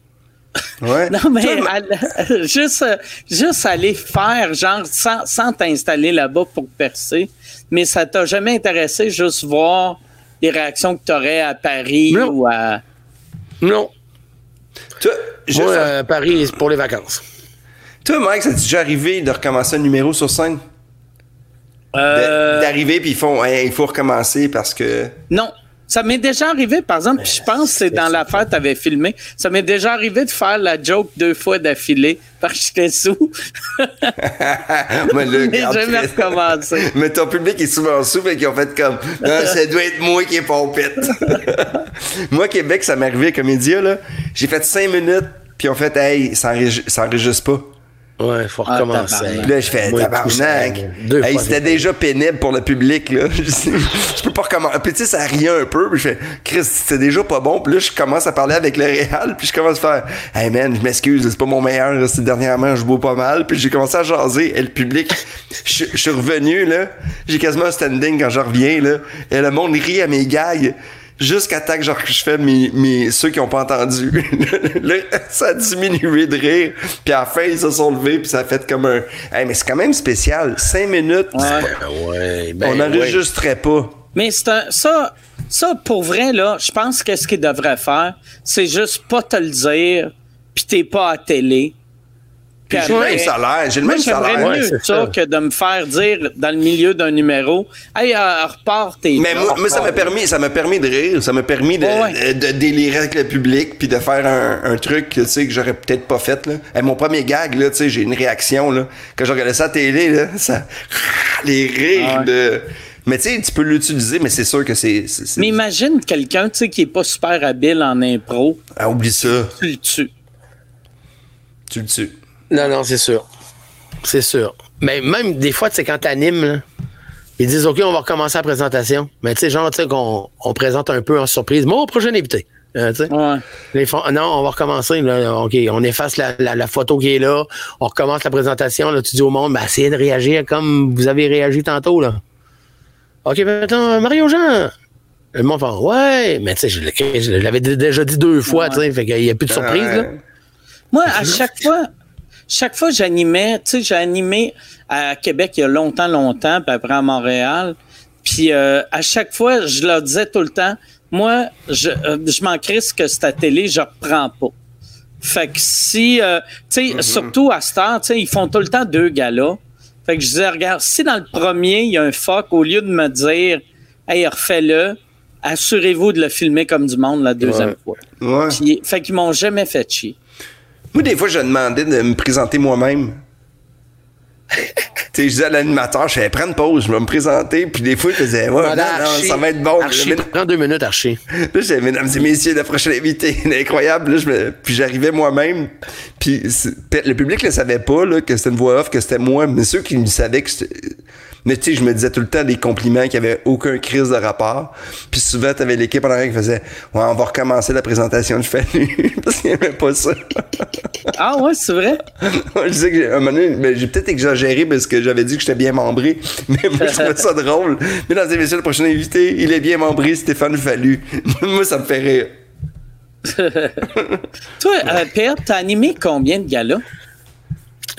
Ouais. Non, mais al- juste, euh, juste aller faire, genre, sans, sans t'installer là-bas pour percer, mais ça t'a jamais intéressé juste voir les réactions que tu aurais à Paris Non. ou à. Non. Toi, juste Moi, en- euh, Paris, pour les vacances. toi, Mike, ça t'est déjà arrivé de recommencer un numéro sur scène? Euh, D'arriver, puis ils font, Hey, il faut recommencer parce que. non. Ça m'est déjà arrivé, par exemple, puis je pense que c'est dans l'affaire que tu avais filmé. Ça m'est déjà arrivé de faire la joke deux fois d'affilée parce que j'étais sous. Mais jamais recommencé. Mais ton public est souvent sous, fait qu'ils ont fait comme, non, ça doit être moi qui est pompette. moi, Québec, ça m'est arrivé, comédia, là. J'ai fait cinq minutes, puis ils ont fait, hey, ça enregistre ça enregistre pas. Ouais, faut Ah, recommencer. Puis là, je fais Moi, tabarnak. deux Hey, c'était déjà pénible pour le public, là. Je, peux pas recommencer. Puis tu sais, ça riait un peu. Puis je fais, Chris, c'était déjà pas bon. Puis là, je commence à parler avec le Réal. Puis je commence à faire, hey man, je m'excuse, c'est pas mon meilleur. là, c'est dernièrement, je bois pas mal. Puis j'ai commencé à jaser. Et le public, je, je suis revenu, là. J'ai quasiment un standing quand je reviens, là. Et le monde rit à mes gags. Jusqu'à temps que genre, que je fais mes, mes, ceux qui ont pas entendu. Là, ça a diminué de rire. Puis à la fin, ils se sont levés. Puis ça a fait comme un. Hey, mais c'est quand même spécial. Cinq minutes. c'est Ouais. pas- Ben ouais, ben on ouais. n'enregistrait pas. Mais c'est un- ça, ça, pour vrai, là, je pense que ce qu'il devrait faire, c'est juste pas te le dire, puis t'es pas à télé. J'ai le même salaire. J'ai le même salaire. Mieux c'est ça, ça. que de me faire dire dans le milieu d'un numéro Hey, euh, repars tes. Mais moi, moi, ça m'a permis, ça m'a permis de rire, ça m'a permis de, Ouais, ouais. de, de délirer avec le public, puis de faire un, un truc, tu sais, que j'aurais peut-être pas fait là. Mon premier gag là, tu sais, j'ai une réaction là, quand je regardais ça à la télé là, ça, les rires ouais. de. Mais tu sais, tu peux l'utiliser, mais c'est sûr que c'est- Mais imagine quelqu'un tu sais, qui est pas super habile en impro, Ah, oublie ça, tu le tues. tu le tues. Non, non, c'est sûr. C'est sûr. Mais même des fois, tu sais, quand t'animes, là, ils disent OK, on va recommencer la présentation. Mais tu sais, genre, tu sais, qu'on on présente un peu en surprise. Mon prochain invité. Euh, tu sais. Ouais. Ah non, on va recommencer. Là, OK, on efface la, la- la photo qui est là. On recommence la présentation. Là, tu dis au monde, ben, essayez de réagir comme vous avez réagi tantôt. Là. OK, maintenant, Mario Jean. Le monde fait Ouais, mais tu sais, je l'avais déjà dit deux fois, tu sais, fait qu'il n'y a plus de surprise. Là. Moi, à chaque fois, chaque fois j'animais, tu sais, j'ai animé à Québec il y a longtemps, longtemps, puis après à Montréal. Puis euh, à chaque fois, je leur disais tout le temps, moi, je, euh, je m'en crisse que c'est à télé, je reprends pas. Fait que si, euh, tu sais, surtout à Star, tu sais, ils font tout le temps deux galas. Fait que je disais, regarde, si dans le premier, il y a un fuck, au lieu de me dire, hey, refais-le, assurez-vous de le filmer comme du monde la deuxième Ouais. fois. Ouais. Puis, fait qu'ils m'ont jamais fait chier. Moi, des fois, je demandais de me présenter moi-même. tu sais, je disais à l'animateur, je fais prendre une pause, je vais me présenter. Puis des fois, il faisait, ouais, non, ça va être bon. Archie, prends deux minutes, Archie. Là, j'avais, mesdames et messieurs, le prochain invité, incroyable. Là, je me- puis j'arrivais moi-même. Puis le public ne savait pas là, que c'était une voix off, que c'était moi. Mais ceux qui le savaient que c'était. Mais tu sais, je me disais tout le temps des compliments qui avaient aucun crise de rapport. Puis souvent, t'avais l'équipe en arrière qui faisait Ouais, on va recommencer la présentation de Fallu. Parce qu'il n'y avait pas ça. ah ouais, c'est vrai? je disais que un moment donné, ben, j'ai peut-être exagéré parce que j'avais dit que j'étais bien membré. Mais moi, je trouvais ça drôle. Mais dans messieurs, le prochain invité, il est bien membré, Stéphane Fallu. moi, ça me fait rire. Toi, euh, Pierre, t'as animé combien de galas?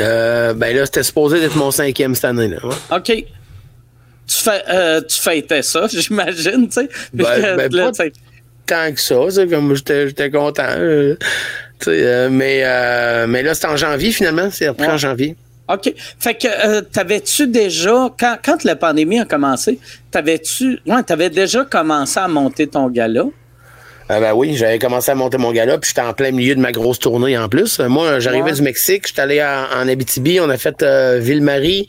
Euh, ben là, c'était supposé d'être mon cinquième cette année. Là. OK. Tu, fais, euh, tu fêtais ça, j'imagine, tu sais. Ben, ben pas tant que ça, comme j'étais content. Euh, euh, mais, euh, mais là, c'est en janvier finalement, c'est après en janvier. OK. Fait que t'avais-tu déjà, quand, quand la pandémie a commencé, t'avais-tu. Ouais, t'avais déjà commencé à monter ton gala? Ah ben oui, j'avais commencé à monter mon gala, puis j'étais en plein milieu de ma grosse tournée en plus. Moi, j'arrivais du Mexique, j'étais allé en, Abitibi, on a fait euh, Ville-Marie,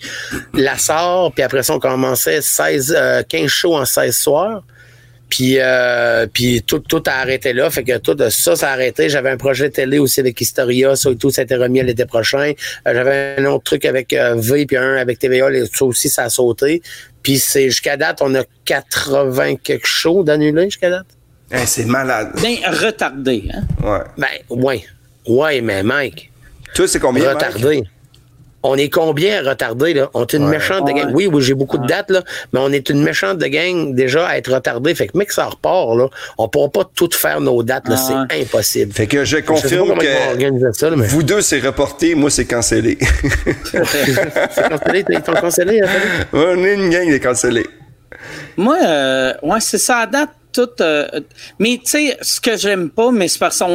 La Sarre, puis après ça, on commençait 16, 15 shows en 16 soirs. Puis, euh, puis tout, tout a arrêté là. Fait que tout ça, ça a arrêté. J'avais un projet télé aussi avec Historia. Ça et tout, ça a été remis l'été prochain. Euh, j'avais un autre truc avec V, puis un avec TVA. Ça aussi, ça a sauté. Puis c'est jusqu'à date, on a 80 quelque chose d'annulés jusqu'à date c'est malade. Bien retardé, hein? Ouais. Ben, ouais. Ouais, mais Mike. Toi, c'est combien? Retardé. On est combien retardé, là? On est une méchante de gang. Oui, oui, j'ai beaucoup de dates, là, mais on est une méchante de gang déjà à être retardé. Fait que, mec, ça repart, là. On pourra pas tout faire nos dates, là. C'est impossible. Fait que je confirme que ça, vous deux, c'est reporté. Moi, c'est cancellé. c'est cancellé? T'es cancellé, hein? On est une gang de cancellés. Moi, euh, ouais, c'est ça à date tout. Euh, mais tu sais, ce que j'aime pas, mais c'est parce que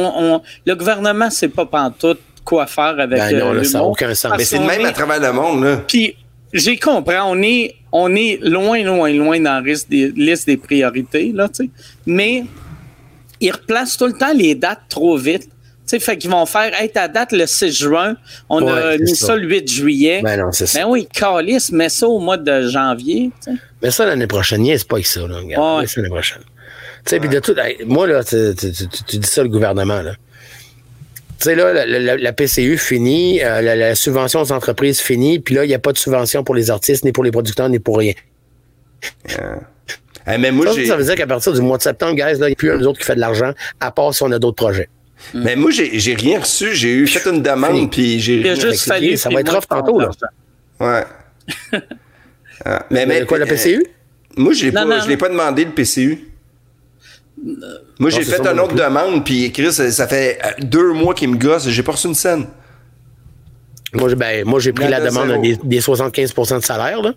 le gouvernement sait pas pantoute quoi faire avec ben non, ça n'a aucun sens. Mais c'est le même à travers le monde. Là. Puis j'ai compris, on est, on est loin, loin, loin dans la liste des, liste des priorités, là, tu sais. Mais ils replacent tout le temps les dates trop vite. Sais, fait qu'ils vont faire, hey, ta date le 6 juin, on a mis ça. le 8 juillet. Ben non, c'est ça. Ben oui, calice, mets ça au mois de janvier. T'sais. Mais ça l'année prochaine, c'est pas que ça, là. Regarde, l'année prochaine. Tu sais, puis de tout. moi, là, tu, dis ça, le gouvernement, là. Tu sais, là, la, PCU finit, euh, la, subvention aux entreprises finit, puis là, il n'y a pas de subvention pour les artistes, ni pour les producteurs, ni pour rien. Mais moi, ça, ça veut dire qu'à partir du mois de septembre, guys, il n'y a plus un autre qui fait de l'argent, à part si on a d'autres projets. Mais moi, j'ai rien reçu. J'ai eu fait une demande, puis j'ai. juste fallu. Ça va être off tantôt, là. Ouais. ah, mais, mais, quoi, la PCU? Moi, je ne l'ai pas demandé, le PCU. Moi, j'ai fait une autre demande, puis Chris, ça fait euh, deux mois qu'il me gosse, j'ai pas reçu une scène. Moi, ben, moi j'ai pris la demande des, des 75% de salaire, là.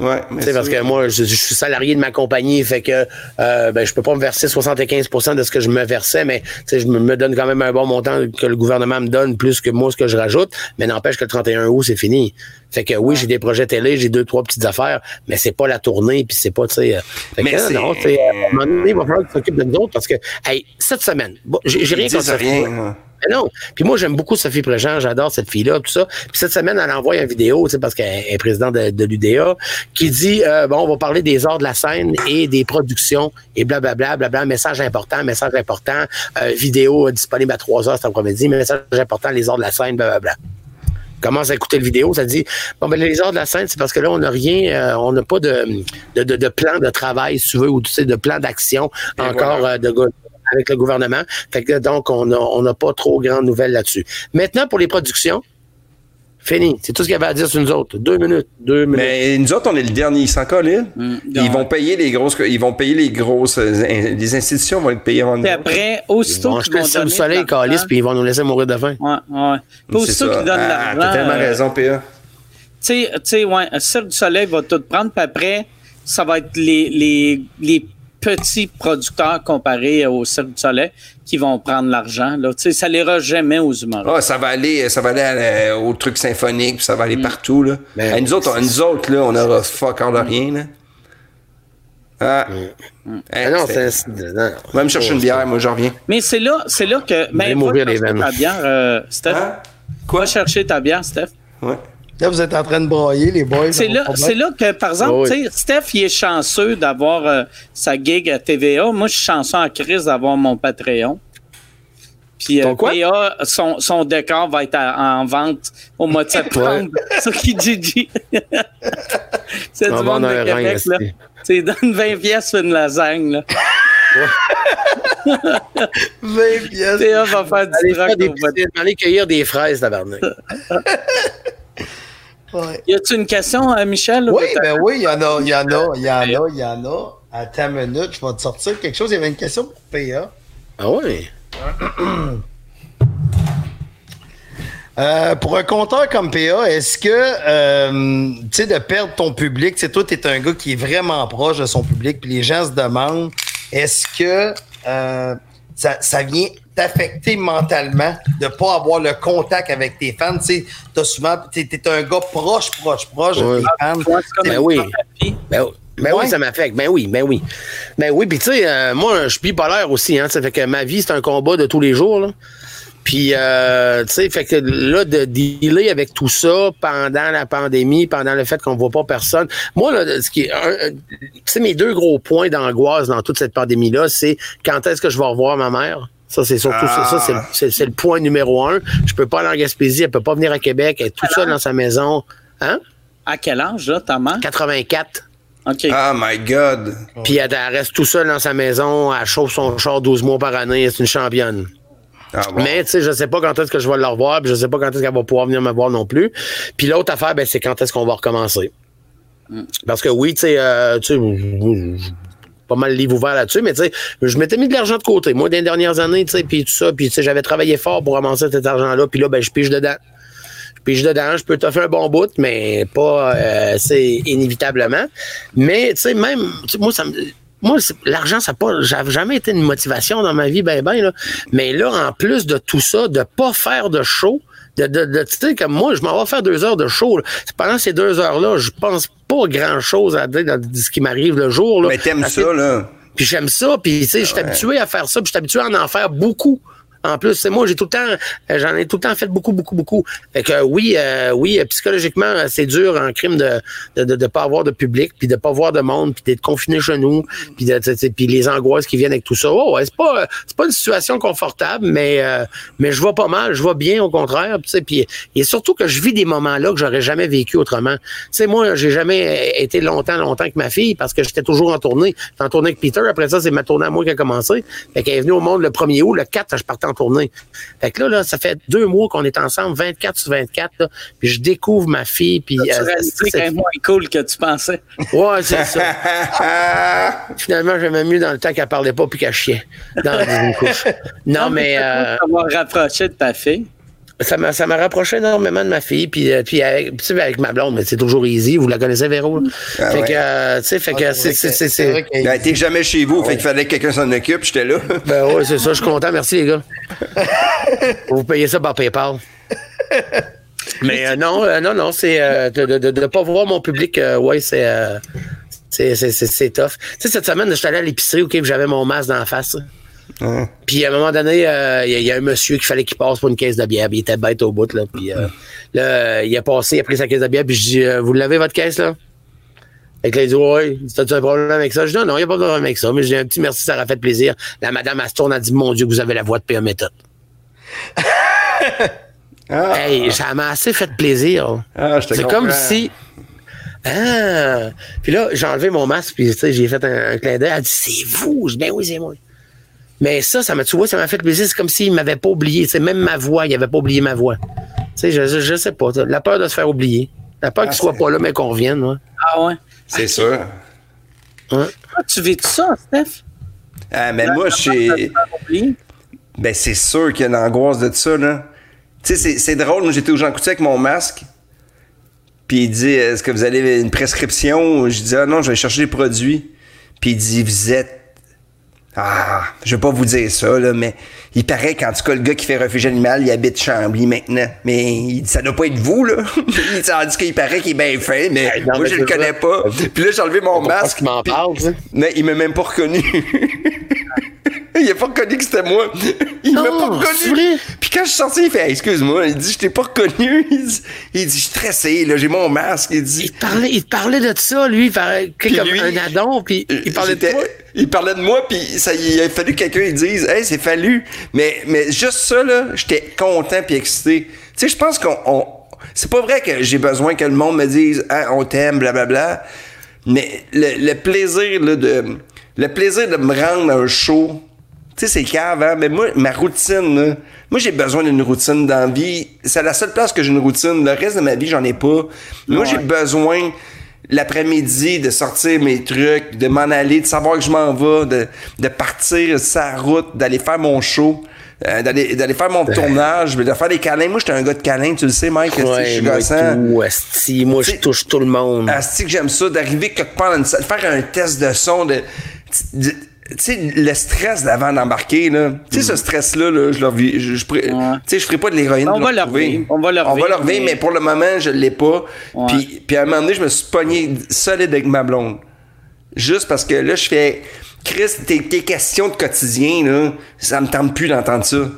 Ouais, mais parce que moi, je, suis salarié de ma compagnie, fait que euh, ben, je peux pas me verser 75 de ce que je me versais, mais je me, donne quand même un bon montant que le gouvernement me donne, plus que moi ce que je rajoute, mais n'empêche que le 31 août, c'est fini. Fait que oui, j'ai des projets télé, j'ai deux, trois petites affaires, mais c'est pas la tournée, puis c'est pas, tu sais. Euh, fait que, non, tu à un moment donné, il va falloir que tu t'occupes de nous autres parce que, hey, cette semaine, j'ai rien contre ça. Rien. Mais non. Puis moi, j'aime beaucoup Sophie Préjean, j'adore cette fille-là, tout ça. Puis cette semaine, elle envoie une vidéo, tu sais, parce qu'elle est présidente de, l'UDA, qui dit euh, bon, on va parler des arts de la scène et des productions et blablabla, blablabla, message important, message important, euh, vidéo disponible à 3 heures cet après-midi, message important, les arts de la scène, blablabla commence à écouter la vidéo, ça dit bon ben les arts de la scène, c'est parce que là on n'a rien, euh, on n'a pas de de, de, plan de travail, si tu veux, ou tu sais, de plan d'action encore euh, de avec le gouvernement. Fait que, donc, on n'a pas trop grande nouvelle là-dessus. Maintenant, pour les productions, Fini. C'est tout ce qu'il y avait à dire sur nous autres. Deux minutes. Deux minutes. Mais nous autres, on est le dernier. Ils s'en collent, mm, Ils vont payer les grosses, ils vont payer les grosses, euh, les institutions vont être payées avant nous. Puis après, aussitôt qu'ils vont donner. le soleil, calice, puis ils vont nous laisser mourir de faim. Ouais, ouais. Puis aussitôt qu'ils donnent ah, l'argent. T'as tellement euh, raison, PA. Tu sais, ouais, Cirque du Soleil va tout prendre, puis après, ça va être les, les, les petits producteurs comparés au Cirque du Soleil qui vont prendre l'argent. Là. Tu sais, ça n'ira jamais aux humoristes. Ah, ça va aller, ça va aller au truc symphonique, puis ça va aller mm. partout. Là. nous, autres, nous autres, là, on aura fuck all rien. Là. Ah. Mm. ah non, c'est. Va me chercher une bière, moi, j'en reviens. Mais c'est là, c'est là que. Mais va chercher ta bière, euh, Steph. Hein? Quoi? Va chercher ta bière, Steph. Ouais. Là, vous êtes en train de broyer, les boys. C'est là, là, que, par exemple, oh Steph, il est chanceux d'avoir euh, sa gig à TVA. Moi, je suis chanceux en crise d'avoir mon Patreon. Puis euh? PA, son, son décor va être à- en vente au mois de septembre. Ça qui dit C'est On du monde de Québec, là. Tu donne 20 pièces pour une lasagne, là. 20 pièces. PA va faire du Allez, faire des au mois de- piscines, aller cueillir des fraises, tabarnak. Ouais. Y a-tu une question, euh, Michel? ou Oui, ben oui, il y en a, il y en a, il y en a, il y en a. Attends une minute, je vais te sortir quelque chose. Il y avait une question pour PA. Ah ouais? Euh, pour un compteur comme PA, est-ce que, euh, tu sais, de perdre ton public, tu sais, toi, t'es un gars qui est vraiment proche de son public, puis les gens se demandent, est-ce que euh, ça, ça vient t'affecter mentalement de pas avoir le contact avec tes fans? Tu sais, souvent, t'es, t'es un gars proche, proche, proche de Ouais. tes fans. Ouais, c'est comme Ben oui. Ben, ben Ouais. oui, ça m'affecte. Ben oui, ben oui. Ben oui, puis tu sais, euh, moi, je suis bipolaire aussi, hein. Ça fait que ma vie, c'est un combat de tous les jours, là. Puis, euh, tu sais, fait que là, de dealer avec tout ça pendant la pandémie, pendant le fait qu'on voit pas personne. Moi, là, ce qui est, un- un- tu sais, mes deux gros points d'angoisse dans toute cette pandémie-là, c'est quand est-ce que je vais revoir ma mère? Ça, c'est surtout Ah. ça, c'est, c'est, le point numéro un. Je peux pas aller en Gaspésie, elle peut pas venir à Québec, elle est tout seule dans sa maison. Hein? À quel âge, là, ta mère? 84. OK. Oh my God. Puis elle, elle reste tout seule dans sa maison, elle chauffe son char 12 mois par année, c'est une championne. Ah bon. Mais tu sais, je sais pas quand est-ce que je vais le revoir, puis je sais pas quand est-ce qu'elle va pouvoir venir me voir non plus. Puis l'autre affaire, ben, c'est quand est-ce qu'on va recommencer. Parce que oui, tu sais, euh, pas mal livre ouvert là-dessus, mais tu sais, je m'étais mis de l'argent de côté, moi, dans les dernières années, tu sais, puis tout ça, puis tu sais, j'avais travaillé fort pour amasser cet argent-là, puis là, ben, je pige dedans. Je pige dedans, je peux te faire un bon bout, mais pas, euh, c'est inévitablement. Mais, tu sais, même, moi, ça me, moi, l'argent, ça pas, j'avais jamais été une motivation dans ma vie, ben, ben, là. Mais là, en plus de tout ça, de pas faire de show, de, de, de- tu sais, comme moi, je m'en vais faire deux heures de show. là. Pendant ces deux heures-là, je pense pas grand-chose à dire dans ce qui m'arrive le jour, là. Mais t'aimes ça, là. puis j'aime ça, puis tu sais, je suis habitué à faire ça, puis je suis habitué à en faire beaucoup. En plus, c'est moi, j'ai tout le temps, euh, j'en ai tout le temps fait beaucoup, beaucoup, beaucoup. Fait que euh, oui, euh, oui, euh, psychologiquement, c'est dur en crime de de, de, de pas avoir de public, puis de pas voir de monde, puis d'être confiné chez nous, puis de, puis les angoisses qui viennent avec tout ça. Oh, ouais, c'est pas, c'est pas une situation confortable, mais euh, mais je vais pas mal, je vais bien au contraire, puis et surtout que je vis des moments là que j'aurais jamais vécu autrement. Tu sais, moi, j'ai jamais été longtemps, longtemps avec ma fille parce que j'étais toujours en tournée. En tournée avec Peter. Après ça, c'est ma tournée à moi qui a commencé. Fait qu'elle est venue au monde le 1er août. Le 4, je partais tournée. Fait que là, là, ça fait deux mois qu'on est ensemble, 24 sur 24. Là, puis je découvre ma fille. Puis, Tu euh, c'est- moins cool que tu pensais? ouais, c'est ça. Finalement, j'aimais mieux dans le temps qu'elle parlait pas puis qu'elle chiait dans une couche. Non, mais... euh, Avoir rapproché de ta fille. Ça m'a ça m'a rapproché énormément de ma fille puis euh, puis avec, tu sais, avec ma blonde mais c'est toujours easy vous la connaissez Véro là? Ah fait ouais. que euh, tu sais fait que c'est c'est c'est a- Ben, t'es jamais chez vous, fait qu'il fallait que quelqu'un s'en occupe, j'étais là. ben ouais c'est ça je suis content merci les gars vous payez ça par PayPal mais euh, non euh, non non c'est euh, de, de, de, de pas voir mon public euh, ouais c'est euh, c'est c'est c'est c'est tough tu sais cette semaine je suis allé à l'épicerie ok puis j'avais mon masque dans la face Hein. Puis à un moment donné, euh, il y, a- il y a un monsieur qui fallait qu'il passe pour une caisse de bière. puis il était bête au bout. Là, puis euh, là, il a passé, il a pris sa caisse de bière. Puis je dis, euh, vous l'avez votre caisse là? Fait que là, il dit, ouais, t'as-tu un problème avec ça? Je dis, non, non, il n'y a pas de problème avec ça. Mais je dis, un petit merci, ça aurait fait plaisir. La madame, elle se tourne, elle dit, mon Dieu, vous avez la voix de PA méthode. Ah, Hey, ça m'a assez fait plaisir. ah, C'est comme si. Ah! Puis là, j'ai enlevé mon masque, puis j'ai fait un, un clin d'œil. Elle dit, c'est vous? Je dis, ben oui, c'est moi. Mais ça, ça m'a, tu vois, ça m'a fait plaisir. C'est comme s'il m'avait pas oublié. C'est même ma voix, il avait pas oublié ma voix. Tu sais, je, je, sais pas. La peur de se faire oublier. La peur qu'il soit pas là, mais qu'on revienne. Ouais. Ah ouais. C'est sûr. Ah, tu vis tout ça, Steph? Ah, mais moi, je. Ben, c'est sûr qu'il y a l'angoisse de ça, là. Tu sais, c'est- c'est drôle. Moi, j'étais au Jean Coutu avec mon masque. Puis il dit Est-ce que vous avez une prescription? Je dis Ah non, je vais chercher des produits. Puis il dit Vous êtes. Ah, je vais pas vous dire ça, là, mais il paraît qu'en tout cas, le gars qui fait refuge animal, il habite Chambly maintenant. Mais il dit, ça doit pas être vous, là. il dit qu'il paraît qu'il est bien fait, mais Hey, non, moi, mais je le connais pas. Puis là, j'ai enlevé mon masque. tu m'en puis- parles, tu sais? mais il m'a même pas reconnu. il a pas reconnu que c'était moi. Il m'a pas c'est reconnu. Puis quand je suis sorti, il fait Hey, excuse-moi, il dit je t'ai pas reconnu. Il dit, il dit je suis stressé, là, j'ai mon masque. Il dit Il te parlait, il parlait de ça, lui, il parlait Puis comme lui, un adon, puis il parlait de toi. Il parlait de moi, puis ça, il a fallu que quelqu'un dise, hey, c'est fallu. Mais, mais juste ça, là, j'étais content puis excité. Tu sais, je pense qu'on, on- c'est pas vrai que j'ai besoin que le monde me dise, ah, on t'aime, blablabla. Mais le, le plaisir, là, de, le plaisir de me rendre à un show, tu sais, c'est cave, hein? Mais moi, ma routine, là, moi, j'ai besoin d'une routine dans la vie. C'est la seule place que j'ai une routine. Le reste de ma vie, j'en ai pas. Moi, j'ai besoin, l'après-midi, de sortir mes trucs, de m'en aller, de savoir que je m'en vais, de, de partir sa route, d'aller faire mon show. euh, d'aller d'aller faire mon tournage de faire des câlins moi j'étais un gars de câlins tu le sais Mike esti, je Ouais, suis gossant tout, moi, je touche tout le monde. Asti que j'aime ça, d'arriver quelque part dans une salle, faire un test de son, de, de- sais, le stress d'avant d'embarquer, là. Tu sais, ce stress-là, là, je le revis, je, je, je ferai pas de l'héroïne On pour va le le retrouver. revivre, on va le On va revivre, le revivre, mais- pour le moment, je l'ai pas. Puis, puis à un moment donné, je me suis pogné solide avec ma blonde. Juste parce que là, je fais, Chris, tes, tes questions de quotidien, là, ça me tente plus d'entendre ça.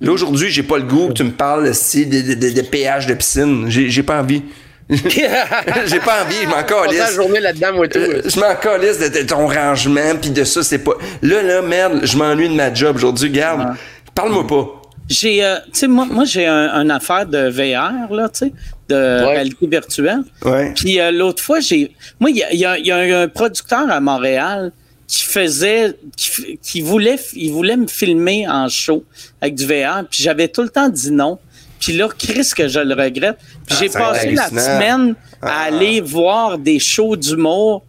Là, aujourd'hui, j'ai pas le goût que tu me parles aussi de, de, de, de péage de piscine. J'ai pas envie. J'ai pas envie, je m'en Passer la calisse. journée là-dedans, moi, tout. Euh, je m'en calisse de, de ton rangement, puis de ça, c'est pas... Là, là, merde, je m'ennuie de ma job aujourd'hui. Garde, parle-moi pas. J'ai, euh, tu sais, moi, moi j'ai un, une affaire de VR, là, tu sais, de réalité virtuelle. Ouais. Puis euh, l'autre fois, j'ai. Moi, il y a, y a- y a un producteur à Montréal qui faisait. qui, qui voulait, il voulait me filmer en show avec du VR, puis j'avais tout le temps dit non. Puis là, Chris, que je le regrette. Puis j'ai c'est passé la semaine à Ah. aller voir des shows d'humour.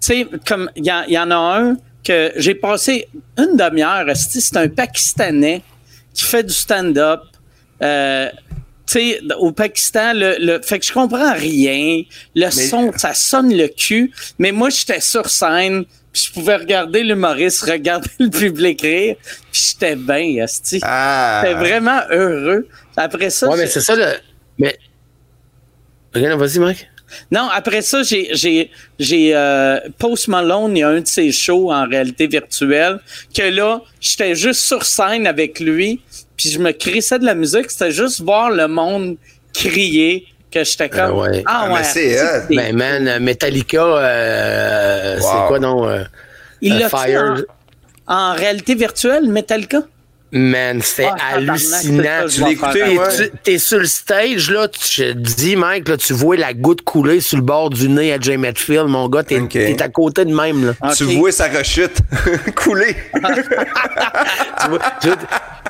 Tu sais, comme il y, y en a un que j'ai passé une demi-heure. C'est un Pakistanais qui fait du stand-up. Euh, tu sais, au Pakistan, le, le- fait que je comprends rien. Le son, ça sonne le cul. Mais moi, j'étais sur scène, puis je pouvais regarder l'humoriste, regarder le public rire, puis j'étais bien, esti. Ah. J'étais vraiment heureux. Après ça, Ouais, mais c'est ça, le. Mais. Regarde, vas-y, Mike. non, après ça, j'ai, j'ai, j'ai euh, Post Malone, il y a un de ses shows en réalité virtuelle, que là, j'étais juste sur scène avec lui, puis je me crissais de la musique, c'était juste voir le monde crier, que j'étais comme... Ah ouais. Ah, mais c'est c'est- Ben, man, Metallica, euh, Wow. c'est quoi, non? euh, Il euh, l'a fait en, en réalité virtuelle, Metallica? Man, c'était Ah, hallucinant. c'est Tu. Et ouais? tu- T'es sur le stage, là, tu te dis, Mike, là, tu vois la goutte couler sur le bord du nez à Jay Metfield, mon gars, t'es Ok. t'es à côté de même, là. Tu vois sa rechute couler. tu vois, tu vois,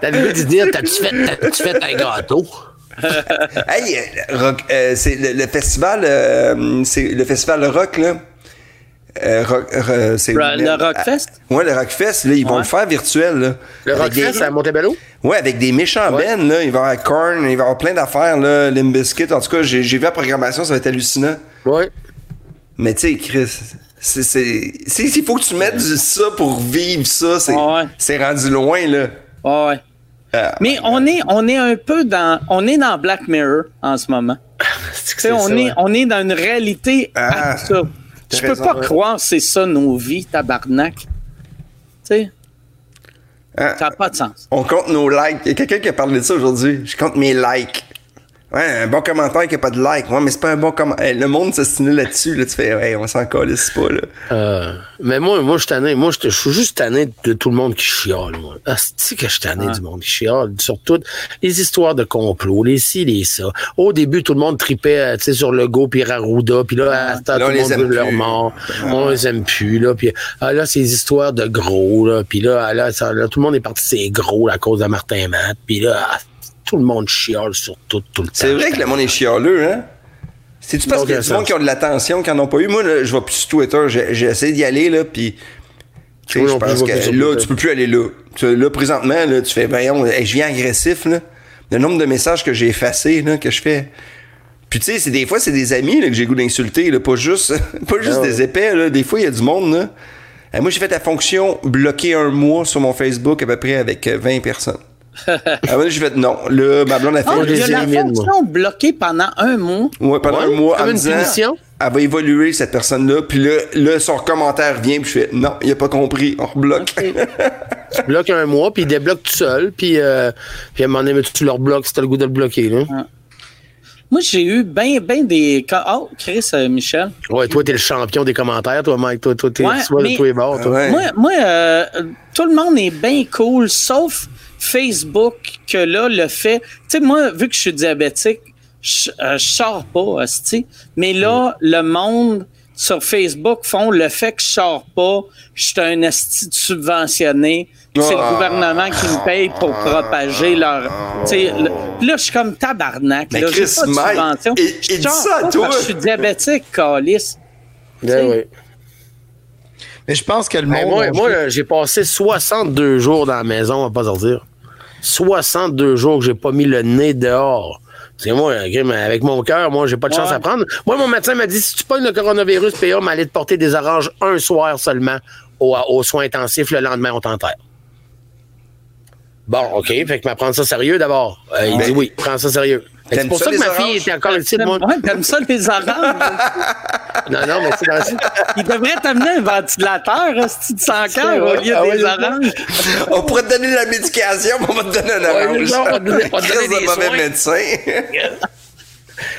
t'as le goût de dire, t'as-tu fait, t'as-tu fait un gâteau? hey, euh, rock, euh, c'est le, le festival, euh, c'est le festival rock là. Euh, rock, euh, c'est Le- le Rockfest? Ouais, le Rockfest, là, ils vont le faire virtuel là. Le Rockfest à Montebello? Ouais, avec des méchants Ouais. là. Il va y avoir Korn, il va y avoir plein d'affaires, là. Limp Bizkit. En tout cas, j'ai j'ai vu la programmation, ça va être hallucinant. Ouais. Mais tu sais, Chris, c'est. c'est- c'est- Il faut que tu mettes du ça pour vivre ça. C'est Ouais. c'est rendu loin, là. Ouais. Ah, Mais on est, on est un peu dans... On est dans Black Mirror en ce moment. Sais, c'est on, ça, est, ouais. on est dans une réalité Ah, absurde. Je peux raison, pas ouais. croire que c'est ça nos vies, tabarnak. Tu sais, Ah, ça n'a pas de sens. On compte nos likes. Il y a quelqu'un qui a parlé de ça aujourd'hui. Je compte mes likes. Ouais, un bon commentaire qui a pas de like. Ouais, mais c'est pas un bon commentaire. le monde s'assinait là-dessus. Là, tu fais, ouais, on s'en calisse pas, là. Euh, mais moi, moi, je suis tanné. Moi, je suis juste tanné de tout le monde qui chiale, moi. Ah, c'est que je suis tanné du monde qui chiale. Surtout les histoires de complot, les ci, les ça. Au début, tout le monde tripait, euh, tu sais, sur le go puis Rarouda, puis là, Là, on tout le monde aime veut leur mort. On les aime plus, là. Puis ah, là, c'est des histoires de gros, là. Puis là, là, ça- là, tout le monde est parti, c'est gros à cause de Martin Matt. Puis là, ah, tout le monde chiale sur tout, tout le temps. C'est vrai que le monde est chialeux, hein? C'est-tu parce qu'il y a du monde qui ont de l'attention, qui en ont pas eu? Moi, là, je vais plus sur Twitter. J'ai essayé d'y aller, là, puis... Tu sais, je pense que là, Twitter. tu peux plus aller là. Là, présentement, là, tu fais, voyons, hey, je viens agressif, là. Le nombre de messages que j'ai effacés, là, que je fais... Puis tu sais, c'est des fois, c'est des amis là, que j'ai goût d'insulter, pas juste, pas juste Ah ouais. des épais. Là. Des fois, il y a du monde. Là. Euh, moi, j'ai fait la fonction bloquer un mois sur mon Facebook à peu près avec euh, 20 personnes. Ah, ouais, j'ai fait non. Là, ma blonde a fait. Oh, il y a la fonction bloquée pendant un mois. Ouais, pendant Ouais, un mois, en comme me une disant, punition. elle va évoluer, cette personne-là. Puis là, là, son commentaire vient, puis je fais non, il a pas compris, on rebloque. Tu bloques un mois, puis il débloque tout seul, puis, euh, puis à un moment donné, tu le rebloques si t'as le goût de le bloquer, là. Moi, Moi, j'ai eu bien, bien des. Oh, Chris, euh, Michel. Ouais, toi, t'es le champion des commentaires, toi, Mike. Toi, toi, t'es Ouais, soit de mais- tous les bords, toi. Ouais. Moi, moi euh, tout le monde est bien cool, sauf Facebook, que là, le fait. Tu sais, moi, vu que je suis diabétique, je euh, je sors pas, hostie. Mais là, le monde sur Facebook font le fait que je sors pas, je suis un esti de subventionné. C'est Ah. le gouvernement qui me paye pour propager leur. tu sais, le- puis là, je suis comme tabarnak. Mais là, Chris, pas de Mike, subvention. ça à toi. Je suis diabétique, calice. Ben oui. Mais je pense que le Ben, monde. moi, moi j'ai passé 62 jours dans la maison, on va pas sortir. 62 jours que j'ai pas mis le nez dehors. Que moi, avec mon cœur, moi, j'ai pas de chance Ouais. à prendre. Moi, mon médecin m'a dit si tu pognes le coronavirus, PA m'allait te porter des oranges un soir seulement au- aux soins intensifs. Le lendemain, on t'enterre. Bon, OK. Fait que m'apprendre ça sérieux d'abord. Euh, il dit oui, prends ça sérieux. C'est pour ça, ça que ma fille oranges? était encore ici. Ouais, t'aimes ça les oranges? Non, non, mais c'est dans Il devrait t'amener un ventilateur, hostie de sans cœur, C'est au lieu Ah des ouais, oranges. On pourrait te donner de la médication, mais on va te donner un Ouais, orange. ça, on va te donner- on va te donner de des mauvais soins. médecin.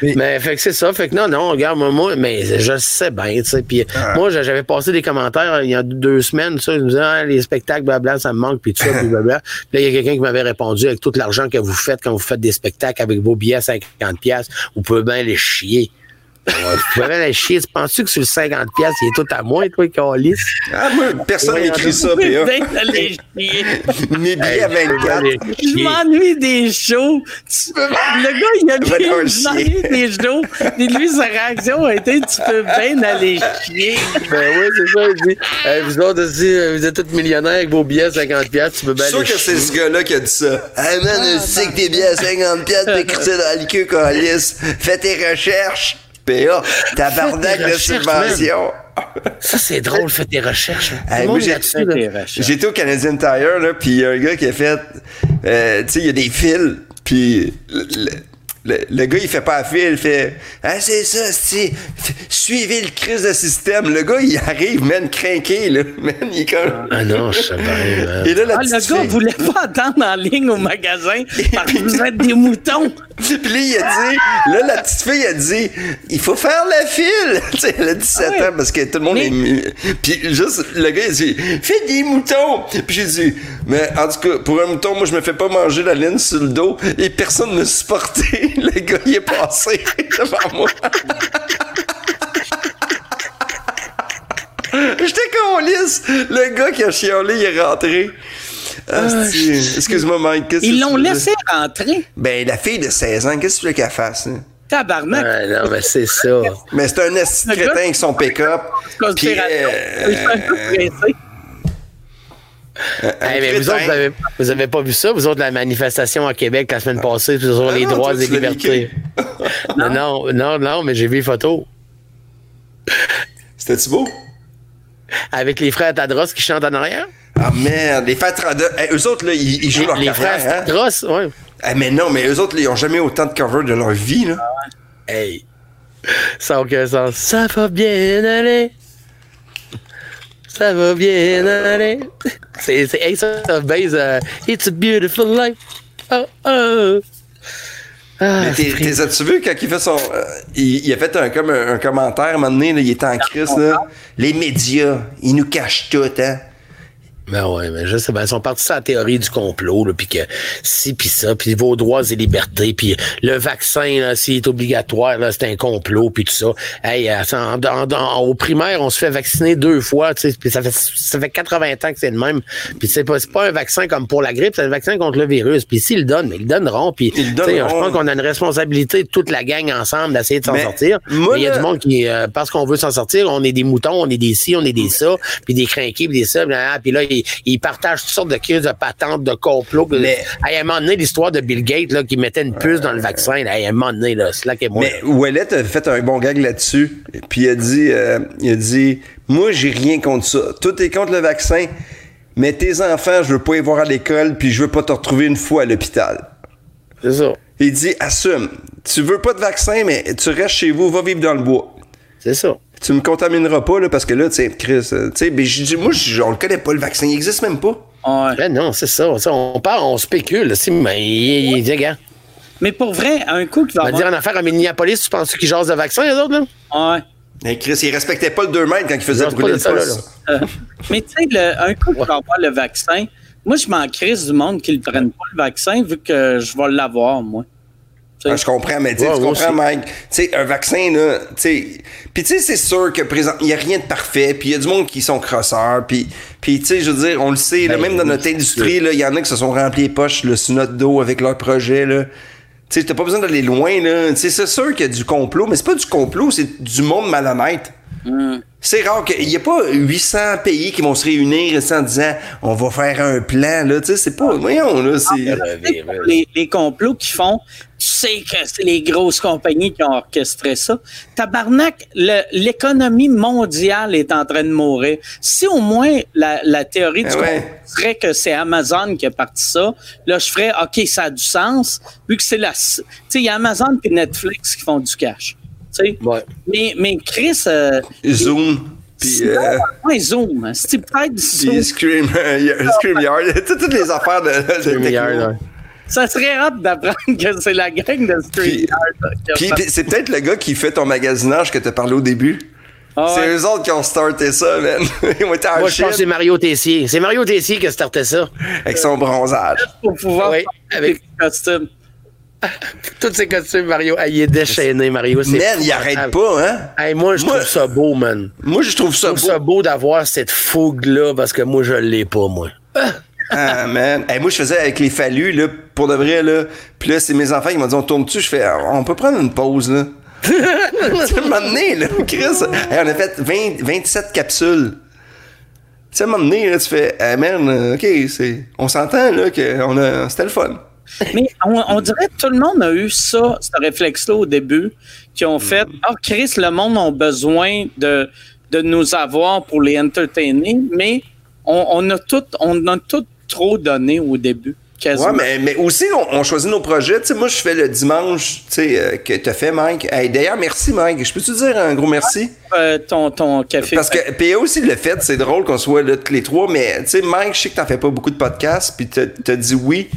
Mais fait que c'est ça, fait que non, non, regarde, moi, moi mais je sais bien, tu sais. Puis moi, j'a- j'avais passé des commentaires il y a deux semaines, ça, ils me disaient, ah, les spectacles, blabla, ça me manque, puis tout ça, puis blabla. Puis là, il y a quelqu'un qui m'avait répondu avec tout l'argent que vous faites quand vous faites des spectacles avec vos billets à 50$, piastres, vous pouvez bien les chier. Pouvez bien les chier. Tu penses-tu que sur le 50$, piastres, il est tout à moi, toi, Calis? Ah, moi, personne m'écrit ça, PA. chier. Mes billets à 24. Je m'ennuie des shows. Tu- Le gars, il a dit, je m'ennuie des shows. Et lui, sa réaction a été, tu peux bien aller chier. Ben oui, c'est ça, il dit. Hey, vous autres aussi, euh, vous êtes tous millionnaires avec vos billets à 50$, piastres, tu peux bien Je suis sûr que c'est chier. ce gars-là qui a dit ça. Hey man, je sais que tes billets à 50 piastres, t'es écrit ça dans la queue, Calis. Fais tes recherches. PA, tabarnak de subvention. Ça, c'est drôle, fais tes recherches. hein. Tout Hey. J'étais au Canadian Tire, là, puis il y a un gars qui a fait... euh, tu sais, il y a des fils, puis... le- le- gars, il fait pas la file, il fait Ah, c'est ça, c'est. Suivez le crise de système. Le gars, il arrive, man, craqué, là. Man, il est comme. Ah non, je sais. Et là, la Ah, le gars fille- voulait pas attendre en ligne au magasin parce que vous êtes des moutons. Puis là, il a dit, là, la petite fille a dit, il faut faire la file. Tu sais, elle a 17 Ah ouais. ans parce que tout le monde Mais- est. Puis juste, le gars, il dit, fais des moutons. Puis j'ai dit, mais en tout cas, pour un mouton, moi, je me fais pas manger la laine sur le dos et personne ne me supportait. Le gars, il est passé devant moi. J'étais con lisse. Le gars qui a chiolé, il est rentré. Ah, c'est- Excuse-moi, Mike. qu'est-ce que Ils l'ont laissé rentrer. Ben, la fille de 16 ans, qu'est-ce que tu veux qu'elle fasse? hein? Tabarnak. Ah, non, mais c'est ça. Mais c'est un esti crétin avec son pick-up. Conspiration. Euh. Hey, mais vous crétin. autres, vous avez, vous avez pas vu ça? Vous autres, la manifestation à Québec la semaine passée sur Ah les non, droits et libertés. non, non, non, non, mais j'ai vu les photos. C'était-tu beau? Avec les frères Tadros qui chantent en arrière? Ah merde, les frères Trada. Hey, eux autres, là, ils, ils jouent Les, leur les frères carrière, hein? Tadros, ouais. Ah, mais non, mais eux autres, là, ils ont jamais autant de cover de leur vie, là. Hey. Ça n'a aucun sens. Ça va bien aller. Ça va bien aller. C'est, Ace of Base. euh, It's a beautiful life. Oh, oh. Ah, t'es, as-tu vu quand il fait son. euh, il, il a fait un, comme un, un commentaire à un moment donné, là, il était en crise, là. Les médias, ils nous cachent tout, hein. Ben ouais, mais je sais ben, ils sont partis sur la théorie du complot, puis que si, puis ça, puis vos droits et libertés, puis le vaccin, s'il est obligatoire, là, c'est un complot, puis tout ça. Hey, euh, en- en- en- au primaire, on se fait vacciner deux fois, tu sais, puis ça fait, ça fait 80 ans que c'est le même. Puis c'est pas, c'est pas un vaccin comme pour la grippe, c'est un vaccin contre le virus. Puis s'ils le donnent, mais ils le donneront, puis je pense qu'on a une responsabilité, toute la gang ensemble, d'essayer de s'en sortir. il y a du monde qui, euh, parce qu'on veut s'en sortir, on est des moutons, on est des ci, on est des ça, puis des crinqués, puis des ça, puis là, puis là, ils, partagent toutes sortes de crises de patentes, de complots. Mais- à un moment donné, l'histoire de Bill Gates, là, qui mettait une puce dans le vaccin, là, à un moment donné, là, slack et moi. Mais Ouellet a fait un bon gag là-dessus. Puis il a dit, euh, il a dit, moi j'ai rien contre ça. Tout est contre le vaccin, mais tes enfants, je veux pas les voir à l'école, puis je veux pas te retrouver une fois à l'hôpital. C'est ça. Il dit, assume. Tu veux pas de vaccin, mais tu restes chez vous, va vivre dans le bois. C'est ça. Tu me contamineras pas, là, parce que là, tu sais, Chris, euh, tu sais, ben, j'ai dit, moi, on le connaît pas, le vaccin, il existe même pas. Ouais. Ben non, c'est ça. ça. On parle, on spécule. Mais il, gars. Mais pour vrai, un coup qui va On va avoir... dire en affaire à Minneapolis, tu penses qu'ils jasent de vaccin, les autres, là? Ouais. Mais Chris, il respectait pas le 2 mètres quand il faisait brûler le là, Euh, mais tu sais, le- un coup qu'il va avoir le vaccin, moi, je m'en crise du monde qui ne prenne pas le vaccin vu que je vais l'avoir, moi. Ah, je comprends, mais tu Ouais, comprends, aussi. Mike. Tu sais, un vaccin, là, tu sais. Puis tu sais, c'est sûr que présent, il n'y a rien de parfait, puis il y a du monde qui sont crosseurs, puis, puis tu sais, je veux dire, on le sait, là, Ben, même dans notre industrie, là, il y en a qui se sont remplis les poches, là, sur notre dos avec leur projet, là. Tu sais, t'as pas besoin d'aller loin, là. Tu sais, c'est sûr qu'il y a du complot, mais c'est pas du complot, c'est du monde malhonnête. C'est rare qu'il n'y a pas 800 pays qui vont se réunir en disant on va faire un plan, là. Tu sais, c'est pas. Voyons, là, pour les, les complots qui font, tu sais que c'est les grosses compagnies qui ont orchestré ça. Tabarnak, l'économie mondiale est en train de mourir. Si au moins la, la théorie du Ah ouais. complot serait que c'est Amazon qui a parti ça, là, je ferais, OK, ça a du sens, vu que c'est la... Tu sais, il y a Amazon et Netflix qui font du cash. Tu sais. Ouais. Mais, mais Chris... euh, Zoom. Puis. c'est euh, Zoom. C'est peut-être Zoom. Puis Scream, euh, Scream Yard, toutes les affaires de, de là. Ça serait hâte d'apprendre que c'est la gang de a Puis, puis c'est peut-être le gars qui fait ton magasinage que t'as parlé au début. Ah c'est ouais. eux autres qui ont starté ça, man. Ils ont été Moi, je pense que c'est Mario Tessier. C'est Mario Tessier qui a starté ça. avec son bronzage. pour pouvoir Oui, avec- des costumes. Tous ces costumes, Mario. Ah, il est déchaîné, Mario. Man, il arrête pas, hein? Hey, moi, je trouve ça beau, man. Moi, je trouve ça Je beau. trouve ça beau d'avoir cette fougue-là parce que moi, je l'ai pas, moi. Ah, man. Hey, moi, je faisais avec les fallus, là, pour de vrai, là. Puis là, c'est mes enfants qui m'ont dit, on tourne-tu? Je fais, on peut prendre une pause, là. tu moment donné, là, Chris, hey, on a fait 20, 27 capsules. Tu sais, à un moment donné, là, tu fais, ah, man, euh, OK, on s'entend, là, que on a, c'était le fun. Mais on, on dirait que tout le monde a eu ça, ce réflexe-là au début, qui ont fait Ah, Chris, le monde a besoin de, de nous avoir pour les entertainer, mais on, on a tout, on a tout trop donné au début. Ouais, mais, mais aussi, on, on choisit nos projets. Tu moi, je fais le dimanche, tu euh, que t'as fait, Mike. Hey, d'ailleurs, merci, Mike. Je peux-tu dire un gros merci? Euh, ton, ton café. Parce que PA aussi le fait, c'est drôle qu'on soit là tous les trois, mais tu sais, Mike, je sais que t'en fais pas beaucoup de podcasts, puis t'as t'as dit oui,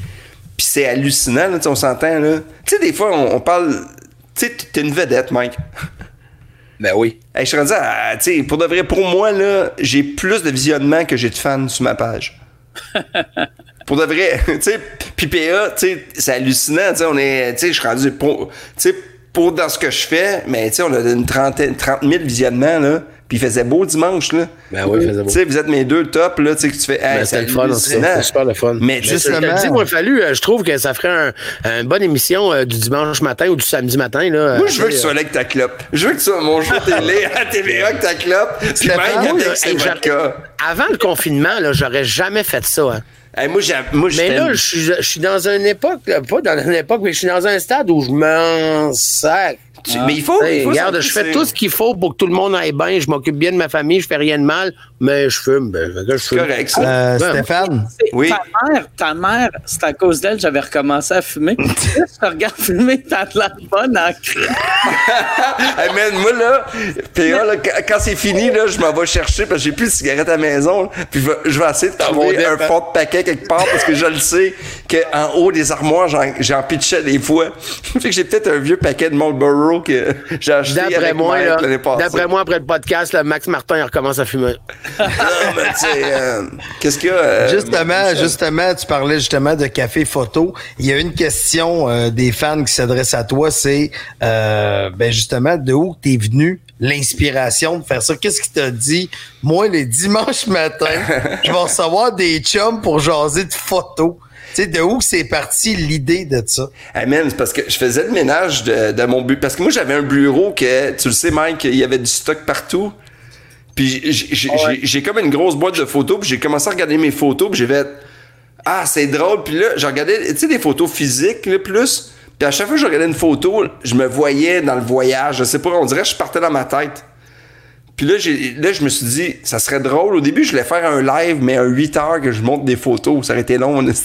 puis c'est hallucinant, là, on s'entend, là. Tu sais, des fois, on, on parle. Tu sais, t'es une vedette, Mike. Ben oui. Hey, je suis rendu à. Tu sais, pour de vrai, pour moi, là, j'ai plus de visionnement que j'ai de fans sur ma page. pour de vrai, tu sais, puis PA, tu sais, c'est hallucinant, tu sais, on est. Tu sais, je suis rendu. Pour, tu sais, pour dans ce que je fais, mais tu sais, on a une trentaine, 30 000 visionnements, là. Puis il faisait beau dimanche, là. Ben oui, il faisait beau. Tu sais, vous êtes mes deux top, là, tu sais, que tu fais. hey, Ben, c'est c'était le fun. C'était super le fun. Mais je justement. dis, moi, fallu, euh, je trouve que ça ferait un, une bonne émission euh, du dimanche matin ou du samedi matin. Là, Moi, Euh, je veux que tu sois là avec ta clope. Je veux que tu sois à mon jeu télé à TVA avec ta clope. Puis même moi, avec. Avant le confinement, là, j'aurais jamais fait ça. hein. Hey, moi, moi, Mais là, je suis, je suis dans une époque, là, pas dans une époque, mais je suis dans un stade où je m'en sac. Tu- mais il faut. Hey, il faut regarde, je fais tout ce qu'il faut pour que tout le monde aille bien. Je m'occupe bien de ma famille, je fais rien de mal, mais je fume. Ben, que je fume. correct, ça. Euh, Ben, Stéphane, C'est- Oui. Ta mère, ta mère, c'est à cause d'elle, j'avais recommencé à fumer. Là, je te regarde fumer, t'as de la bonne en. Hey, man, moi, là, PA, là, quand, c'est fini, là, je m'en vais chercher parce que j'ai plus de cigarettes à la maison. là, puis je vais, essayer de trouver un dépend. fond de paquet quelque part parce que je le sais qu'en haut des armoires, j'en, pitchais des fois. fait que j'ai peut-être un vieux paquet de Marlboro que j'ai acheté D'après avec moi, l'année passée. d'après moi, après le podcast, là, Max Martin il recommence à fumer. Non, mais tu sais, euh, qu'est-ce qu'il y a? euh, justement, justement, tu parlais justement de café photo. Il y a une question euh, des fans qui s'adresse à toi, c'est euh, ben justement de où t'es venu l'inspiration de faire ça? Qu'est-ce qui t'a dit? Moi, les dimanches matins, je vais recevoir des chums pour jaser de photos. Tu sais, de où c'est parti l'idée de ça? Man, c'est parce que je faisais le ménage de, de mon bureau. Parce que moi, j'avais un bureau que, tu le sais, Mike, il y avait du stock partout. Puis j'ai- j'ai j'ai- j'ai comme une grosse boîte de photos, puis j'ai commencé à regarder mes photos, puis j'ai fait Ah, c'est drôle. Puis là, je regardais, tu sais, des photos physiques, là, plus. Puis à chaque fois que je regardais une photo, je me voyais dans le voyage. Je sais pas, on dirait que je partais dans ma tête. Puis là, là, je me suis dit, ça serait drôle. Au début, je voulais faire un live, mais un 8 heures que je monte des photos. Ça aurait été long, on mais tu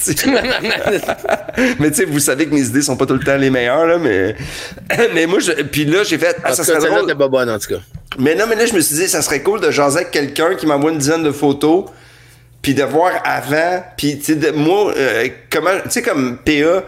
sais, vous savez que mes idées sont pas tout le temps les meilleures, là, mais. mais moi, je... puis là, j'ai fait. Ah, En ça cas, serait drôle. pas bonne, en tout cas. Mais non, mais là, je me suis dit, ça serait cool de jaser avec quelqu'un qui m'envoie une dizaine de photos, puis de voir avant, puis tu sais, moi, euh, comment, tu sais, comme PA,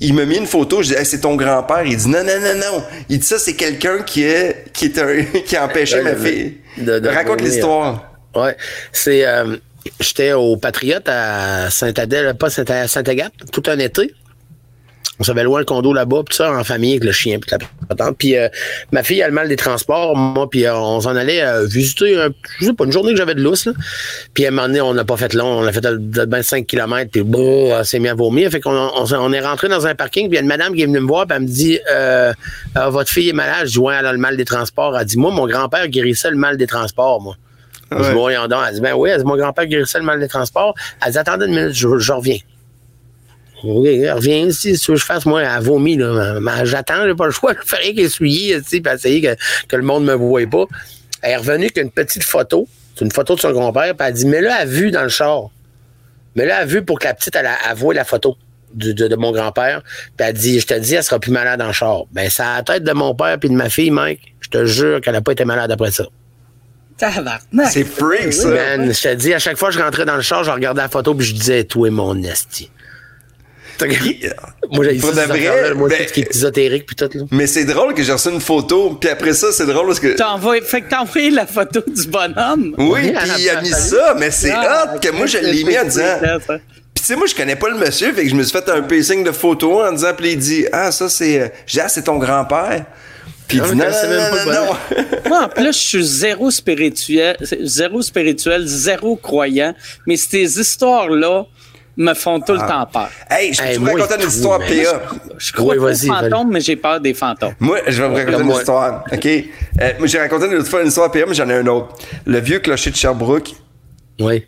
il m'a mis une photo, je dis, Hey, c'est ton grand-père. Il dit, non, non, non, non. Il dit, ça, c'est quelqu'un qui est, qui est un, qui a empêché ma fille. de- de Raconte l'histoire. Ouais. C'est. euh, J'étais au Patriote à Saint-Adèle, pas Saint- Saint-Agathe, tout un été. On s'avait loin le condo là-bas, puis ça, en famille, avec le chien, puis la patente. Puis euh, ma fille a le mal des transports, moi, puis euh, on s'en allait euh, visiter, un- je sais pas, une journée que j'avais de lousse, là. Puis à un moment donné, on n'a pas fait long, on a fait de, de, ben 5 km, puis brrr, elle s'est mis à vomir. Fait qu'on on, est rentré dans un parking, puis il y a une madame qui est venue me voir, puis elle me dit euh, Euh, Votre fille est malade. Je dis Ouais, elle a le mal des transports. Elle dit Moi, mon grand-père guérissait le mal des transports, moi. Je dis, voyons donc. Elle dit, ben oui, elle dit, mon grand-père guérissait le mal des transports. Elle dit, attendez une minute, je, je reviens. Oui, reviens ici, si tu veux que je fasse, moi, elle vomit, là. Mais j'attends, j'ai pas le choix. Je fais rien qu'essuyer, tu sais, puis essayer que, que le monde me voie pas. Elle est revenue avec une petite photo. C'est une photo de son grand-père, puis elle dit, mais là, elle a vu dans le char. Mais là, elle a vu pour que la petite, elle, a- elle voie la photo de, de mon grand-père. Puis elle dit, je te dis, elle sera plus malade dans le char. Ben, c'est à la tête de mon père puis de ma fille, Mike. Je te jure qu'elle n'a pas été malade après ça. C'est freak, ça. Man, je te dis, à chaque fois que je rentrais dans le char, je regardais la photo puis je disais, toi et mon esti. Moi, j'ai dit ça, vrai, moi, ben- qui est ésotérique puis tout, là. Mais c'est drôle que j'ai reçu une photo, puis après ça, c'est drôle parce que. T'as envoyé- fait que t'as envoyé la photo du bonhomme. Oui, puis il a mis ça, mais c'est Ah, hot que moi je l'ai mis en disant. Puis tu sais, moi je connais pas le monsieur, fait que je me suis fait un pacing de photos en disant, puis il dit, ah ça c'est, euh, j'ai ah c'est ton grand-père. Puis il dit, mais non, non, même pas non, le non, Moi, en plus, je suis zéro spirituel, zéro spirituel, zéro croyant, mais ces histoires-là me font tout le temps peur. Hey, je Hey, peux vous moi, raconter une histoire. PA. Je crois Oui, aux fantômes, mais j'ai peur des fantômes. Moi, je vais vous raconter Comme une moi. histoire, OK? Euh, moi, j'ai raconté une autre fois une histoire PA, mais j'en ai un autre. Le vieux clocher de Sherbrooke. Oui.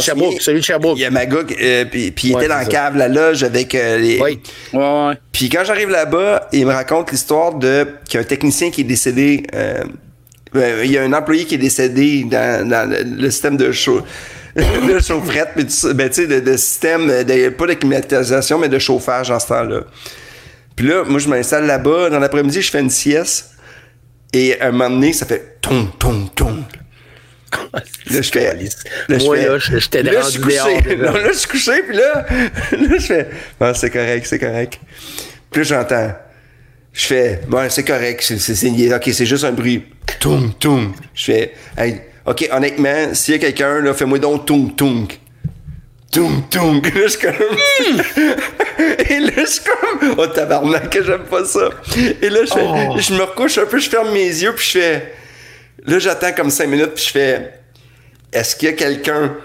Sherbrooke, celui de Sherbrooke. Il y a Magog, euh, puis, puis il Ouais, était dans la cave, la loge, avec euh, les... Oui. Ouais, ouais. Puis quand j'arrive là-bas, il me raconte l'histoire de qu'il y a un technicien qui est décédé. Euh, euh, il y a un employé qui est décédé dans, dans le, système de chaud. de chaufferette, mais tu ben, tu sais, de, de système, de, pas de climatisation, mais de chauffage dans ce temps-là. Puis là, moi, je m'installe là-bas. Dans l'après-midi, je fais une sieste. Et à un moment donné, ça fait ton, ton, ton. Là, je fais. Là, Moi, là, je- j'étais là, je suis couché. dehors. Là, là, je suis couché, puis là, là, je fais. Bon, c'est correct, c'est correct. Puis là, j'entends. Je fais. Bon, c'est correct. C'est, ok, c'est juste un bruit. Toum, toum. Je fais. Hey, ok, honnêtement, s'il y a quelqu'un, là, fais-moi donc toum, toum. Toum, toum. Là, je suis comme. Et là, je suis comme. Oh, tabarnak, que j'aime pas ça. Et là, je fais. Je me recouche un peu, je ferme mes yeux, puis je fais. Là, j'attends comme cinq minutes, puis je fais. Est-ce qu'il y a quelqu'un?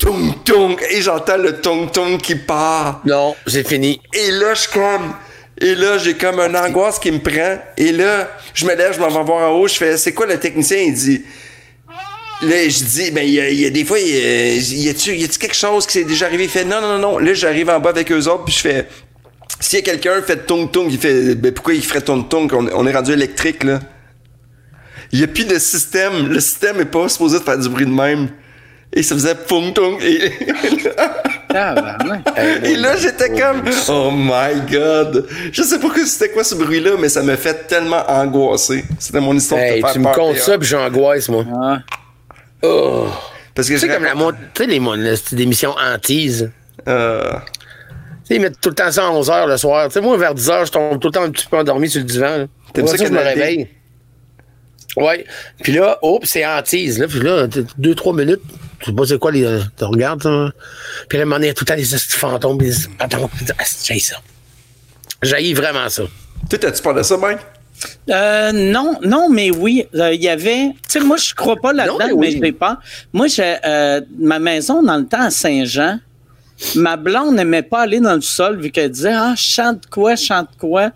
Tung, tung. Et j'entends le tung, tung qui part. Non, c'est fini. Et là, je suis comme. Et là, j'ai comme une angoisse qui me prend. Et là, je me lève, je m'en vais voir en haut. Je fais, c'est quoi le technicien? Il dit. Là, je dis, ben, il y a, y a des fois, il y a, y a-tu, quelque chose qui s'est déjà arrivé? Il fait, non, non, non, non. Là, j'arrive en bas avec eux autres, puis je fais, s'il y a quelqu'un fait tung tung, il fait, ben, pourquoi il ferait tung tung? On, on est rendu électrique, là. Il n'y a plus de système. Le système est pas supposé faire du bruit de même. Et ça faisait tung tung. Et, Tabarnak. et là, j'étais comme, oh my god. Je sais pas que c'était quoi ce bruit-là, mais ça m'a fait tellement angoisser. C'était mon histoire Hey, de tu me comptes ça, puis j'angoisse, moi. Ah. Oh. Parce que Tu sais, comme la raconte- mon- tu sais, les émissions hantises. Euh, Tu sais, ils mettent tout le temps ça à 11h le soir. Tu sais, moi, vers 10h, je tombe tout le temps un petit peu endormi sur le divan. là. T'aimes Après ça, je me réveille. Ouais. Puis là, oh, puis c'est hantise. Là, puis là, deux, trois minutes. Tu sais pas c'est quoi les. euh, Tu regardes, ça. Puis à un moment donné, il y a tout le temps les petits fantômes. Les... Attends, ah, j'ai ça. J'ai vraiment ça. Toi, t'as-tu peur de ça, Mike? Euh, non, non, mais oui, euh, il y avait. Tu sais, moi, je crois pas là-dedans, mais mais, oui. j'ai pas. Moi, j'ai euh, ma maison dans le temps à Saint-Jean. Ma blonde n'aimait pas aller dans le sol vu qu'elle disait ah je chante quoi, je chante quoi.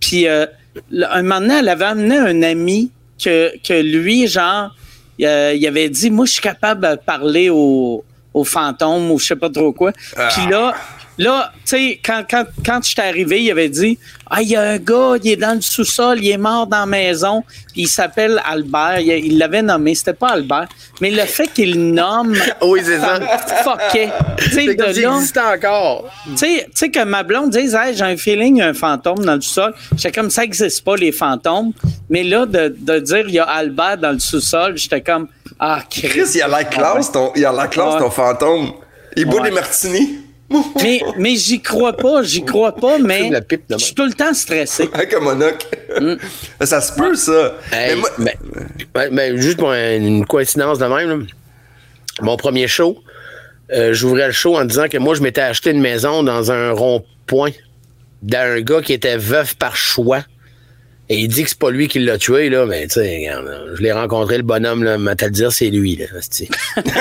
Puis euh, un moment donné, elle avait amené un ami que que lui genre euh, il avait dit moi je suis capable de parler aux aux fantômes ou je sais pas trop quoi. Puis là là tu sais quand quand quand j'étais arrivé, il avait dit ah il y a un gars, il est dans le sous-sol, il est mort dans la maison, puis il s'appelle Albert, il l'avait nommé, c'était pas Albert, mais le fait qu'il nomme Oui, c'est ça. sais, C'est comme de s'il existait encore. tu sais, que ma blonde dise, hey, j'ai un feeling, il y a un fantôme dans le sous-sol. J'étais comme ça n'existe pas, les fantômes. Mais là, de, de dire, il y a Albert dans le sous-sol, j'étais comme, ah, Chris. Chris, il a la classe, ton, il a la classe, ton fantôme. Il boit des martinis. Mais mais j'y crois pas, j'y crois pas, mais je suis tout le temps stressé. Avec un monocle. ça se peut, ça. Hey, mais moi, mais- ouais, mais juste pour un- une coïncidence de même, là. mon premier show, euh, j'ouvrais le show en disant que moi, je m'étais acheté une maison dans un rond-point d'un gars qui était veuf par choix. Et il dit que c'est pas lui qui l'a tué, là, mais tu sais, je l'ai rencontré, le bonhomme, là, m'a te le dire, c'est lui, là.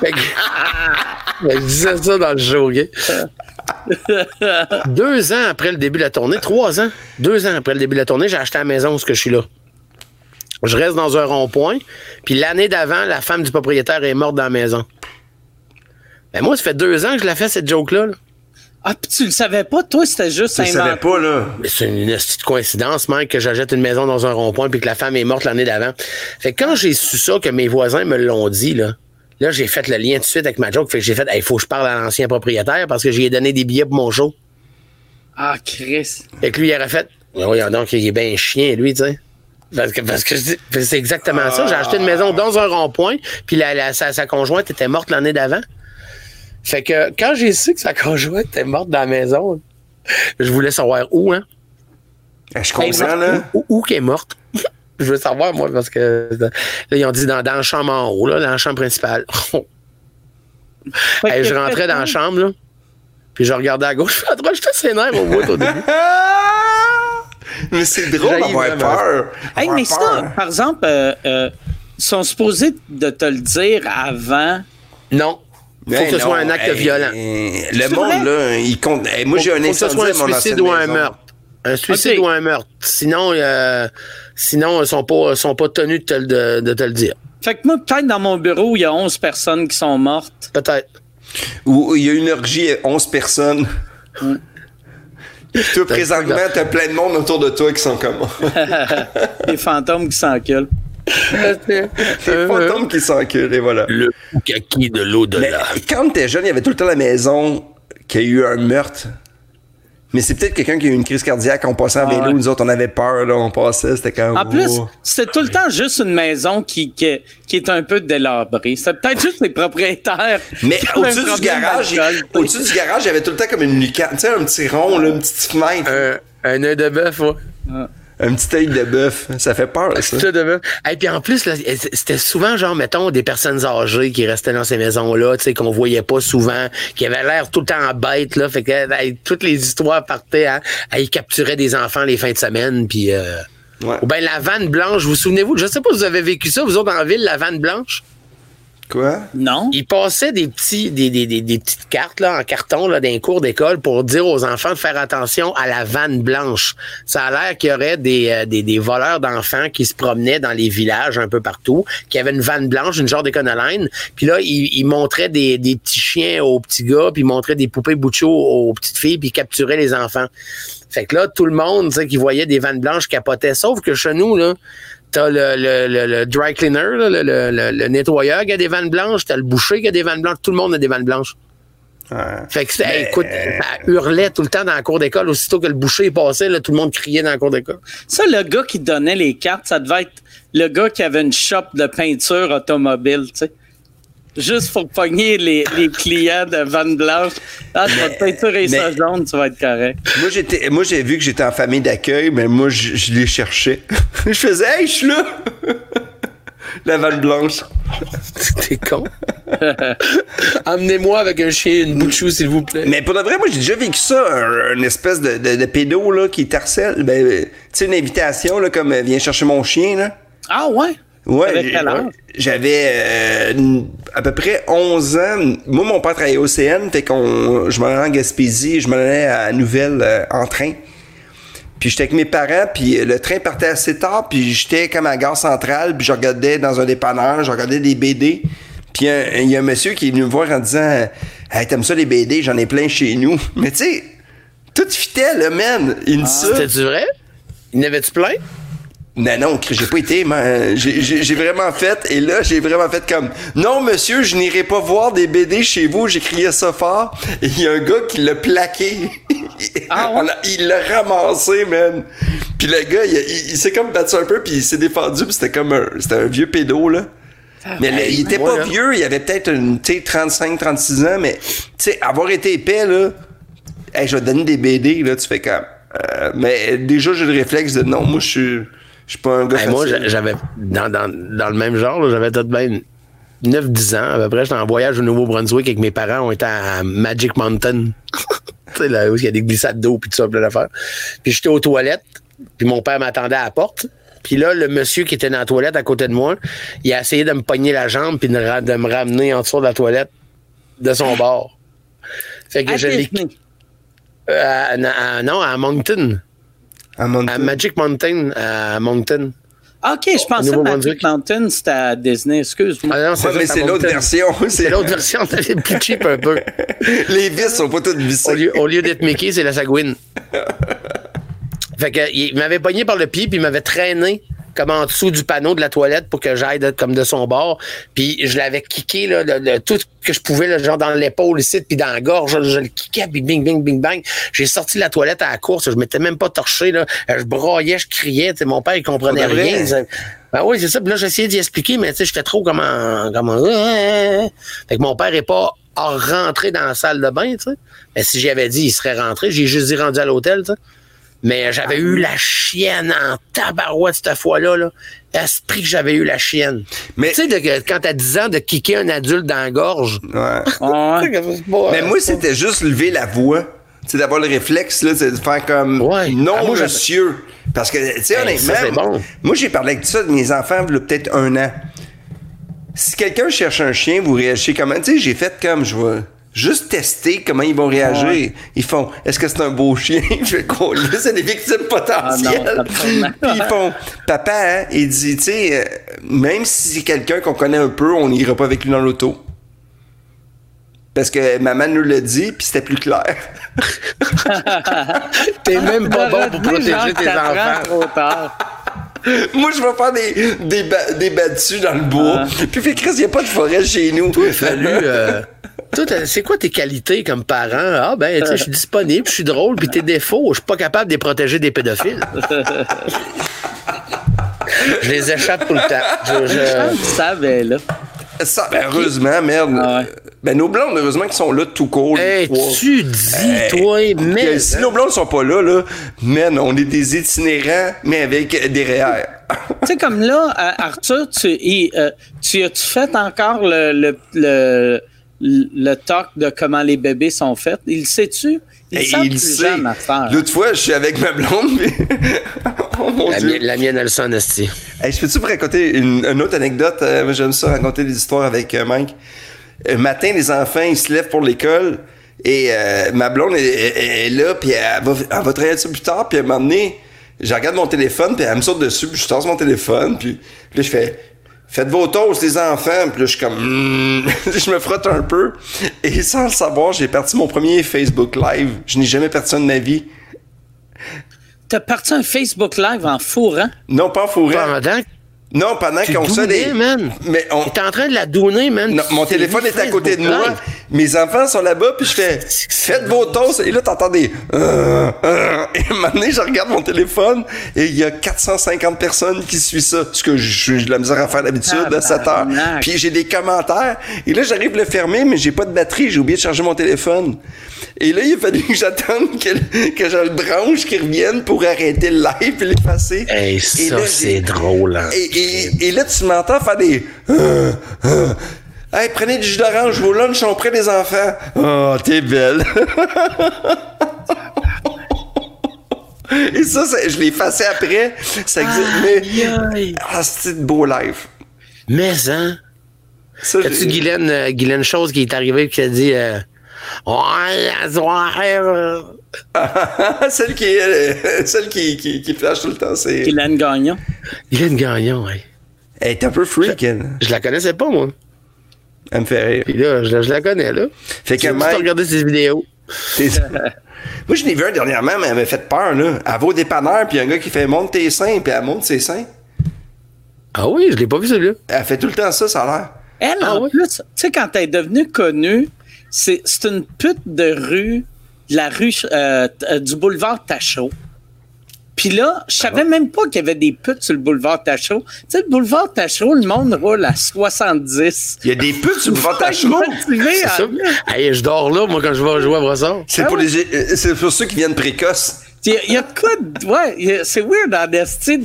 Fait que- Fait que je disais ça dans le show, OK? deux ans après le début de la tournée, trois ans, deux ans après le début de la tournée, j'ai acheté la maison où ce que je suis là. Je reste dans un rond-point, puis l'année d'avant, la femme du propriétaire est morte dans la maison. Ben moi, ça fait deux ans que je la fais, cette joke-là. là. Ah, puis tu le savais pas, toi, c'était juste tu le savais pas, là. Mais c'est une petite coïncidence, mec, que j'achète une maison dans un rond-point puis que la femme est morte l'année d'avant. Fait que quand j'ai su ça, que mes voisins me l'ont dit, là, là, j'ai fait le lien tout de suite avec ma joke. Fait que j'ai fait, il faut que je parle à l'ancien propriétaire parce que j'ai donné des billets pour mon show. Ah, Chris. Fait que lui, il aurait fait, Ben voyons donc, il est bien chien, lui, tu sais. Parce que, parce que c'est exactement ça. J'ai acheté une maison dans un rond-point, puis la, la- sa, sa conjointe était morte l'année d'avant. Fait que quand j'ai su que sa conjointe était morte dans la maison, je voulais savoir où, hein? Je conscient, là? Où, où qu'elle est morte? Je veux savoir, moi, parce que là, ils ont dit dans, dans la chambre en haut, là, dans la chambre principale. Fait Hey, je rentrais dans la chambre, là, puis je regardais à gauche, à droite, j'étais sénère au bout au début. Mais c'est drôle d'avoir peur. Hey, mais ça, peur. par exemple, euh, euh, ils sont supposés de te le dire avant? Non. Faut Ben que ce soit un acte hey, violent. Le monde, là, il compte. hey, moi, j'ai un Faut que ce incendie soit un suicide ou un meurtre. Un suicide ou un meurtre. Sinon, euh, sinon ils sont pas, sont pas tenus de te, le- de, de te le dire. Fait que moi, peut-être dans mon bureau, il y a 11 personnes qui sont mortes. Peut-être. Où il y a une orgie à 11 personnes. Toi, présentement, t'as plein de monde autour de toi qui sont comme. Des fantômes qui s'enculent. Des fantômes qui s'enculent, et voilà. Le kaki de l'au-delà. quand t'es jeune, il y avait tout le temps la maison qui a eu un meurtre. Mais c'est peut-être quelqu'un qui a eu une crise cardiaque. On passait en Ah vélo, ouais. nous autres, on avait peur, là, on passait, c'était comme. En plus, c'était tout le temps juste une maison qui, qui, qui est un peu délabrée. C'était peut-être juste les propriétaires. Mais au-dessus du garage, au-dessus du garage, il y avait tout le temps comme une lucarne, tu sais, un petit rond, là, une petite fenêtre, Un, un œil de bœuf, ouais. Un petit œil de bœuf. Ça fait peur, ça. De même. Et puis en plus, c'était souvent genre, mettons, des personnes âgées qui restaient dans ces maisons-là, tu sais, qu'on voyait pas souvent, qui avaient l'air tout le temps en bête, là. Fait que hey, toutes les histoires partaient à, à y capturer des enfants les fins de semaine, puis euh, Ouais. ou ben la vanne blanche, vous vous souvenez-vous? Je sais pas si vous avez vécu ça, vous autres en ville, la vanne blanche? Quoi? Non. Ils passaient des petits, des, des, des, des petites cartes là, en carton là, les cours d'école pour dire aux enfants de faire attention à la vanne blanche. Ça a l'air qu'il y aurait des, euh, des, des voleurs d'enfants qui se promenaient dans les villages un peu partout, qui avaient une vanne blanche, une genre d'éconoline. Puis là, ils, ils montraient des, des petits chiens aux petits gars, puis ils montraient des poupées bouchos aux petites filles, puis ils capturaient les enfants. Fait que là, tout le monde, tu sais, qui voyait des vannes blanches capotait. Sauf que chez nous, là, T'as le, le, le, le dry cleaner, là, le, le, le- le nettoyeur qui a des vannes blanches. T'as le boucher qui a des vannes blanches. Tout le monde a des vannes blanches. Ouais. Fait que, hey, écoute, ça hurlait tout le temps dans la cour d'école. Aussitôt que le boucher passait, là, tout le monde criait dans la cour d'école. Ça, le gars qui donnait les cartes, ça devait être le gars qui avait une shop de peinture automobile, tu sais. Juste pour pogner les, les clients de Van Blanche. Ah, tu vas te peinturer ça jaune, tu vas être correct. Moi, j'étais, moi, j'ai vu que j'étais en famille d'accueil, mais moi, je, je les cherchais. je faisais, hey, je suis là! La vanne blanche. T'es con. Amenez-moi avec un chien, une bout de chou, s'il vous plaît. Mais pour de vrai, moi, j'ai déjà vécu ça, un, une espèce de, de, de pédo, là, qui t'harcèle. Ben, tu sais, une invitation, là, comme, euh, viens chercher mon chien, là. Ah ouais? Ouais, j'avais euh, à peu près 11 ans. Moi, mon père travaillait au CN, fait qu'on, je m'en allais en Gaspésie, je m'en allais à Nouvelle euh, en train. Puis j'étais avec mes parents, puis le train partait assez tard, puis j'étais comme à la gare centrale, puis je regardais dans un dépanneur, je regardais des BD. Puis il y a un monsieur qui est venu me voir en disant Hey, t'aimes ça les BD, j'en ai plein chez nous. Mais tu sais, tout fitait, là, man. Il me ça. C'était-tu vrai? Il n'avait-tu plein? Non, non, j'ai pas été, man. J'ai- J'ai j'ai vraiment fait, et là, j'ai vraiment fait comme, non, monsieur, je n'irai pas voir des BD chez vous, j'ai crié ça fort, et il y a un gars qui l'a plaqué. Ah ouais? Il l'a ramassé, man. Puis le gars, il, il- il s'est comme battu un peu, puis il s'est défendu, puis c'était comme un, c'était un vieux pédo, là. Mais là, il était pas là. vieux, il avait peut-être une, tu sais, 35, 36 ans, mais, tu sais, avoir été épais, là, hey, je vais te donner des BD, là, tu fais comme, euh, mais déjà, j'ai le réflexe de non, moi, je suis, je suis pas un gars Hey, moi, j'avais, dans, dans, dans le même genre, j'avais tout de même 9-10 ans. À peu près, j'étais en voyage au Nouveau-Brunswick avec mes parents. On était à Magic Mountain. tu sais, là où il y a des glissades d'eau puis tout ça, plein d'affaires. Puis j'étais aux toilettes. Puis mon père m'attendait à la porte. Puis là, le monsieur qui était dans la toilette à côté de moi, il a essayé de me pogner la jambe puis de, me ramener en dessous de la toilette de son bord. Fait que À je l'ai... Euh, non, à Moncton. À Moncton. À Magic Mountain. À Moncton. OK, je pensais que. Magic Mountain, c'était à Disney. Excuse-moi. Ah non, Ouais, ça, mais c'est l'autre version. C'est l'autre version, c'est plus cheap un peu. Les vis sont pas toutes vissées. Au lieu, au lieu d'être Mickey, c'est la Sagouine. fait que, il m'avait pogné par le pied, puis il m'avait traîné comme en dessous du panneau de la toilette pour que j'aille de- comme de son bord. Puis je l'avais kické, là, le- le- tout ce que je pouvais, là, genre dans l'épaule ici, puis dans la gorge, je, je le kickais, puis bing, bing, bing, bang. J'ai sorti de la toilette à la course, je m'étais même pas torché, là. Je broyais, je criais, mon père, il comprenait rien. Ben oui, c'est ça. Puis là, j'essayais d'y expliquer, mais tu sais, j'étais trop comme en- comme en- Fait que mon père est pas rentré dans la salle de bain, tu sais. Mais si j'y avais dit, il serait rentré. J'ai juste dit rendu à l'hôtel, tu sais. Mais j'avais eu la chienne en tabarouette cette fois-là, là. Esprit que j'avais eu la chienne. Mais- tu sais, de- quand t'as 10 ans, de kicker un adulte dans la gorge. Ouais. Mais moi, c'était juste lever la voix. C'est d'avoir le réflexe, là, c'est de faire comme Ouais. non, Ah, moi, monsieur. Parce que, tu sais, Hey, honnêtement, ça, c'est bon. moi, j'ai parlé avec ça de mes enfants, il y a peut-être un an. Si quelqu'un cherche un chien, vous réagissez comment? Tu sais, j'ai fait comme, je vais juste tester comment ils vont réagir. Ouais. Ils font, est-ce que c'est un beau chien? je vais quoi, là, c'est des victimes potentielles. Ah non, absolument. Puis ils font, papa, hein, il dit, tu sais, euh, même si c'est quelqu'un qu'on connaît un peu, on n'ira pas avec lui dans l'auto. Parce que maman nous l'a dit, puis c'était plus clair. T'es même pas bon pour protéger tes enfants. trop tard. Moi, je vais faire des, des, ba- des battus dans le bois. Puis, fait Chris, il n'y a pas de forêt chez nous. Il a fallu. euh, c'est quoi tes qualités comme parent? Ah, ben, tu sais, je suis disponible, je suis drôle, puis tes défauts, je suis pas capable de les protéger des pédophiles. je les échappe tout le temps. Je- je- savais, là. Ça, ben, heureusement, merde. Ah ouais. Ben, nos blondes, heureusement, qu'ils sont là tout court. Hey, tu dis, Hey, toi, mais. si nos blondes sont pas là, là, man, on est des itinérants, mais avec des REER. Tu sais, comme là, euh, Arthur, tu, euh, tu as-tu fait encore le, le, le, le talk de comment les bébés sont faits? Il sait-tu? Il Hey, sait il plus. L'autre fois, je suis avec ma blonde, puis... oh mon La, Dieu. mienne- la mienne, elle sonne, esti. Hey, je peux-tu vous raconter une, une autre anecdote? Euh, j'aime ça, raconter des histoires avec euh, Mike. Un matin, les enfants, ils se lèvent pour l'école et euh, ma blonde est là, puis elle va, elle va travailler ça plus tard, puis à un moment donné, je regarde mon téléphone, puis elle me saute dessus, puis je tasse mon téléphone, puis, puis là, je fais... Faites vos toasts, les enfants. Puis là, je suis comme... Hmm. je me frotte un peu. Et sans le savoir, j'ai parti mon premier Facebook Live. Je n'ai jamais parti ça de ma vie. T'as parti un Facebook Live en fourrant? Non, pas en fourrant. Pendant que Non, pendant qu'on se des... man. Mais on... T'es en train de la donner, man. Non, mon téléphone est à côté de moi. Mes enfants sont là-bas, puis je fais Faites vos toasts. Et là, t'entends des. Euh, euh. et à un moment donné, je regarde mon téléphone et il y a 450 personnes qui suivent ça. Ce que j'ai de la misère à faire d'habitude à 7 heures. Puis j'ai des commentaires. Et là, j'arrive à le fermer, mais j'ai pas de batterie. J'ai oublié de charger mon téléphone. Et là, il a fallu que j'attende que, que je le branche, qu'il revienne pour arrêter le live et l'effacer. Hey, Et ça, c'est drôle, hein. et, et- et là, tu m'entends faire des. Euh, euh. Hey, prenez du jus d'orange, vos lunchs sont prêts, les enfants. Oh, t'es belle. Et ça, ça- je l'ai effacé après. Ça existe. mais. Ah, c'est beau live. Mais, hein? As-tu Guylaine, euh, Guylaine Chose qui est arrivée qui a dit euh, Euh, celle qui est. euh, celle qui, qui, qui flash tout le temps, c'est. Hélène Gagnon. Guylaine Gagnon, ouais. Elle est un peu freak. Je la connaissais pas, moi. Elle me fait rire. Puis là, je, la- je la connais, là. Fait que regardé ses vidéos. Moi, je l'ai vu un dernièrement, mais elle m'a fait peur, là. Elle va au dépanneur, puis il y a un gars qui fait monte tes seins, puis elle monte ses seins. Ah oui, je l'ai pas vu, celui-là. Elle fait tout le temps ça, ça a l'air. Elle, Ah en oui? plus, tu sais, quand elle est devenue connue, c'est c'est une pute de rue, de la rue euh, t- euh, du boulevard Tachot. Puis là, je savais même pas qu'il y avait des putes sur le boulevard Tachereau. Tu sais, le boulevard Tachereau, le monde roule à 70. Il y a des putes sur le boulevard C'est à- ça. Hey, je dors là, moi, quand je vais jouer à Brossard. C'est pour, les, euh, c'est pour ceux qui viennent précoces. Il y, a- il y a de quoi de- Ouais, c'est weird en d'être. Tu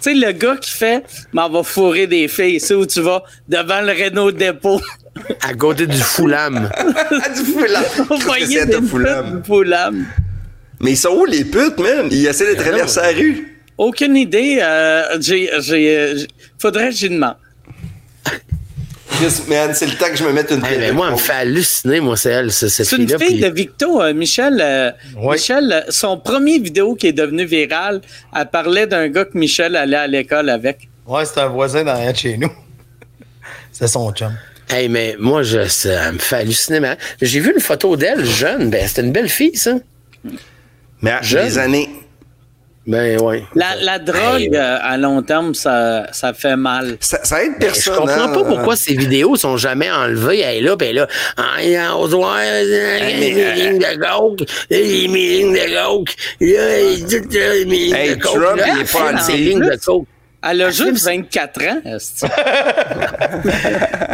sais, le gars qui fait, m'en va fourrer des filles. C'est où tu vas? Devant le Renault dépôt. À côté du Foulam. Ah, du foulam. Voyez putes foulam? du Foulam. Mais ils sont où les putes, man? Ils essaient de traverser la rue. Aucune idée. Euh, j'ai, j'ai, euh, faudrait que j'y demande. Yes, man, c'est le temps que je me mette une Hey, mais moi, elle me fait halluciner, moi, c'est elle, c'est- cette C'est une fille puis- de Victo, euh, Michel. euh. Michel, son premier vidéo qui est devenu viral, elle parlait d'un gars que Michel allait à l'école avec. Ouais, c'est un voisin derrière de chez nous. C'est son chum. Hey, mais moi, je, ça me fait halluciner. mais J'ai vu une photo d'elle jeune. Ben, c'était une belle fille, ça. Mais à Jeune. des années. Ben, ouais. La, la drogue, Hey, euh, à long terme, ça, ça fait mal. Ça, ça aide Ben, je personne. comprends hein. pas pourquoi ces vidéos sont jamais enlevées. Elle est là, ben là, il y a au soir, les lignes de coke, lignes de coke, Hey, de coke, Trump, là, il est pas en lignes de coke. Elle a juste 24 ans.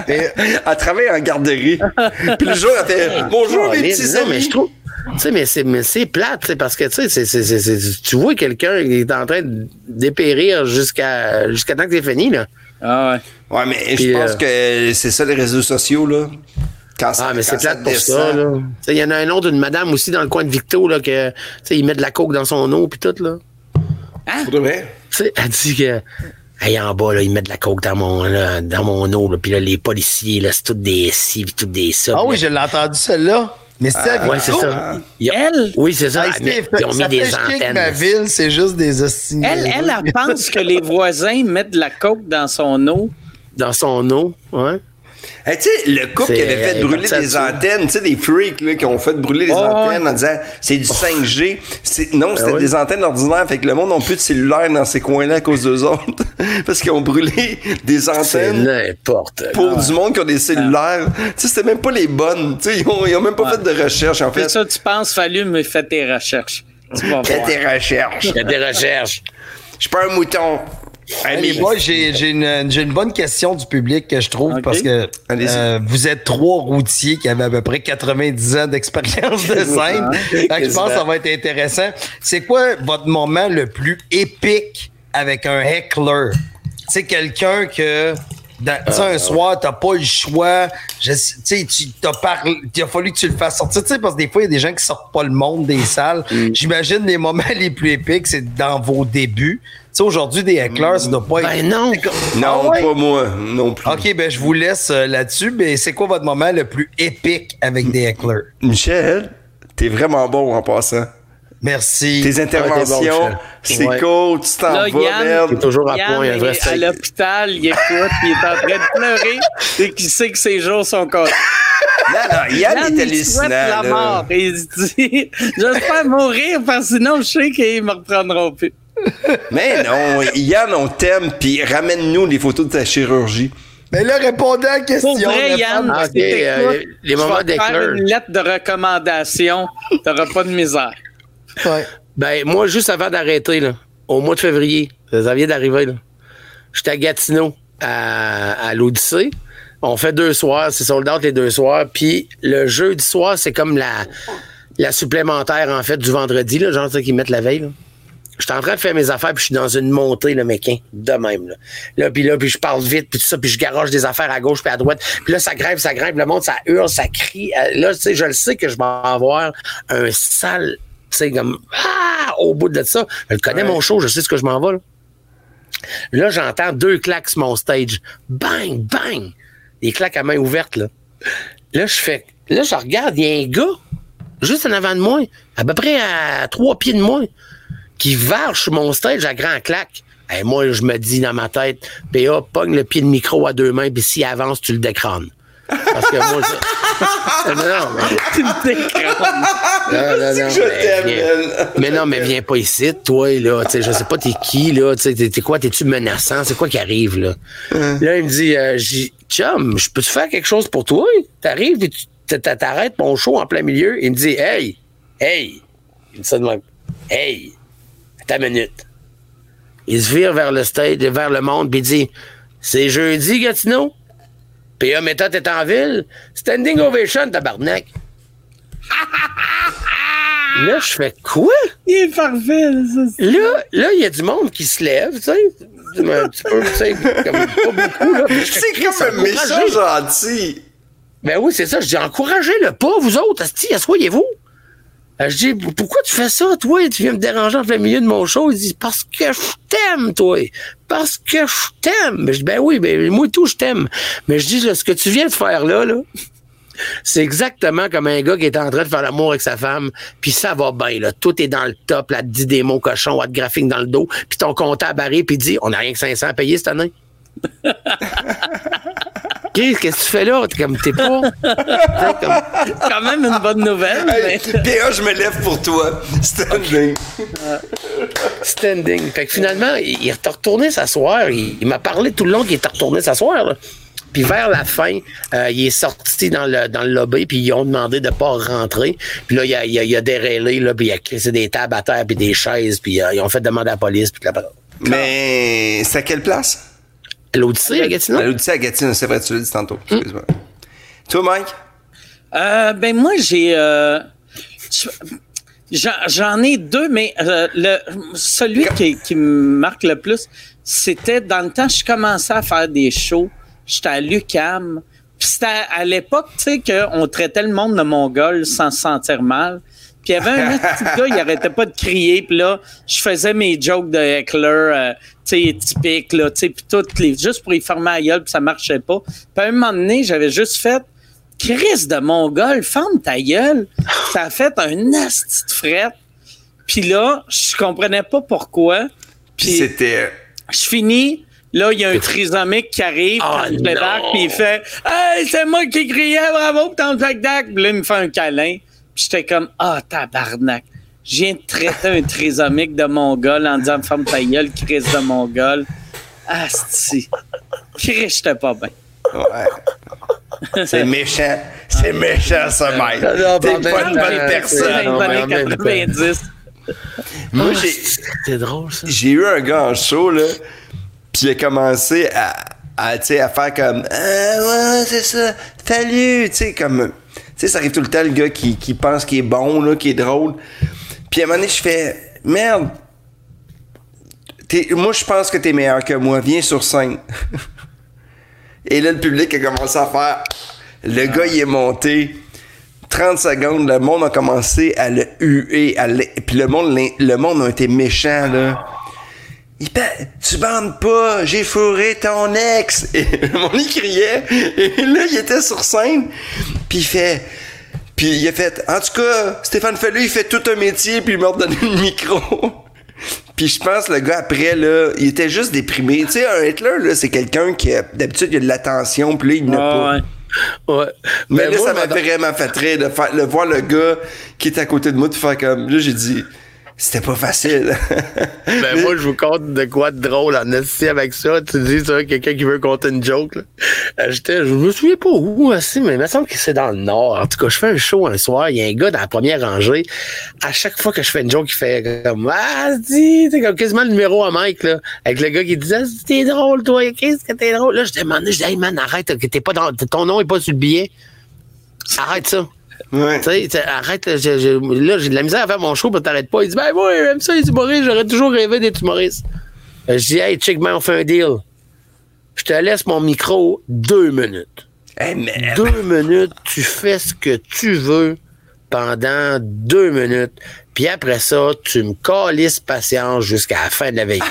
Elle travaille en garderie. Puis le jour, elle fait Bonjour, mes Colin, petits non, mais je trouve. Tu sais, mais c'est, mais c'est plate, parce que, tu sais, c'est, c'est, c'est, c'est- tu vois quelqu'un qui est en train de dépérir jusqu'à, jusqu'à temps que c'est fini, là. Ah ouais. Ouais, mais je pense euh, que c'est ça les réseaux sociaux, là. Quand ça- Ah, mais c'est plate pour descend. ça, là. Tu sais, Il y en a un autre, une madame aussi dans le coin de Victo, là, que, tu sais, il met de la coke dans son eau, puis tout, là. Vrai? Tu sais, elle dit que, hey, en bas, là, il met de la coke dans mon, là, dans mon eau, là, puis là, les policiers, là, c'est toutes des ci, puis toutes des ça. Ah oui, là- je l'ai entendu celle-là. Mais à Ouais, c'est ça. Elle? Oui, c'est ça. Ils ont mis ça des chier que antennes. ma ville, c'est juste des. Elle, elle, elle pense que les voisins mettent de la coke dans son eau. Dans son eau, ouais. Hey, tu sais, le couple qui avait fait est brûler des antennes, tu sais, des freaks là, qui ont fait brûler des Oh, antennes en disant c'est du 5G. C'est- Non, c'était ouais. des antennes ordinaires, fait que le monde n'a plus de cellulaire dans ces coins-là à cause d'eux autres. Parce qu'ils ont brûlé des C'est antennes n'importe pour du monde qui ont des cellulaires. Tu sais, c'était même pas les bonnes. Tu sais, ils ont, ils ont même pas fait de recherche, en C'est fait. ça, tu penses, fallu me faire tes recherches. Tu vas Fais voir. tes recherches. A des recherches. Je suis pas un mouton. Hey, les boys, j'ai une, une bonne question du public que je trouve parce que euh, vous êtes trois routiers qui avaient à peu près 90 ans d'expérience de scène. Fait que je pense que ça va être intéressant. C'est quoi votre moment le plus épique avec un heckler? C'est quelqu'un que dans- tu sais, un soir, t'as pas le choix. Je Tu t'as parlé, il a fallu que tu le fasses sortir. Parce que des fois, il y a des gens qui sortent pas le monde des salles. J'imagine les moments les plus épiques, c'est dans vos débuts. Tu sais, aujourd'hui, des hecklers, ça doit pas être. Ben non. Non, Ah ouais? pas moi, non plus. OK, ben je vous laisse euh, là-dessus. Mais c'est quoi votre moment le plus épique avec des hecklers? Michel, t'es vraiment bon en passant. Merci. Tes interventions, Michel. c'est Ouais. cool, tu t'en Là, vas, Yann, merde. T'es toujours à Yann point, vrai est à l'hôpital, il écoute, il est en train de pleurer et qu'il sait que ses jours sont comptés. Non, non, Yann, Yann, est il hallucinant. souhaite la là. mort. Et il se dit, j'espère mourir parce que sinon je sais qu'ils me reprendront plus. Mais non, Yann, on t'aime, puis ramène-nous les photos de ta chirurgie. Mais là, répondez à la question. Pour vrai, Yann. Ah, euh, les je moments vais te faire une lettre de recommandation. T'auras pas de misère. Ouais. Ben, moi, juste avant d'arrêter, là, au mois de février, ça vient d'arriver, là. J'étais à Gatineau, à, à l'Odyssée. On fait deux soirs, c'est sold out les deux soirs. Puis le jeudi soir, c'est comme la, la supplémentaire, en fait, du vendredi, là, genre, tu sais, qu'ils mettent la veille, là. J'étais en train de faire mes affaires, puis je suis dans une montée, le méquin, de même. Là, là puis là, puis je parle vite, puis tout ça, puis je garoche des affaires à gauche puis à droite. Puis là, ça grimpe, ça grimpe, le monde, ça hurle, ça crie. Euh, Là, tu sais, je le sais que je vais avoir un sale, tu sais, comme, ah, au bout de ça. Je le connais, mon show, je sais ce que je m'en vais, là. Là, j'entends deux claques sur mon stage. Bang, bang! Des claques à main ouverte, là. Là, je fais, là, je regarde, il y a un gars, juste en avant de moi, à peu près à trois pieds de moi, qui varge mon stage à grand claque. Et moi, je me dis dans ma tête, PA, pogne le pied de micro à deux mains, puis s'il avance, tu le décranes. Parce que moi, je... non, non, mais... Tu me. Non, non, non, Je mais viens-. Mais non, mais viens pas ici, toi, là. Tu sais, je sais pas, t'es qui, là. Tu sais, t'es t'es quoi, t'es-tu menaçant? C'est quoi qui arrive, là? Là, il me dit, euh, chum, je peux-tu faire quelque chose pour toi? T'arrives t'arrêtes mon show en plein milieu. Il me dit, hey, hey. Il me dit ça de même. Hey, Une minute. Il se vire vers le stage, vers le monde, puis il dit C'est jeudi, Gatineau? PA Méthode est en ville? Standing ovation, tabarnak. là, je fais quoi? Il est parfait, ça. c'est- Là, là, il y a du monde qui se lève, tu sais. Un petit peu, tu sais, comme pas beaucoup, là. C'est comme un méchant gentil. Ben oui, c'est ça. Je dis, encouragez-le pas, vous autres. Asti, asseyez-vous. Je dis, pourquoi tu fais ça, toi? Tu viens me déranger en plein milieu de mon show. Il dit, parce que je t'aime, toi. Parce que je t'aime. Je dis, ben oui, ben, moi tout, je t'aime. Mais je dis, là, ce que tu viens de faire là, là, c'est exactement comme un gars qui est en train de faire l'amour avec sa femme, puis ça va bien, là. Tout est dans le top, là, te dit des mots cochons, à te graphique dans le dos, puis ton comptable arrive, puis dit, on n'a rien que 500 à payer cette année. Qu'est-ce que tu fais là? T'es comme, t'es pas. Comme- quand même une bonne nouvelle. Hey, mais- PA, je me lève pour toi. Standing. Standing. Fait que finalement, il est retourné s'asseoir. Il, il m'a parlé tout le long qu'il était retourné s'asseoir. là. Puis vers la fin, euh, il est sorti dans le, dans le lobby, puis ils ont demandé de pas rentrer. Puis là, il a, il a, il a déraillé, là, puis il a crissé des tables à terre, puis des chaises, puis euh, ils ont fait demander à la police. Puis là, Mais c'est à quelle place? l'Odyssée, à Gatineau? À l'Odyssée à Gatineau, c'est vrai, tu l'as dit tantôt. Excuse-moi. Toi, Mike? Euh, ben moi j'ai euh, je- j'en- j'en ai deux, mais euh, le celui qui, qui me marque le plus, c'était dans le temps je commençais à faire des shows. J'étais à l'UCAM. Puis c'était à, à l'époque, tu sais, qu'on traitait le monde de mongol sans se sentir mal. Puis il y avait un petit gars, il arrêtait pas de crier. Puis là, je faisais mes jokes de heckler, euh, tu sais, typiques, là, tu sais, puis toutes les... Juste pour y fermer la gueule, puis ça marchait pas. Puis à un moment donné, j'avais juste fait... Chris de mongol, ferme ta gueule. Ça a fait un asti de frette. Puis là, je comprenais pas pourquoi. Puis c'était. je finis. Là, il y a un trisomique qui arrive, Oh puis il fait Hey, c'est moi qui criais, bravo ton spectacle. Puis là, il me fait un câlin. Puis j'étais comme Ah, tabarnak. Je viens de traiter un trisomique de mongol en disant Ferme ta gueule, Chris de mongol. Asti. Chris, j'étais pas bien. Ouais. C'est méchant. C'est méchant, ça, Mike. non, T'es pas une bonne personne. dans les non, mais en années même temps. 90. Moi, j'ai. C'est drôle, ça. j'ai eu un gars en show, là, puis il a commencé à, à, tu sais, à faire comme Ah, ouais, c'est ça, salut, tu sais, comme. Tu sais, ça arrive tout le temps, le gars qui, qui pense qu'il est bon, là, qui est drôle. Puis à un moment donné, je fais Merde, moi, je pense que t'es meilleur que moi, viens sur scène. Et là, le public a commencé à faire. Le gars, il est monté. 30 secondes, le monde a commencé à le huer. À le- Puis le monde, le monde a été méchant, là. Il tu bandes pas, j'ai fourré ton ex. Et monde, il criait. Et là, il était sur scène. Puis il fait. Puis il a fait. En tout cas, Stéphane Fallu, il fait tout un métier, puis il m'a redonné le micro. Puis je pense le gars après là, il était juste déprimé. Tu sais, un Hitler là, c'est quelqu'un qui d'habitude il a de l'attention, puis là il n'a Ah, pas. ouais. Ouais. Mais, là moi, ça m'a vraiment fait rire de faire, le voir le gars qui est à côté de moi de faire comme là j'ai dit c'était pas facile. Ben, moi, je vous conte de quoi de drôle en esti avec ça. Tu dis, ça, quelqu'un qui veut compter une joke, là. Euh, je me souviens pas où, aussi, mais il me semble que c'est dans le Nord. En tout cas, je fais un show un soir, il y a un gars dans la première rangée. À chaque fois que je fais une joke, il fait comme, ah, dis, c'est comme quasiment le numéro à Mike, là. Avec le gars qui disait, ah, t'es drôle, toi, qu'est-ce que t'es drôle? Là, je demandais, je dis, hey, man, arrête, t'es pas dans, ton nom est pas sur le billet. Arrête ça. Ouais. Tu sais, arrête, là, je- je- là, j'ai de la misère à faire mon show, puis t'arrêtes pas. Il dit, ben, moi, j'aime ça, les humoristes, j'aurais toujours rêvé d'être humoriste. Je dis, hey, check, man, on fait un deal. Je te laisse mon micro deux minutes. Hey, merde. Deux minutes, tu fais ce que tu veux pendant deux minutes. Puis après ça, tu me calisses patience jusqu'à la fin de la veille.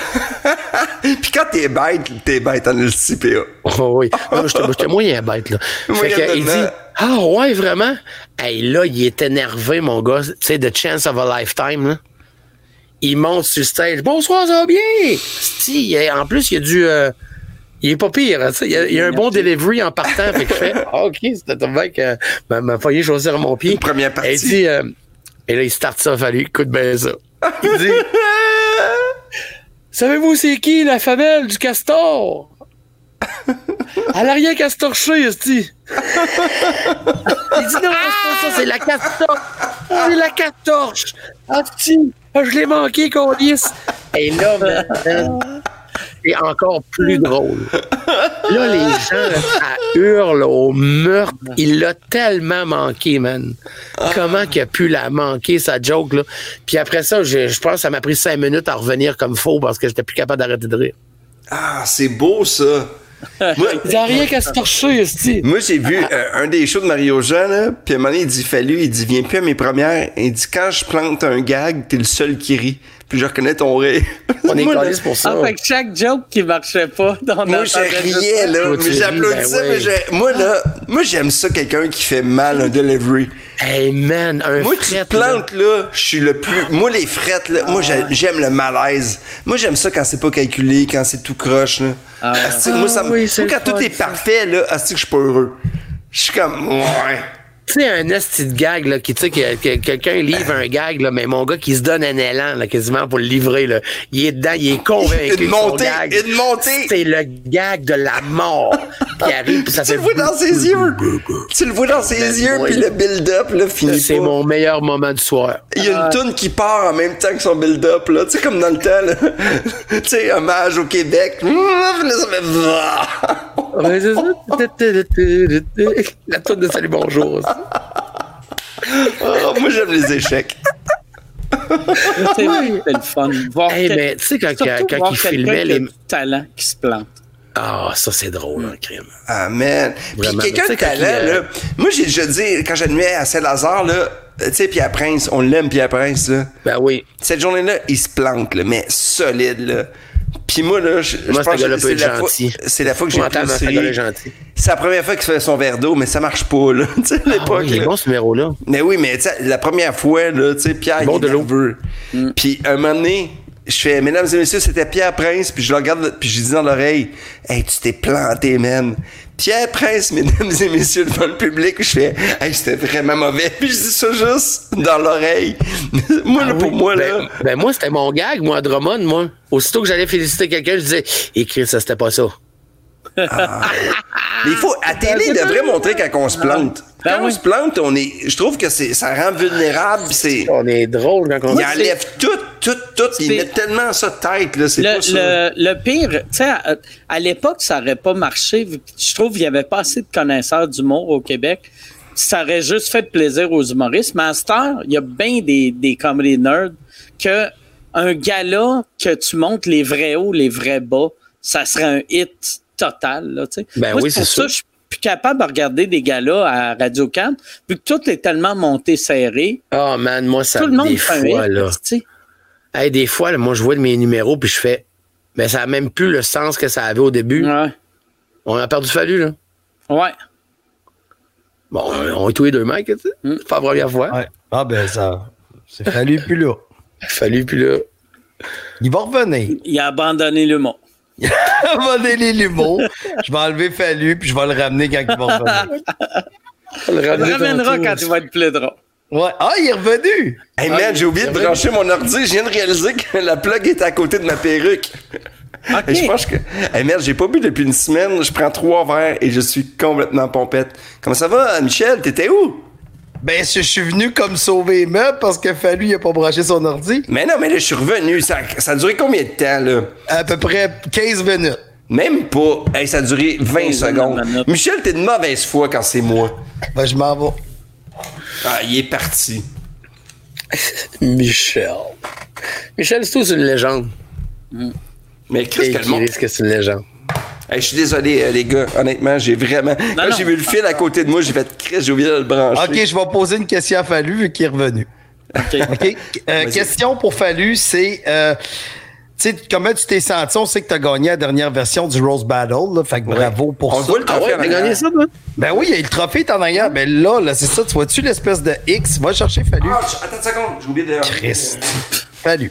Puis quand t'es bête, t'es bête en LCPA. Oh oui. Non, j'étais moyen bête, là. Fait que, il dit Ah ouais, vraiment? Hey, là, il est énervé, mon gars. Tu sais, The Chance of a Lifetime, là. Il monte sur le stage. Bonsoir, ça va bien? Si, en plus, il y a du. euh, il est pas pire, hein, il y a, il y a un bon delivery en partant. fait que je fais Ah, OK, c'était mec euh, m'a m'a failli choisir mon pied. Première partie. Dit euh, Et là, il start ça, fallu, écoute bien ça. Il dit Savez-vous c'est qui la femelle du castor? Elle a rien castorché, esti. Il dit non, c'est pas ça, c'est la castor. C'est la castorche. Asti. Ah, je l'ai manqué, Colis. Et là, man, c'est encore plus drôle. Là, les gens, ça hurle au meurtre. Il l'a tellement manqué, man. Comment qu'il a pu la manquer, sa joke, là? Puis après ça, je, je pense que ça m'a pris cinq minutes à revenir comme faux parce que j'étais plus capable d'arrêter de rire. Ah, c'est beau, ça. Moi, Il n'y a rien qu'à se torcher, moi, j'ai vu euh, un des shows de Mario Jean, là, puis à un moment donné, il dit Fallu, il dit Viens plus à mes premières. Il dit Quand je plante un gag, t'es le seul qui rit. Puis je reconnais ton rire. On est là, calés pour ça. Ah, fait que chaque joke qui marchait pas dans Moi, j'ai riais, là. Mais j'applaudissais, ben mais ouais. j'ai- moi, là, moi, j'aime ça, quelqu'un qui fait mal un delivery. Hey, man, un Moi, tu fret, te plantes, là, je suis le plus. Moi, les frettes, là, moi, j'ai- j'aime le malaise. Moi, j'aime ça quand c'est pas calculé, quand c'est tout croche, là. Asti, moi, ça me- oui, c'est moi, quand tout est ça. parfait, là, asti, que je suis pas heureux. Je suis comme, ouais. Tu sais, un esti de gag, là, qui, tu sais, que, que quelqu'un livre un gag, là, mais mon gars qui se donne un élan, là, quasiment pour le livrer, là. Il est dedans, il est convaincu Une montée, gag, une montée. C'est le gag de la mort qui arrive, puis ça Tu fait... le vois dans ses yeux. Tu le vois dans ses Ben, yeux, puis le build-up, là, finit C'est mon meilleur moment du soir. Il y a une toune qui part en même temps que son build-up, là. Tu sais, comme dans le temps, là. tu sais, hommage au Québec. Ouais, c'est ça. La tourne de Salut Bonjour. Oh, moi, j'aime les échecs. C'est c'est le fun. Voir Hey, quel- mais tu sais, quand, quand voir il quelqu'un filmait les. du talent qui se plante. Ah, ça, c'est drôle, un crime. Ah, man. Puis quelqu'un Tu de sais, quand talent, il, euh, là. Moi, j'ai déjà dit, quand j'admets à Saint-Lazare, là, tu sais, Pierre Prince, on l'aime, Pierre Prince, là. Ben oui. Cette journée-là, il se plante, là, mais solide, là. Puis moi, là, je, Moi, pense que c'est la fois, la que j'ai gentil. C'est la première fois qu'il fait son verre d'eau, mais ça marche pas, là. tu sais, à Ah, l'époque. oui, il est bon, ce numéro-là. Mais oui, mais tu sais, la première fois, là, tu sais, Pierre, Bon il est de l'eau. nerveux. Puis un moment donné, je fais, mesdames et messieurs, c'était Pierre Prince, puis je le regarde, puis je lui dis dans l'oreille, hey, tu t'es planté, man. Pierre Prince, mesdames et messieurs, devant le public, je fais, hey, c'était vraiment mauvais. Puis je dis ça juste dans l'oreille. moi, là, pour moi, là. Ben, ben, moi, c'était mon gag, moi, Drummond, moi. Aussitôt que j'allais féliciter quelqu'un, je disais, écris, ça, c'était pas ça. Mais il faut, à télé, il devrait montrer quand on se plante. Ben Quand on oui. se plante, on est, je trouve que c'est, ça rend vulnérable, c'est, On est drôle quand on il enlève tout, tout, tout, il C'est- met tellement ça tête, là, c'est Le, pas ça. le, le pire, tu sais, à, à l'époque, ça aurait pas marché. Je trouve qu'il y avait pas assez de connaisseurs d'humour au Québec. Ça aurait juste fait plaisir aux humoristes. Mais à cette heure, il y a bien des, des comedy nerds que un gala que tu montes les vrais hauts, les vrais bas, ça serait un hit total, là, tu sais. Ben Moi, oui, c'est pour c'est ça que je suis plus capable de regarder des galas à Radio Can, vu que tout est tellement monté serré. Oh, man, moi, ça tout le monde des fait fois, hit, là. tu sais. Hey, des fois, là, moi, je vois de mes numéros, puis je fais, mais ça a même plus le sens que ça avait au début. Ouais. On a perdu fallu, là. Ouais. Bon, on est tous les deux, Mike, tu sais. C'est pas la première fois. Ouais. Ah, ben, ça. C'est fallu plus là. Fallu, puis là. Il va revenir. Il a abandonné le mot. Il va donner l'humour. Je vais enlever Fallu, puis je vais le ramener quand il va revenir. Le le ramènera quand il va être plus drôle. Ouais. Ah, il est revenu! Hey man, j'ai oublié de brancher mon ordi. Je viens de réaliser que la plug est à côté de ma perruque. Et je pense que. Hey merde, j'ai pas bu depuis une semaine. Je prends trois verres et je suis complètement pompette. Comment ça va, Michel? T'étais où? Ben, je suis venu comme sauver les meubles parce que Fallu, il a pas branché son ordi. Mais non, mais là, je suis revenu. Ça, ça a duré combien de temps, là? À peu près 15 minutes. Même pas. Hey, ça a duré 20 15 secondes. Michel, t'es de mauvaise foi quand c'est moi. Ben, je m'en vais. Ah, il est parti. Michel. Michel, c'est tout, c'est une légende. Mais qu'est-ce que le qui monde. risque que c'est une légende. Hey, je suis désolé, euh, les gars. Honnêtement, j'ai vraiment. Quand non. j'ai vu le fil à côté de moi, j'ai fait Chris, j'ai oublié de le brancher. OK, je vais poser une question à Fallu vu qu'il est revenu. OK. Euh, question pour Fallu, c'est... euh, tu sais, comment tu t'es senti? On sait que tu as gagné la dernière version du Rose Battle, là, fait que bravo pour On ça. voit le Ah trophée ouais, t'as arrière. gagné ça, toi? Ben oui, il y a le trophée est en arrière. Ben là, là c'est ça. Tu vois-tu l'espèce de X? Va chercher Fallu. Ah, attends une seconde, j'ai oublié de. Christ. Fallu.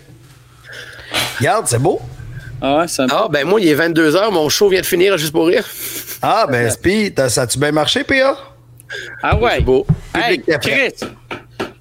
Regarde, c'est beau. Ah ouais, ça Ah, ben moi, il est 22h, mon show vient de finir juste pour rire. Ah, ben, Spi, ça a-tu bien marché, PA? Ah ouais. beau. Hey. Chris,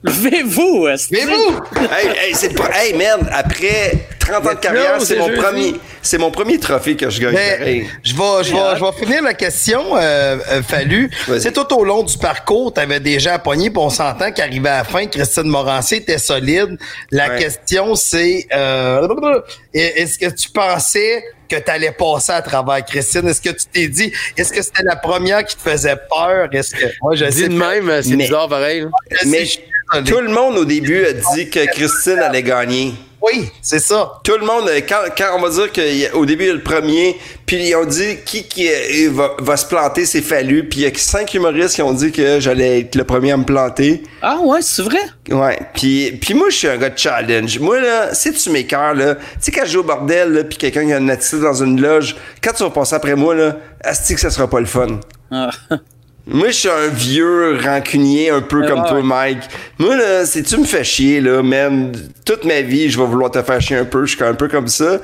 levez-vous. esti. Mais vous! Hey, hey, c'est pas. Hey, merde, après 30 ans de carrière, c'est mon premier, c'est mon premier trophée que je gagne. Mais pareil. je vais, je vais, je vais finir la question, euh, euh, Fallu. C'est tout au long du parcours, tu avais déjà pogné, puis on s'entend qu'arrivé à la fin, Christine Morancier était solide. La Ouais. question, c'est euh, est-ce que tu pensais que tu allais passer à travers Christine? Est-ce que tu t'es dit, est-ce que c'était la première qui te faisait peur? Est-ce que moi je Dis sais de même, euh, c'est Mais- bizarre pareil. là. Mais Je. Tout le monde au début a dit que Christine allait gagner. Oui, c'est ça. Tout le monde, euh, quand, quand on va dire qu'au début, il y a le premier, puis ils ont dit qui, qui euh, va, va se planter, c'est fallu. Puis il y a cinq humoristes qui ont dit que j'allais être le premier à me planter. Ah ouais, c'est vrai? Ouais, puis, puis moi, je suis un gars de challenge. Moi, là, si tu m'écœures, là, tu sais, quand je joue au bordel, là, puis quelqu'un qui a une attitude dans une loge, quand tu vas passer après moi, là, asti que ça sera pas le fun. Ah. Moi, je suis un vieux rancunier, un peu Ah, comme ouais. toi, Mike. Moi, là, si tu me fais chier, là, man, toute ma vie, je vais vouloir te faire chier un peu. Je suis un peu comme ça.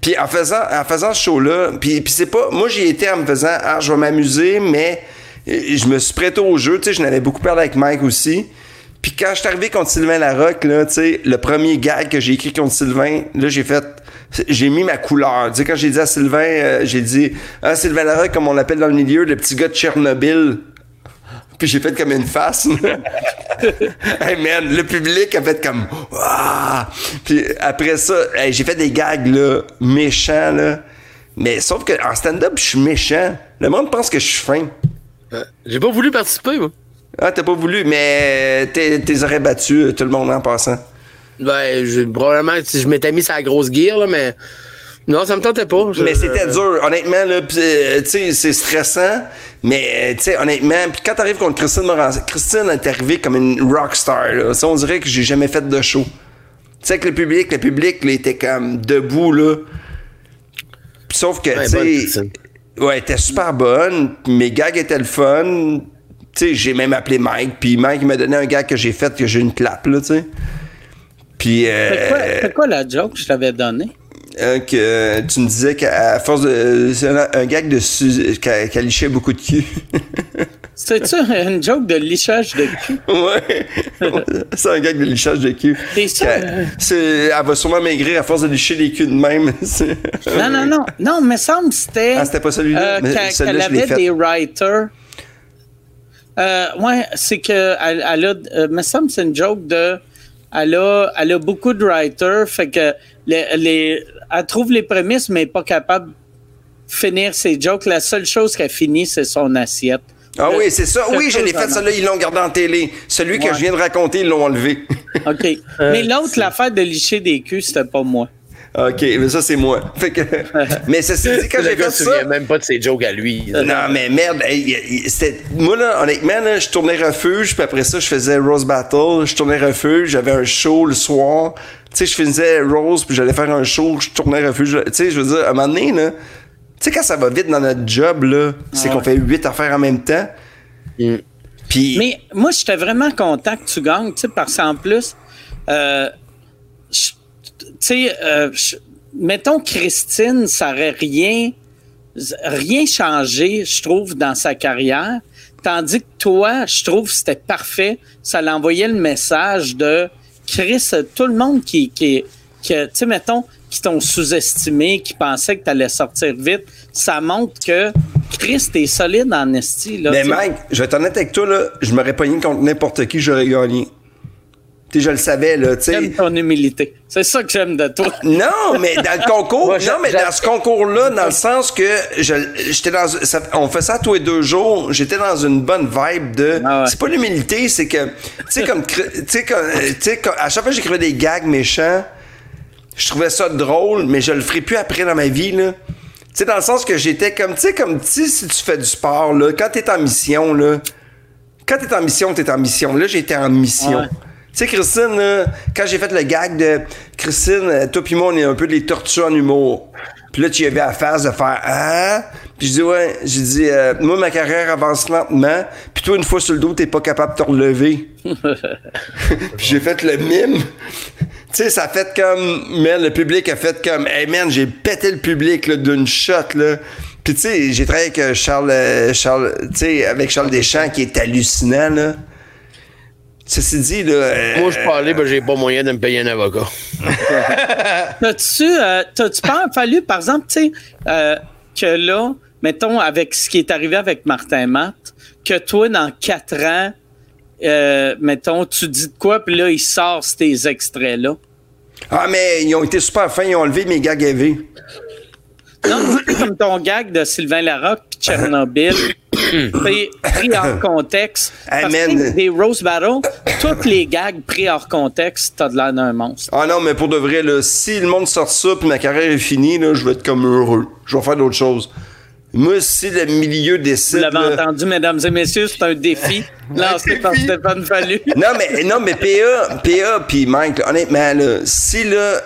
Puis en faisant, en faisant ce show-là, puis, puis c'est pas... Moi, j'y étais en me faisant, ah, je vais m'amuser, mais euh, je me suis prêté au jeu. Tu sais, je n'avais beaucoup parlé avec Mike aussi. Puis quand je suis arrivé contre Sylvain Larocque, là, tu sais, le premier gag que j'ai écrit contre Sylvain, là, j'ai fait... J'ai mis ma couleur. Tu sais, quand j'ai dit à Sylvain, euh, j'ai dit, ah, Sylvain Larocque, comme on l'appelle dans le milieu, le petit gars de Tchernobyl. Puis j'ai fait comme une face. hey man, le public a fait comme ah! Puis après ça, hey, j'ai fait des gags là, méchants là. Mais sauf que en stand-up, je suis méchant. Le monde pense que je suis fin. Euh, J'ai pas voulu participer, moi. Ah, t'as pas voulu, mais t'es t'es aurais battu euh, tout le monde en passant. Ben, je, probablement, si je m'étais mis la grosse gear, là, mais. Non, ça me tentait pas. Je- Mais c'était dur, honnêtement, là, euh, tu sais, c'est stressant, mais, euh, tu sais, honnêtement, puis quand t'arrives contre Christine Morancy, Christine est arrivée comme une rockstar, là. Ça, on dirait que j'ai jamais fait de show. Tu sais, avec le public, le public, là, était comme debout, là. Sauf que, Ouais, tu sais, ouais, elle était super bonne, mes gags étaient le fun. Tu sais, j'ai même appelé Mike, puis Mike il m'a donné un gag que j'ai fait, que j'ai une clap, là, tu sais. Puis, euh, C'est quoi, c'est quoi la joke que je t'avais donnée? euh, que tu me disais qu'à force de. C'est un, un gag de. Qu'elle qu'elle lichait beaucoup de cul. C'était-tu une joke de lichage de cul? ouais. c'est un gag de lichage de cul. T'es sûr? C'est- Elle va sûrement maigrir à force de licher les culs de même. C'est- Non, non, non. Non, mais semble que c'était. Ah, c'était pas celui-là? euh, qu'elle avait des writers. Euh, ouais, c'est que elle, elle a. Euh, me semble que c'est une joke de. Elle a, elle a beaucoup de writers, fait que les, les, elle trouve les prémices, mais elle n'est pas capable de finir ses jokes. La seule chose qu'elle finit, c'est son assiette. Ah Le- oui, c'est ça. Oui, je l'ai fait, celui-là, ils l'ont gardé en télé. Celui que je viens de raconter, ils l'ont enlevé. OK. mais l'autre, l'affaire de licher des culs, c'était pas moi. OK, mais ça, c'est moi. Fait que... mais ça, c'est dit, quand j'ai fait ça... même pas de ses jokes à lui. Non, mais merde, hey. Moi, là, honnêtement, là, je tournais refuge, puis après ça, je faisais Rose Battle. Je tournais refuge, j'avais un show le soir. Tu sais, je faisais Rose, puis j'allais faire un show, je tournais refuge. Tu sais, je veux dire, à un moment donné, là, tu sais, quand ça va vite dans notre job, là, c'est Ah qu'on ouais. fait huit affaires en même temps. Mm. Puis. Mais moi, j'étais vraiment content que tu gagnes, tu sais, parce qu'en plus, euh, je- sais, euh, mettons Christine, ça aurait rien, rien changé, je trouve, dans sa carrière. Tandis que toi, je trouve que c'était parfait. Ça l'envoyait le message de Chris, tout le monde qui, qui, qui tu sais, mettons, qui t'ont sous-estimé, qui pensaient que tu allais sortir vite, ça montre que Chris, t'es solide en esti. Là, Mais tu. Mike, je vais être honnête avec toi, là, je m'aurais pogné contre n'importe qui, j'aurais gagné. Tu sais, je le savais, là, tu sais. J'aime ton humilité. C'est ça que j'aime de toi. Non, mais dans le concours, Moi, non, mais dans ce concours-là, dans le sens que je, j'étais dans, ça- on fait ça tous les deux jours, j'étais dans une bonne vibe de, Ah ouais. c'est pas l'humilité, c'est que, tu sais, comme, tu sais, comme, tu sais, comme- à chaque fois que j'écrivais des gags méchants, je trouvais ça drôle, mais je le ferai plus après dans ma vie, là. Tu sais, dans le sens que j'étais comme, tu sais, comme, tu sais, si tu fais du sport, là, quand t'es en mission, là, quand t'es en mission, t'es en mission. Là, j'étais en mission. Ouais. Tu sais, Christine, là, quand j'ai fait le gag de Christine, euh, toi pis moi, on est un peu des tortues en humour. Puis là, tu y avais à face de faire Ah! Puis je dis Ouais, j'ai dit euh, Moi, ma carrière avance lentement. Puis toi, une fois sur le dos, t'es pas capable de te relever. puis j'ai fait le mime. Tu sais, ça a fait comme. Man, le public a fait comme Hey man, j'ai pété le public d'une shot, là. Puis tu sais, j'ai travaillé avec euh, Charles, Charles tu sais, avec Charles Deschamps qui est hallucinant, là. Ceci dit, là. euh, Moi, je peux aller, ben, j'ai pas moyen de me payer un avocat. T'as-tu, euh, t'as-tu pas fallu, par exemple, tu sais, euh, que là, mettons, avec ce qui est arrivé avec Martin Matt, que toi, dans quatre ans, euh, mettons, tu dis de quoi, puis là, il sort ces extraits-là? Ah, mais ils ont été super fins, ils ont enlevé mes gags. Non, comme ton gag de Sylvain Larocque puis Tchernobyl. pris hors contexte. Parce que des Rose Battle, tous les gags pris hors contexte, t'as de l'air d'un monstre. Ah non, mais pour de vrai, là, si le monde sort ça puis ma carrière est finie, là, je vais être comme heureux. Je vais faire d'autres choses. Moi, si le milieu Vous décide. l'avez là- entendu, mesdames et messieurs, c'est un défi lancé par. Stéphane Fallu. Non, mais, non, mais PA, PA puis Mike, là, honnêtement, là, si là,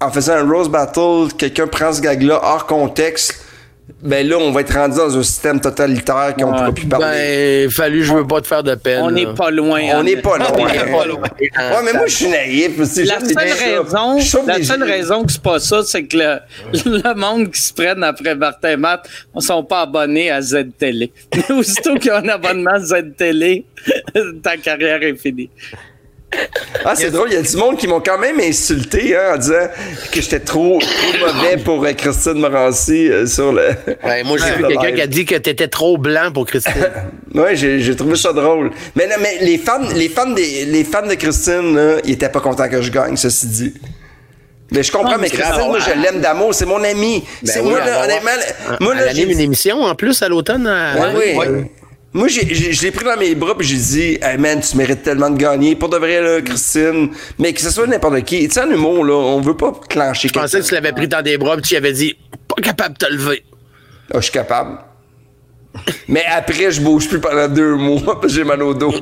en faisant un Rose Battle, quelqu'un prend ce gag-là hors contexte, ben là, on va être rendu dans un système totalitaire qu'on Ouais. pourra plus parler. Ben, fallu, je veux pas te faire de peine. On n'est pas loin. on n'est pas loin. On n'est pas loin. Ouais, mais moi, je suis naïf. La seule raison, la seule raison que c'est pas ça, c'est que le, le monde qui se prenne après Martin Matt ne sont pas abonnés à Z-Télé. Aussitôt qu'il y a un abonnement à Z-Télé, ta carrière est finie. Ah, c'est drôle, il y a du monde qui m'ont quand même insulté hein, en disant que j'étais trop, trop mauvais pour euh, Christine Morancy euh, sur le. Ouais, moi, j'ai vu quelqu'un qui a dit que t'étais trop blanc pour Christine. Ouais, j'ai j'ai trouvé ça drôle. Mais non, mais les fans, les fans, des, les fans de Christine, là, ils étaient pas contents que je gagne, ceci dit. Mais je comprends, Non, mais Christine, grave. moi, je l'aime d'amour, c'est mon ami. Ben c'est oui, moi, là, honnêtement, moi, Elle là, anime j'ai une émission en plus à l'automne. à- Ouais, oui. Ouais. Moi, j'ai- j'ai- je l'ai pris dans mes bras puis j'ai dit, hey man, tu mérites tellement de gagner. Pour de vrai, là, Christine. Mais que ce soit n'importe qui. Tu sais, en humour, là, on veut pas clencher Je pensais que tu l'avais pris dans des bras et tu avais dit pas capable de te lever. Ah, je suis capable. Mais après, je bouge plus pendant deux mois parce que j'ai mal au dos.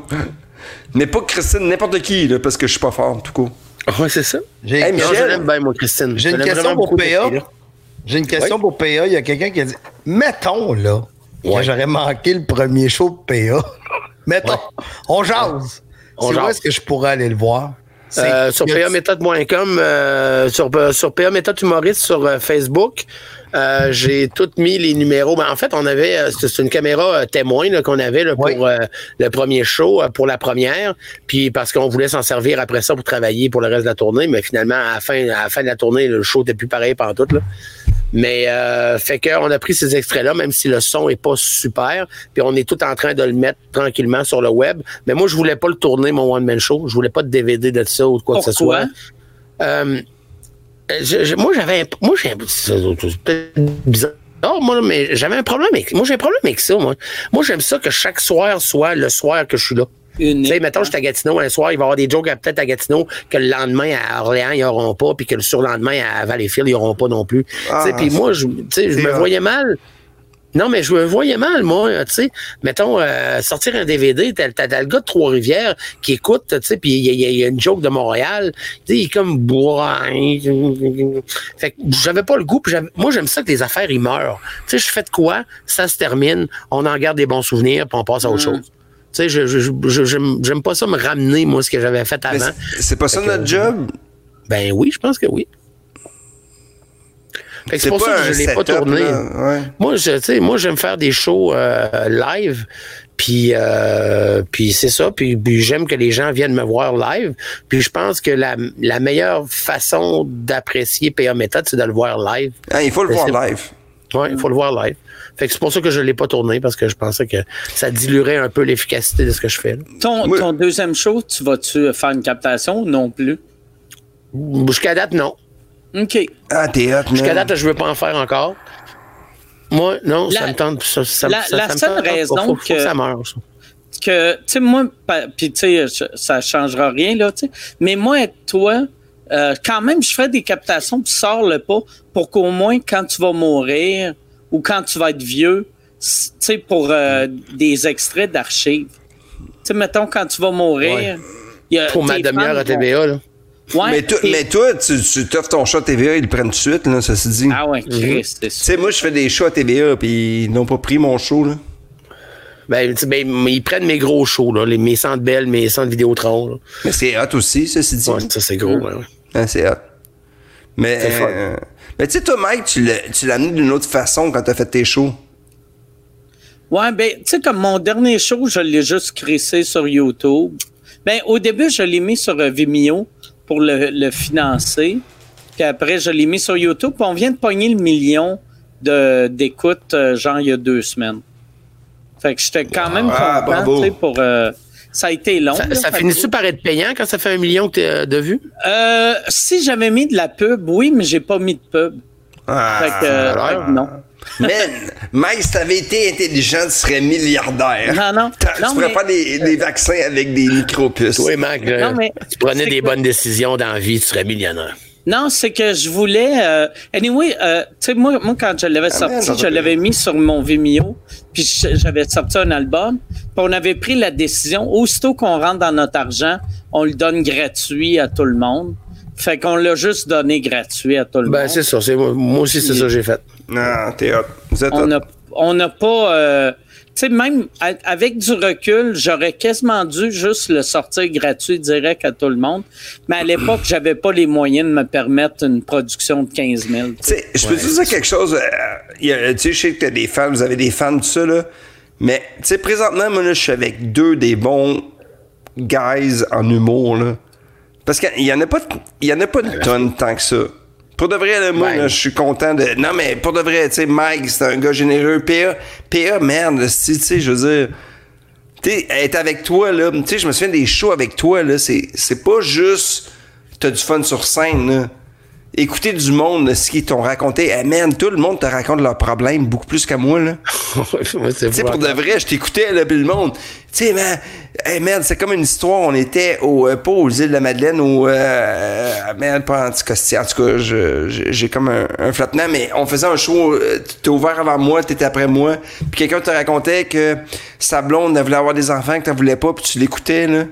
Mais pas Christine, n'importe qui, là, parce que je suis pas fort, tout court. Ouais, c'est ça. J'ai Hey, Michel. bien, moi, Christine. J'ai une question pour PA. J'ai une question Oui. pour PA. Il y a quelqu'un qui a dit Mettons, là, que Ouais. j'aurais manqué le premier show de PA. Mettons, on jase. On C'est où est-ce que je pourrais aller le voir? Euh, sur paméthode.com, euh, sur, sur PA Méthode Humoriste sur euh, Facebook. Euh, j'ai tout mis les numéros. Ben, en fait, on avait, euh, c'est une caméra euh, témoin là, qu'on avait là, pour Oui. euh, le premier show, euh, pour la première. Puis parce qu'on voulait s'en servir après ça pour travailler pour le reste de la tournée, mais finalement, à la fin, à la fin de la tournée, le show n'était plus pareil pendant tout. Là. Mais euh, fait qu'on a pris ces extraits-là, même si le son est pas super, puis on est tout en train de le mettre tranquillement sur le web. Mais moi, je voulais pas le tourner, mon one-man show. Je voulais pas de DVD de ça ou de quoi que ce soit. Euh, je- je- moi, j'avais. un- Moi, j'ai. Bizarre. moi, là, mais j'avais un problème avec. Moi, j'ai un problème avec ça, moi. Moi, j'aime ça que chaque soir soit le soir que je suis là. Unique. Tu sais, mettons, je suis à Gatineau un soir, il va y avoir des jokes à- peut-être à Gatineau que le lendemain à Orléans, ils n'auront pas, puis que le surlendemain à Valleyfield, ils n'auront pas non plus. Ah, tu sais, puis moi, je, tu sais, je c'est me voyais mal. Non, mais je me voyais mal, moi, tu sais. Mettons, euh, sortir un DVD, t'as, t'as- t'as le gars de Trois-Rivières qui écoute, tu sais, puis il y, a- y y une joke de Montréal, tu sais, il est comme... Fait que j'avais pas le goût, puis j'avais- moi, j'aime ça que les affaires, ils meurent. Tu sais, je fais de quoi, ça se termine, on en garde des bons souvenirs, puis on passe à autre chose. Tu sais, je, je, je- j'aime, pas ça me ramener, moi, ce que j'avais fait avant. c'est- c'est pas ça Fait que- notre job? Ben oui, je pense que oui. Fait que c'est pour ça que je l'ai pas tourné. ouais. Moi, je, tu sais, moi, j'aime faire des shows euh, live, puis, euh, puis c'est ça, puis, puis j'aime que les gens viennent me voir live. Puis je pense que la, la meilleure façon d'apprécier PA Méthode, c'est de le voir live. Ah, il faut le voir c'est- live. Ouais, il faut le voir live. Fait que c'est pour ça que je l'ai pas tourné, parce que je pensais que ça diluerait un peu l'efficacité de ce que je fais. Ton, deuxième show, tu vas-tu faire une captation ou non plus? Jusqu'à date, non. OK. Ah, t'es hot, Jusqu'à date, je veux pas en faire encore. Moi, non, La- ça me tente. Ça, ça, la- ça- la ça me seule tente pas. raison Faut- faut que- ça meure, ça. que, tu sais, moi, puis tu sais, ça changera rien, là, tu sais. Mais moi, et toi, euh, quand même, je fais des captations, puis sors-le pas, pour qu'au moins, quand tu vas mourir ou quand tu vas être vieux, tu sais, pour euh, des extraits d'archives. Tu sais, mettons, quand tu vas mourir. Ouais. il y a- Pour ma demi-heure à TVA, là. Ouais, Mais, toi- tes- mais toi, tu, tu t'offres ton shot TVA, ils le prennent tout de suite, là, ça se dit. Ah ouais, Chris, c'est Tu sais, moi, je fais des shows à TVA, puis ils n'ont pas pris mon show, là. Ben, tu sais, ben, mais ils prennent mes gros shows, là, les, mes centres belles, mes centres Vidéotron. là. Mais c'est hot aussi, ça, c'est dit. Ouais, ça, c'est gros. ouais, ouais. Ah, c'est hot. Mais, C'est fun. euh, mais tu sais, toi, Mike, tu l'as, tu l'as amené d'une autre façon quand t'as fait tes shows. Ouais, ben, tu sais, comme mon dernier show, je l'ai juste crissé sur YouTube. Ben, au début, je l'ai mis sur euh, Vimeo pour le, le financer. Puis après, je l'ai mis sur YouTube. Puis on vient de pogner le million de, d'écoute, euh, genre, il y a deux semaines. Fait que j'étais quand même Ah, content, tu sais, pour... euh, ça a été long. Ça, là, ça fait finit-tu par être payant quand ça fait un million que t'es- de vues? Euh, si j'avais mis de la pub, oui, mais j'ai pas mis de pub. Ah. Fait que, euh, que non. Man, Mike, si t'avais été intelligent, tu serais milliardaire. Non, non. Non, tu pourrais mais- faire des, des vaccins avec des micropuces. Oui, Mac, là, Non, mais- tu prenais des que- bonnes décisions dans la vie, tu serais millionnaire. Non, c'est que je voulais. euh, anyway, euh, tu sais, moi, moi, quand je l'avais Ah, sorti, je l'avais mis sur mon Vimeo, puis j'avais sorti un album, on avait pris la décision, aussitôt qu'on rentre dans notre argent, on le donne gratuit à tout le monde. Fait qu'on l'a juste donné gratuit à tout le Ben, monde. c'est ça. c'est- Moi, moi aussi, c'est ça que j'ai fait. Non, t'es hot. Vous êtes on n'a on n'a pas. euh, tu sais, même a- avec du recul, j'aurais quasiment dû juste le sortir gratuit direct à tout le monde. Mais à l'époque, j'avais pas les moyens de me permettre une production de 15 000. Tu sais, je peux te dire quelque chose. euh, tu sais, je sais que t'as des fans, vous avez des fans, tout ça, là. Mais, tu sais, présentement, moi, là, je suis avec deux des bons guys en humour, là. Parce qu'il y en a pas, il y en a pas une tonne tant que ça. Pour de vrai, là, moi, je suis content de. Non, mais pour de vrai, tu sais, Mike, c'est un gars généreux. PA, PA, merde, tu sais, je veux dire. Tu sais, être avec toi, là, tu sais, je me souviens des shows avec toi, là, c'est, c'est pas juste t'as du fun sur scène, là. Écouter du monde, ce qu'ils t'ont raconté. Hey, man, tout le monde te raconte leurs problèmes beaucoup plus qu'à moi, là. C'est Tu sais, pour de vrai, je t'écoutais, là, puis le monde. Tu sais, man, hey, man, c'est comme une histoire. On était au, euh, pas aux îles de la Madeleine, au, euh, man, pas Anticosti. En tout cas, j'ai comme un, un flottement, mais on faisait un show, euh, t'es ouvert avant moi, t'étais après moi, puis quelqu'un te racontait que sa blonde, elle voulait avoir des enfants, que t'en voulais pas, puis tu l'écoutais, là.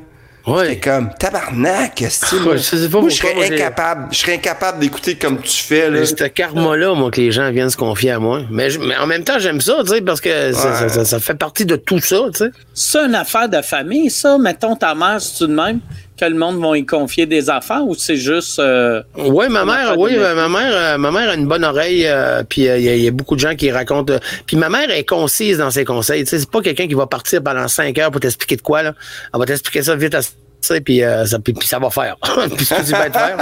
Ouais. T'es comme, tabarnak, qu'est-ce que Ouais, je sais pas Moi, je serais incapable, je serais incapable d'écouter comme tu fais, là. C'est ce karma-là, moi, que les gens viennent se confier à moi. Mais, je- mais en même temps, j'aime ça, tu sais, parce que ça, Ouais. ça- ça- ça fait partie de tout ça, tu sais. C'est une affaire de famille, ça? Mettons ta mère, c'est-tu de même? Que le monde va y confier des affaires ou c'est juste. euh, Oui, ma mère, oui, euh, ma mère, euh, ma mère a une bonne oreille, euh, puis euh, il y, a- il y a beaucoup de gens qui racontent. puis ma mère est concise dans ses conseils. C'est pas quelqu'un qui va partir pendant cinq heures pour t'expliquer de quoi là. Elle va t'expliquer ça vite, à, tu sais, puis euh, ça, puis, puis ça va faire. puis ce que tu vas te faire.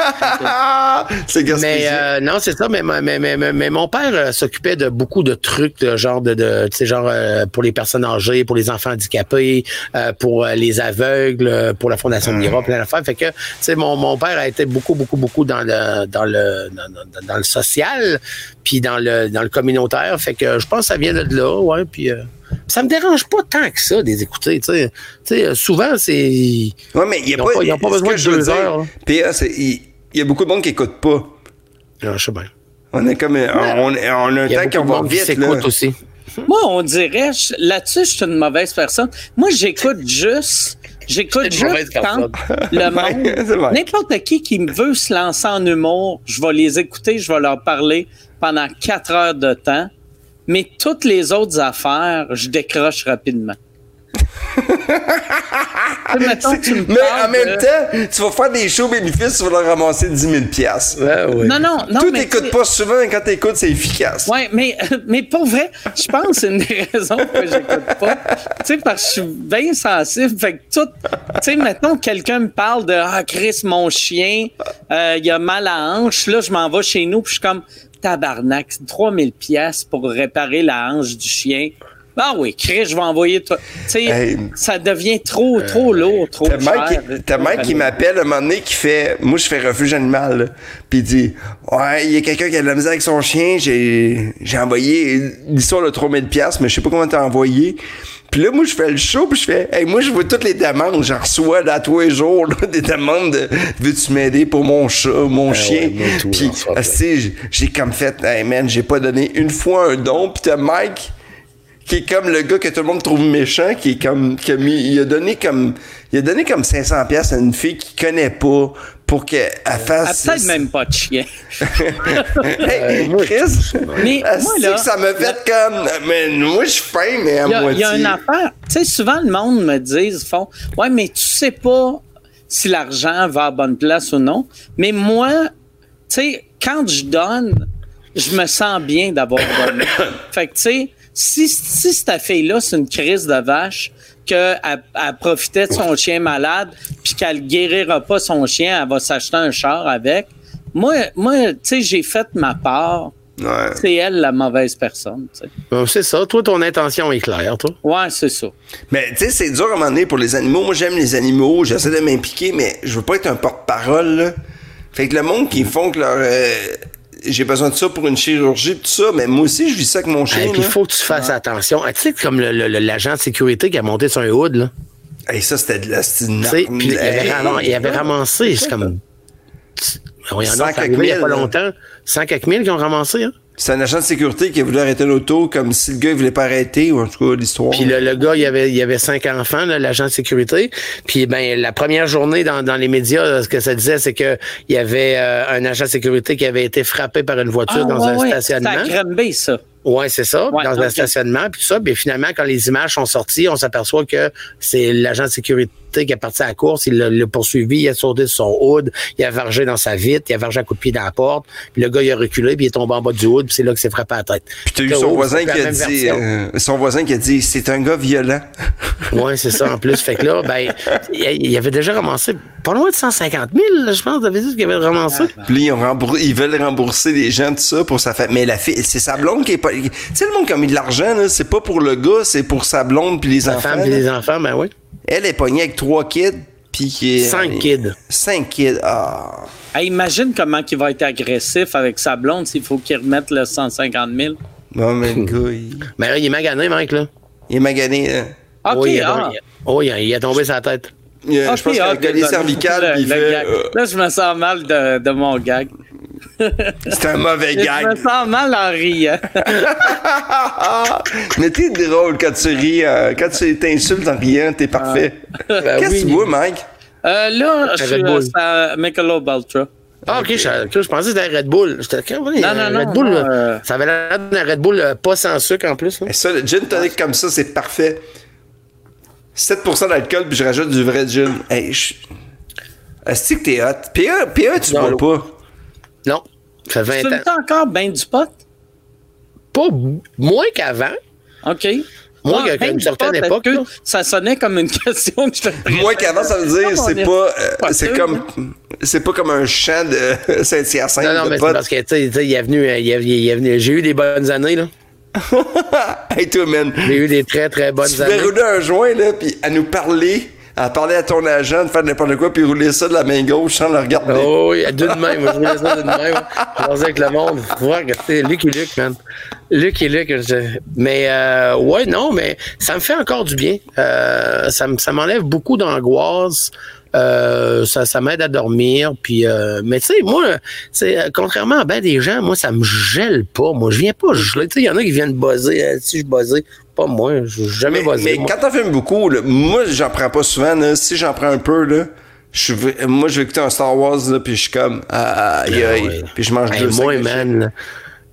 c'est gaspillé. Mais euh, non, c'est ça. Mais, mais, mais, mais, mais mon père euh, s'occupait de beaucoup de trucs, de genre de, de tu sais, genre euh, pour les personnes âgées, pour les enfants handicapés, pour les aveugles, pour la Fondation Mira, plein d'affaires. Fait que, tu sais, mon, mon père a été beaucoup, beaucoup, beaucoup dans le dans le dans, le social, puis dans le dans le communautaire. Fait que je pense que ça vient de là, ouais. Puis ça me dérange pas tant que ça des écouter. Euh, souvent c'est Ouais, mais il y a pas, ont pas besoin que de deux dire, heures. PA, c'est, il, y a beaucoup de monde qui écoute pas. Ah, je sais bien. On est comme, on, on a un a temps qu'on va monde qui vite, là. aussi. Moi, on dirait, là-dessus, je suis une mauvaise personne. Moi, j'écoute juste. J'écoute juste quand le monde. N'importe qui qui me veut se lancer en humour, je vais les écouter, je vais leur parler pendant quatre heures de temps. Mais toutes les autres affaires, je décroche rapidement. Mais en même de- temps, tu vas faire des shows bénéfices, tu vas leur ramasser 10 000 piastres. Ouais, ouais. Non, non, non. Tout mais t'écoutes pas souvent, et quand t'écoutes, c'est efficace. Ouais, mais, mais pour vrai, je pense que c'est une des raisons que j'écoute pas. Tu sais, parce que je suis bien sensible. Fait que tout. Tu sais, maintenant, quelqu'un me parle de Ah, Chris, mon chien, euh, il a mal à la hanche. Là, je m'en vais chez nous, puis je suis comme Tabarnak, 3000 pièces pour réparer la hanche du chien. Ah oui, Chris, je vais envoyer toi. Tu sais, Hey. ça devient trop, trop lourd, trop T'as cher. T'as Mike qui m'appelle un moment donné qui fait Moi je fais refuge animal là. Puis il dit Ouais, il y a quelqu'un qui a de la misère avec son chien, j'ai j'ai envoyé l'histoire de 3000 pièces mais je sais pas comment t'as envoyé. Puis là, moi, je fais le show, puis je fais, hey, moi, je vois toutes les demandes. J'en reçois, là, tous les jours, là, des demandes de, veux-tu m'aider pour mon chat, mon chien? ouais, puis, j'ai comme fait, hey, man, j'ai pas donné une fois un don. Puis t'as Mike, qui est comme le gars que tout le monde trouve méchant, qui est comme, qui a mis, il a donné comme, il a donné comme 500 pièces à une fille qu'il connaît pas pour qu'elle Ah, fasse. peut-être même pas de chien. Hey, Chris, Mais moi, là, que ça m'a fait comme, mais moi je suis fin, mais à Il y a, il moitié. y a une affaire. Tu sais, souvent, le monde me dit, ils font, ouais, mais tu sais pas si l'argent va à bonne place ou non. Mais moi, tu sais, quand je donne, je me sens bien d'avoir donné. fait que, tu sais, si, si cette fille-là, c'est une crise de vache, qu'elle elle profitait de son chien malade, puis qu'elle guérira pas son chien, elle va s'acheter un char avec. Moi, moi tu sais, j'ai fait ma part. Ouais. C'est elle la mauvaise personne. tu sais. Bon, c'est ça. Toi, ton intention est claire, toi. Ouais, c'est ça. Mais tu sais, c'est dur à un moment donné pour les animaux. Moi, j'aime les animaux, j'essaie de m'impliquer, mais je veux pas être un porte-parole. là. Fait que le monde qui font que leur. euh, j'ai besoin de ça pour une chirurgie, tout ça, mais moi aussi, je vis ça avec mon chien. Et puis, il faut que tu fasses attention. Ah, Tu sais, comme l'agent de sécurité qui a monté sur un hood, là. Hey, ça, c'était de la puis il avait, ram- il avait ramassé, c'est comme. Donc, 100 c'est arrivé il y a pas longtemps. 100 quelques mille qui ont ramassé, hein. C'est un agent de sécurité qui a voulu arrêter l'auto comme si le gars il voulait pas arrêter, ou en tout cas l'histoire. Puis le, le gars, il avait, il avait cinq enfants, l'agent de sécurité. Puis ben la première journée dans, dans les médias, ce que ça disait, c'est que il y avait euh, un agent de sécurité qui avait été frappé par une voiture Ah, dans ouais, un ouais, stationnement. C'est à Granby, ça. Ouais, c'est ça, Ouais, dans un stationnement, puis tout ça. Puis finalement, quand les images sont sorties, on s'aperçoit que c'est l'agent de sécurité qui est parti à la course, il l'a- poursuivi, il a sauté sur son hood, il a vargé dans sa vitre, il a vargé un coup de pied dans la porte, puis le gars, il a reculé, puis il est tombé en bas du hood, puis c'est là que s'est frappé à la tête. Puis t'as eu son voisin qui a dit, euh, son voisin qui a dit, c'est un gars violent. Ouais, c'est ça, en plus. Fait que là, ben, il avait déjà ramassé pas loin de 150 000, là, je pense, t'avais dit ce qu'il avait ramassé. Puis là, ils, ils veulent rembourser les gens, tout ça, pour sa famille. Mais la fille, c'est sa blonde qui est pas. Tu sais, le monde qui a mis de l'argent, là, c'est pas pour le gars, c'est pour sa blonde puis les Sa enfants. femme et là. les enfants, ben oui. Elle est pognée avec trois kids, puis qui est. Cinq kids. Cinq kids. Ah. Hey, imagine comment il va être agressif avec sa blonde s'il faut qu'il remette le 150 000. Non, mais le gars, il, Ben là, il est magané, mec, là. il est magané. hein. OK, oui, il a, ah. tombé- oh, il a, il a tombé sa tête. Je pense ah, qu'il a collé désolé. cervical, Le- puis il le fait. gag. euh, Là, je me sens mal de, de mon gag. C'est un mauvais Je me gag. sens mal en riant. mais t'es drôle quand tu ris, euh, quand tu t'insultes en riant, t'es parfait. Ben Qu'est-ce que oui. tu bois, Mike? Euh, là, je suis euh, Bull. c'est à Michelob Ultra. Ah, ok, je, je pensais que c'était Red Bull. Quand même, Non, non, non, Red Bull, non, là, euh, ça avait l'air d'un Red Bull euh, pas sans sucre en plus. là. Et ça, le gin tonic comme ça, c'est parfait. 7% d'alcool, puis je rajoute du vrai gin. Hey, je... Est-ce que t'es hot? PA, PA tu Non, bois pas. Non, ça fait Tu 20 ans. me encore bien du pot? Pas moins qu'avant. OK. Moi, Ah, qu'à ben une certaine époque, que. Ça sonnait comme une question que je te Moi qu'avant, ça veut dire, c'est est- pas, euh, pas c'est comme, c'est pas comme un chant de Saint-Hyacinthe. Non, non, mais c'est parce que, tu sais, tu il est venu, euh, venu, j'ai eu des bonnes années, là. hey, toi, man. J'ai eu des très, très bonnes Tu années. rouler un joint, là, puis à nous parler, à parler à ton agent, de faire n'importe quoi, puis rouler ça de la main gauche sans le regarder. Oh, oui, de même. Moi, je ça d'une même. Je avec le monde. C'est Luc et Luc, man. Luc et je- Mais, euh, ouais, non, mais ça me fait encore du bien. Euh, ça m'enlève beaucoup d'angoisse. Euh, ça, ça m'aide à dormir. Puis, euh, mais tu sais, moi, c'est euh, contrairement à ben des gens, moi, ça me gèle pas. Moi, je viens pas geler. Tu sais, il y en a qui viennent buzzer. Euh, si je buzzais, pas moi. Je jamais Mais, buzzé. mais moi. quand t'en fumes beaucoup, là, moi, j'en prends pas souvent. Là. Si j'en prends un peu, là, je moi, je vais écouter un Star Wars, là, puis je suis comme, ah, aïe, aïe. ouais. Puis je mange Hey, deux moi, man,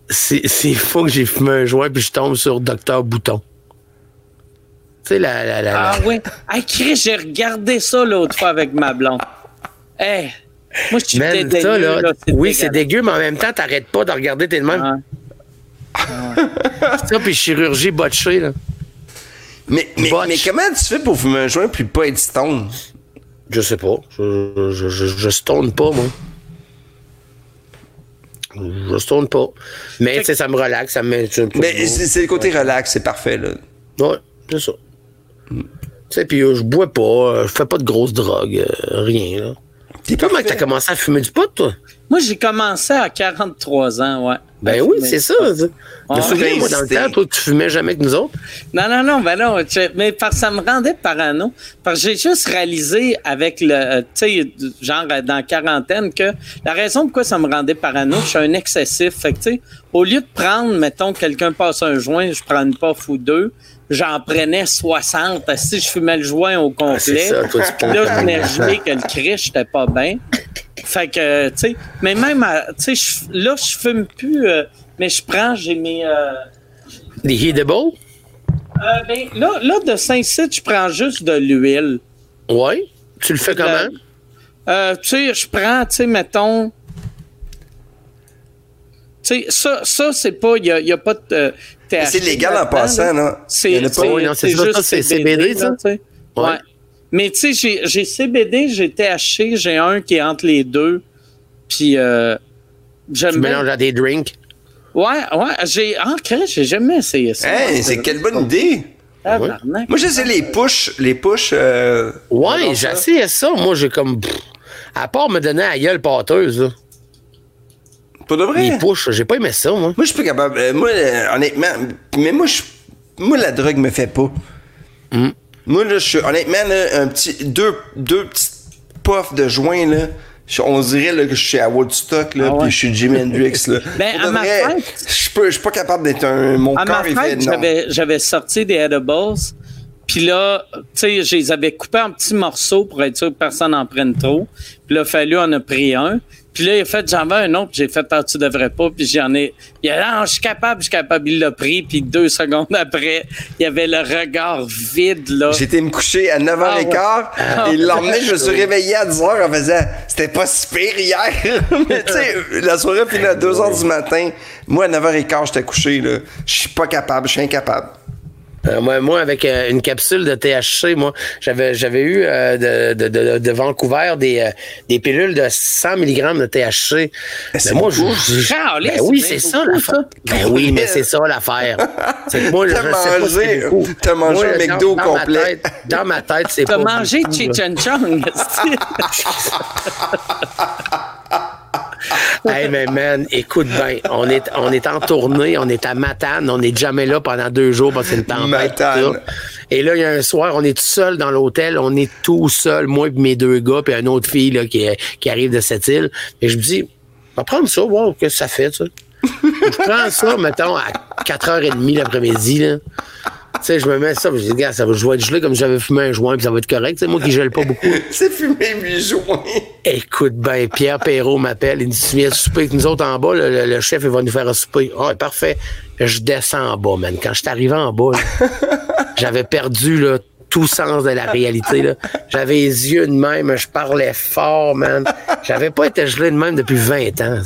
c'est c'est fou que j'ai fumé un joint puis je tombe sur Docteur Bouton. Tu sais, la, la, la, Ah la- oui. Hey, Chris, j'ai regardé ça l'autre fois avec ma blonde. Hey, moi, je suis Man, dédaigneux, ça, là, là, oui, c'est dégueu, mais en même temps, t'arrêtes pas de regarder tes de même. Ouais. Ça, puis chirurgie botchée, là. Mais, mais, Botch. mais comment tu fais pour fumer un joint puis pas être stone? Je sais pas. Je, je, je, je stone pas, moi. Je stone pas. Mais, tu sais, ça me relaxe, ça me met sur un peu Mais c'est le côté relax, c'est parfait, là. Ouais, c'est ça. Tu sais, puis euh, je bois pas, euh, je fais pas de grosses drogues, euh, rien, là. T'es Comment parfait. t'as commencé à fumer du pot, toi? Moi, j'ai commencé à 43 ans, ouais. Ben oui, c'est ça. Je me souviens, moi, dans le temps, toi, tu fumais jamais avec nous autres? Non, non, non, ben non. mais parce que ça me rendait parano. Parce que j'ai juste réalisé avec le, tu sais, genre dans la quarantaine, que la raison pourquoi ça me rendait parano, je suis un excessif. Fait que, tu sais, au lieu de prendre, mettons, quelqu'un passe un joint, je prends une puff ou deux, j'en prenais 60. Parce que Si je fumais le joint au complet, ça, toi, tu là, je venais geler que le cri, j'étais pas bien. Fait que, tu sais, mais même, tu sais, je- là, je fume plus, euh, mais je prends, j'ai mes... euh, Des Heatable? euh, ben, là, là, de Saint-Cyr, je prends juste de l'huile. Ouais. Tu le fais comment? Euh, tu sais, je prends, tu sais, mettons. Tu sais, ça, ça c'est pas. Il n'y a, a, pas de THC. C'est légal en passant, non? C'est juste c'est CBD, ça? ouais. ouais. Mais tu sais, j'ai CBD, j'ai THC, j'ai un qui est entre les deux. Puis, euh, j'aime. Tu mélanges à des drinks? Ouais, ouais. J'ai. En ah, j'ai jamais essayé ça. Hey, c'est quelle bonne idée! Ah, ouais. Moi, j'essaie les push. Les push. Euh, ouais, j'ai essayé ça. Moi, j'ai comme. à part me donner à gueule pâteuse, là. Pas de vrai? Les push, j'ai pas aimé ça, moi. Moi, je suis pas capable. Euh, moi, euh, honnêtement. Mais moi, je. Moi, la drogue me fait pas. Mm. Moi, là, je suis. Honnêtement, là, un petit. Deux, deux petites puffs de joint, là on dirait là, que je suis à Woodstock, là, ah puis je suis Jimi Hendrix. Là. ben, à ma fête, je suis pas capable d'être un. Mon à corps ma fête, j'avais, j'avais sorti des edibles. Puis là, tu sais, je les avais coupés en petits morceaux pour être sûr que personne n'en prenne trop. Puis là, il fallu en a pris un. Puis là, il a fait, j'en veux un autre, j'ai fait, ah, tu devrais pas, puis j'en ai, il a dit, ah, je suis capable, je suis capable, il l'a pris, puis deux secondes après, il y avait le regard vide, là. J'étais me coucher à 9h15, ah, et le lendemain, je me suis réveillé à 10h en faisant, c'était pas super hier. Mais tu sais, la soirée finit à 2h du matin. Moi, à 9h15, j'étais couché, là. Je suis pas capable, je suis incapable. Euh, moi, moi, avec euh, une capsule de THC, moi, j'avais j'avais eu euh, de, de, de, de, Vancouver des, des pilules de 100 mg de THC. Mais moi, je, je ben oui, c'est ça l'affaire. Ben oui, mais c'est ça l'affaire. C'est moi, je mangé, T'as mangé un McDo complet. dans ma tête, c'est pas. T'as mangé Cheech Chong. hey, mais man, écoute bien, on est, on est en tournée, on est à Matane, on n'est jamais là pendant deux jours parce que c'est une tempête. Et là, il y a un soir, on est tout seul dans l'hôtel, on est tout seul, moi et mes deux gars, puis une autre fille là, qui, qui arrive de cette île. Et je me dis, on va prendre ça, voir qu'est-ce que ça fait, ça. je prends ça, mettons, à 4h30 l'après-midi, là. Tu sais, je me mets ça, je dis, gars, ça va, je vais être gelé comme si j'avais fumé un joint, puis ça va être correct. C'est moi qui gèle pas beaucoup. c'est fumé huit joints. Écoute, ben, Pierre Perrault m'appelle, il me dit, tu viens souper avec nous autres en bas, le, chef, il va nous faire un souper. Ah, parfait. Je descends en bas, man. Quand je suis arrivé en bas, j'avais perdu, là, tout sens de la réalité. Là. J'avais les yeux de même, je parlais fort, man. J'avais pas été gelé de même depuis 20 ans.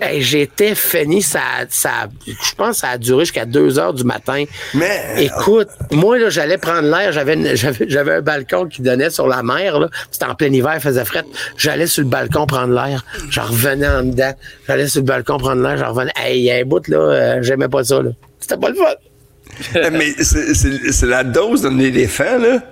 Hey, J'étais fini, ça, ça, je pense que ça a duré jusqu'à 2 heures du matin. Mais écoute, moi là, j'allais prendre l'air. J'avais, j'avais, j'avais un balcon qui donnait sur la mer. Là. C'était en plein hiver, il faisait fret. J'allais sur le balcon prendre l'air. J'en revenais en dedans. J'allais sur le balcon prendre l'air. J'en revenais. Hey, il y a un bout là, euh, j'aimais pas ça. Là. C'était pas le fun. Mais c'est la dose d'un éléphant là.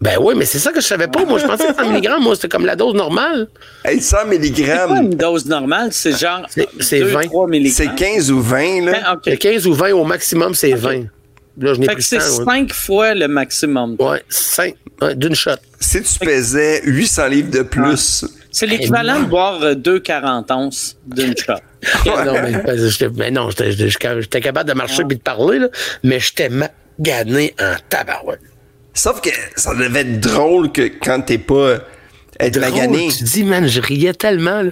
Ben oui, mais c'est ça que je savais pas. Moi, je pensais que 100 mg, moi, c'était comme la dose normale. Hey, 100 mg. C'est pas une dose normale, c'est genre c'est 20. 3 mg. C'est 15 ou 20, là. Okay. 15 ou 20, au maximum, c'est 20. Là, je n'ai plus c'est 5 fois le maximum. Ouais, 5 ouais, d'une shot. Si tu pesais 800 livres de plus. C'est l'équivalent de boire 2,40 onces d'une shot. non, mais, mais non, j'étais capable de marcher et de parler, là, mais j'étais magané en tabarouette. Sauf que ça devait être drôle que quand t'es pas être magané. Tu dis, man, je riais tellement, là.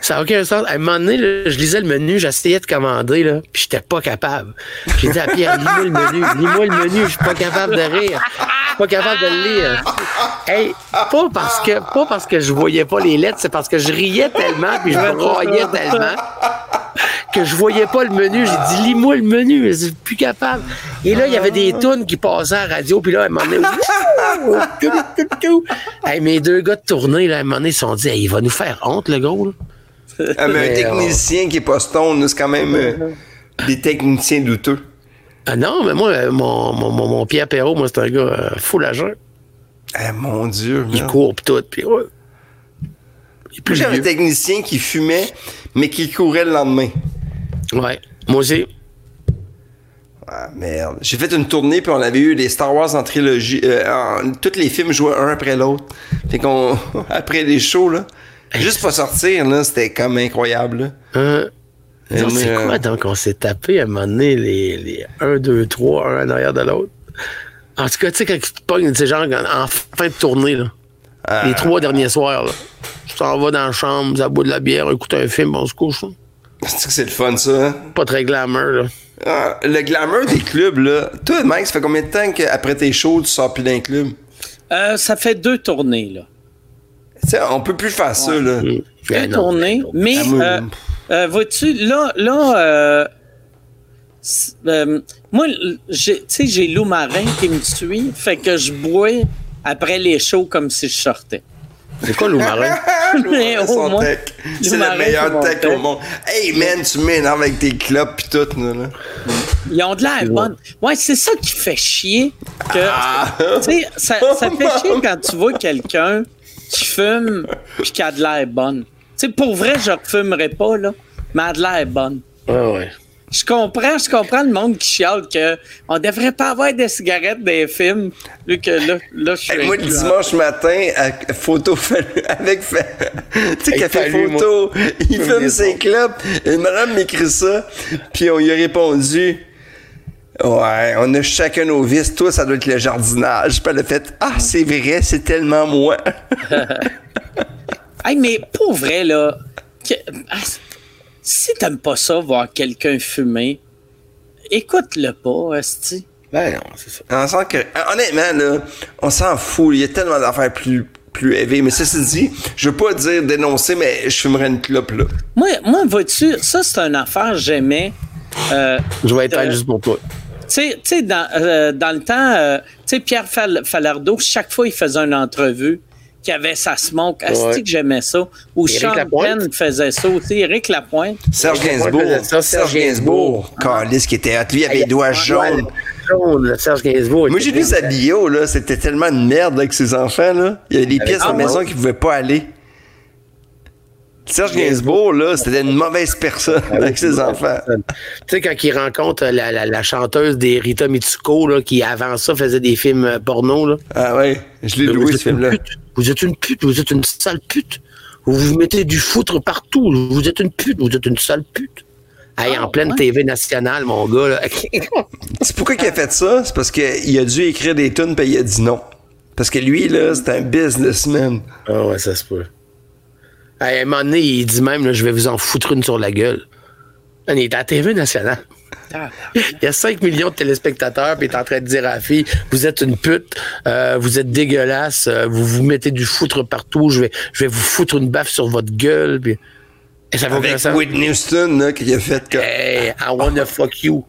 Ça n'a aucun sens. À un moment donné, là, je lisais le menu, j'essayais de commander, là, puis j'étais pas capable. J'ai dit à Pierre, lis-moi le menu, lis-moi le menu, je suis pas capable de rire. Je suis pas capable de le lire. Hey, pas parce que, pas parce que je voyais pas les lettres, c'est parce que je riais tellement, puis je me croyais tellement que je voyais pas le menu. J'ai dit, lis-moi le menu, je suis plus capable. Et là, il y avait des tunes qui passaient à la radio, puis là, un moment donné, hey, mes deux gars de tournée, là, à un moment donné, ils se sont dit, il va nous faire honte, le gros. Ah, mais, un technicien qui est pas stone, c'est quand même euh, des techniciens douteux. Ah non, mais moi, euh, mon, mon, mon, Pierre Perrault, moi, c'est un gars euh, full agent. Ah, mon Dieu. Il court pis tout, puis ouais. J'ai un technicien qui fumait, mais qui courait le lendemain. Ouais. Moi aussi. Ah, merde. J'ai fait une tournée, puis on avait eu les Star Wars en trilogie. Euh, tous les films jouaient un après l'autre. Fait qu'on, après les shows, là, juste pas sortir, là, c'était comme incroyable. Hein? c'est quoi euh, donc on s'est tapé à un moment donné les, les 1, 2, 3, un en arrière de l'autre? En tout cas, tu sais, quand tu te pognes, c'est genre en fin de tournée, là. Ah. Les trois derniers soirs, là. Tu t'en vas dans la chambre, ça boit de la bière, écoute un film, on se couche. C'est que c'est le fun, ça. Hein? Pas très glamour, là. Ah, le glamour des clubs, là. Toi, Mike, ça fait combien de temps qu'après tes shows, tu sors plus d'un club? Euh, ça fait deux tournées, là. Sais, on peut plus faire ça, là. Mais... Euh, euh, vois-tu, là, là, euh, euh, moi, j'ai- tu sais, j'ai Lou Marin qui me suit, fait que je bois après les shows comme si je sortais. C'est quoi, Lou Marin? Tech. C'est le meilleur tech tech. au monde. Hey man, tu m'énerves avec tes clubs pis tout, là. là. Ils ont de l'air bonne. Ouais, c'est ça qui fait chier. Que, Ah. tu sais, ça, ça fait chier quand tu vois quelqu'un qui fume puis qui a de l'air bonne. Tu sais, pour vrai, je ne refumerais pas, là, mais elle a de l'air bonne. Ouais, ouais. Je comprends, je comprends le monde qui chiale que on devrait pas avoir des cigarettes dans les films, vu que là, là je suis. Hey, moi, le dimanche matin, à photo avec fa- tu sais, Hey, café moi. photo, il fume ses clubs. Une madame m'écrit ça, puis on lui a répondu. Ouais, on a chacun nos vices. Toi, ça doit être le jardinage. Elle a fait Ah, c'est vrai, c'est tellement moi. Hey, mais pour vrai, là, que- ah, si t'aimes pas ça, voir quelqu'un fumer, écoute-le pas, Esti. Ben non, c'est ça. On sent que, honnêtement, là, on s'en fout. Il y a tellement d'affaires plus, plus élevées. Mais ceci dit, je veux pas dire dénoncer, mais je fumerais une clope, là. Moi, moi vois-tu, ça, c'est une affaire j'aimais. Euh, Je vais être là juste pour toi. Tu sais- dans, euh, dans le temps, euh, tu sais, Pierre Fal- Falardeau, chaque fois, il faisait une entrevue qui avait sa smoke. Asti Ouais. que j'aimais ça? Ou Sean. Penn faisait ça aussi. Éric Lapointe. Serge Gainsbourg. ça, Serge Gainsbourg. Calice qui était hot. Lui, il avait les doigts jaunes. Jaune, le Serge Gainsbourg. Moi, j'ai lu sa bio, là. C'était tellement une merde avec ses enfants, là. Il y avait des pièces à la ah, maison ouais. qui pouvaient pas aller. Serge Gainsbourg, là, c'était une mauvaise personne avec ses enfants. Tu sais, quand il rencontre la, la, la chanteuse des Rita Mitsuko, là, qui avant ça faisait des films euh, porno, là. Ah ouais, je l'ai Vous loué, êtes ce une film-là. pute. Vous êtes une pute, vous êtes une sale pute. Vous vous mettez du foutre partout. Vous êtes une pute, vous êtes une sale pute. Hey, Ah, en pleine ouais? TV nationale, mon gars. Là. C'est pourquoi il a fait ça? C'est parce qu'il a dû écrire des tunes puis il a dit non. Parce que lui, là, c'est un businessman. Ah ouais, ça se peut. À un moment donné, il dit même, là, je vais vous en foutre une sur la gueule. On est à la TV nationale. Ah, Il y a 5 millions de téléspectateurs, puis il est en train de dire à la fille Vous êtes une pute, euh, vous êtes dégueulasse, euh, vous vous mettez du foutre partout, je vais, je vais vous foutre une baffe sur votre gueule. Puis... Et ça Avec. Whitney Houston, là, qui a fait comme. Hey, I wanna fuck you.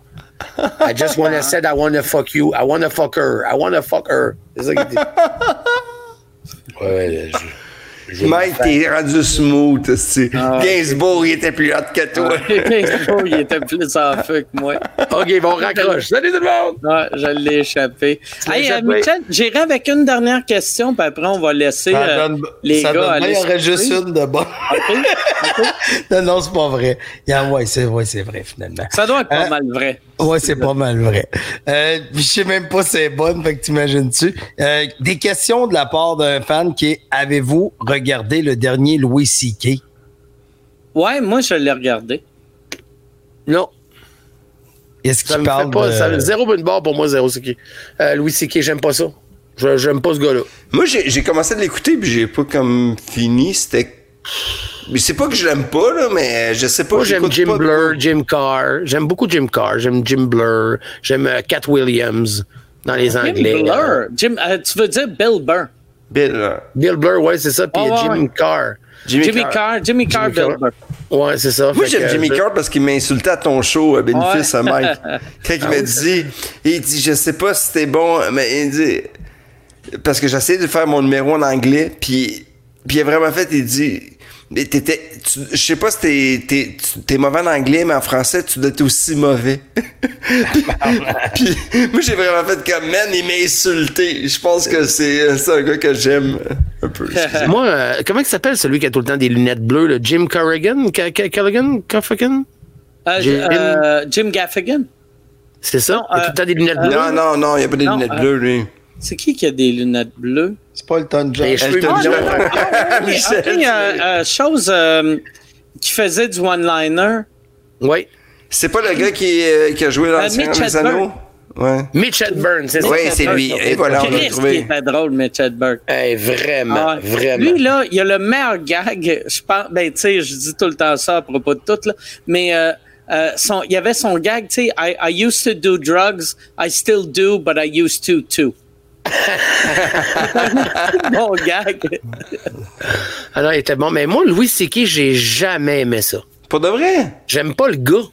I just wanna said I wanna fuck you. I wanna fuck her. I wanna fuck her. C'est ça qu'il dit. Ouais, je- Mike, t'es rendu smooth, tu Ah, Gainsbourg, il était plus hot que toi. Gainsbourg, il était plus en feu que moi. OK, bon, raccroche. Salut tout le monde! Ouais, je l'ai échappé. Hey, euh. Michel, j'irai avec une dernière question, puis après, on va laisser Ça euh, donne, les ça gars donne bien, aller il y aurait juste une de bonne. Non, non, c'est pas vrai. Il y a- ouais, c'est ouais, vrai, finalement. Ça doit être pas Hein? mal vrai. Ouais, c'est pas mal vrai. Euh, je sais même pas si c'est bonne, fait que t'imagines-tu. Euh, des questions de la part d'un fan qui est Avez-vous regardé le dernier Louis C.K.? Ouais, moi, je l'ai regardé. Non, Est-ce qu'il parle fait pas. de... Ça, zéro bonne barre pour moi, zéro C.K. Euh, Louis C.K., j'aime pas ça. Je- J'aime pas ce gars-là. Moi, j'ai j'ai commencé de l'écouter, puis j'ai pas comme fini. C'était. Mais c'est pas que je l'aime pas, là, mais je sais pas. Moi, j'aime Jim pas de- Blur, Jim Carr. J'aime beaucoup Jim Carr. J'aime Jim Blur. J'aime euh, Cat Williams dans les Jim Anglais. Blur? Jim, euh, tu veux dire Bill Burr? Bill, là. Bill Blur, ouais, c'est ça. Puis Oh, ouais, Jim ouais. Carr. Jimmy, Jimmy Carr. Carr. Jimmy Carr, Jimmy Bill Carr. Ouais, c'est ça. Moi, j'aime Jimmy je- Carr parce qu'il m'a insulté à ton show, à Bénéfice, Ouais. à Mike. Quand il m'a dit, il dit, je sais pas si c'était bon, mais il dit, parce que j'essayais de faire mon numéro en anglais, puis, puis il a vraiment fait, il dit, t'étais, je sais pas si t'es, t'es, mauvais en anglais, mais en français, tu dois être aussi mauvais. puis, moi, j'ai vraiment fait comme, man, il m'a insulté. Je pense que c'est, c'est un gars que j'aime un peu. Moi, euh, comment il s'appelle celui qui a tout le temps des lunettes bleues, le Jim Corrigan? Corrigan? Coffigan? Euh, Jim- euh, Jim? Gaffigan? C'est ça? Non, il a tout le temps des lunettes bleues? Non, non, non, il y a pas des Non, lunettes euh, bleues, lui. C'est qui qui a des lunettes bleues? C'est pas le Ton John. Les cheveux Elton. John. Ok, Michel, ok, euh, euh, chose euh, qui faisait du one-liner. Oui. C'est pas le gars qui, euh, qui a joué dans Euh, le Seigneur Mitch des Anneaux? Ouais. Mitch Hedburn, c'est ça? Oui, c'est lui. Et voilà, on l'a trouvé. qui était drôle, Mitch Hedberg. Hey, vraiment, Ah ouais. vraiment. Lui, là, il a le meilleur gag. Je pense, ben, tu sais, je dis tout le temps ça à propos de tout, là. Mais, euh, euh, son, il y avait son gag, tu sais, I, I used to do drugs, I still do, but I used to too. Mon gag. Alors, il était bon. Mais moi, Louis C.K., j'ai jamais aimé ça. Pour de vrai? J'aime pas le gars.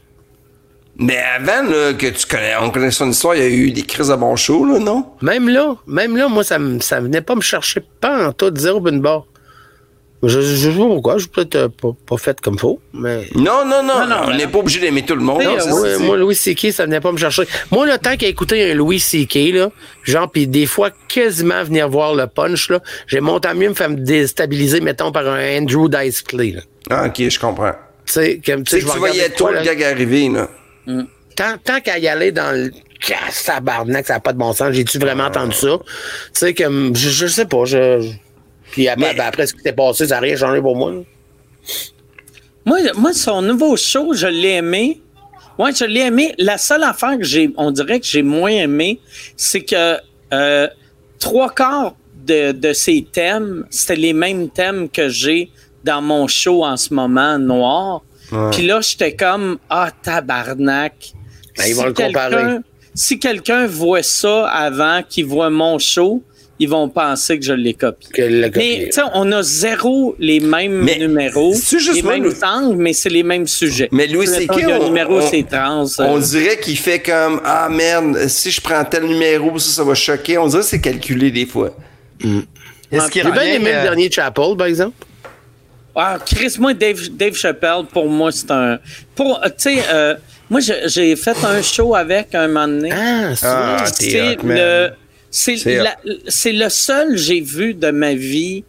Mais avant là, que tu connais, on connaît son histoire, il y a eu des crises à bon show, là, non? Même là, même là, moi, ça, ça venait pas me chercher pas en tout de zéro une barre. Je, je, je sais pas pourquoi, je suis peut-être euh, pas, pas fait comme faut, mais. Non, non, non, Non, non, on n'est pas obligé d'aimer tout le monde. Non, Moi, moi, Louis C.K., ça venait pas me chercher. Moi, le temps qu'à écouter un Louis C.K., là, genre, puis des fois, quasiment venir voir le punch, là, j'ai mon temps mieux me faire me déstabiliser, mettons, par un Andrew Dice Clay, là. Ah, ok, je comprends. Tu sais, comme, Tu sais tu voyais toi le là. gag arriver, là. tant, tant qu'à y aller dans le casse tabarnak, ça n'a pas de bon sens. J'ai-tu vraiment entendu ça? Tu sais, comme, je, je sais pas, je. Puis après, Mais- ben, après ce qui s'est passé, ça n'a rien changé pour moi. là. Moi, moi, son nouveau show, je l'ai aimé. Ouais, je l'ai aimé. La seule affaire que j'ai, on dirait que j'ai moins aimé, c'est que euh, trois quarts de, de ses thèmes, c'était les mêmes thèmes que j'ai dans mon show en ce moment, Noir. Puis là, j'étais comme, ah, tabarnak. Ben, ils vont le comparer. Si quelqu'un voit ça avant qu'il voit mon show, ils vont penser que je l'ai copié. Que le Mais tu sais, on a zéro les mêmes Mais numéros, les mêmes Louis- angles, mais c'est les mêmes sujets. Mais Louis C.K., on- numéro, on- c'est trans. euh, On dirait qu'il fait comme Ah merde, si je prends tel numéro, ça, ça va choquer. On dirait que c'est calculé des fois. Est-ce qu'il J'ai bien revient, aimé euh, le dernier Chapel, par exemple. Ah, Chris, moi, Dave, Dave Chappelle, pour moi, c'est un. Pour, euh, tu sais, euh, moi, j'ai j'ai fait un show avec un moment donné. Ah, c'est Ah, man. Le, c'est le seul que j'ai vu de ma vie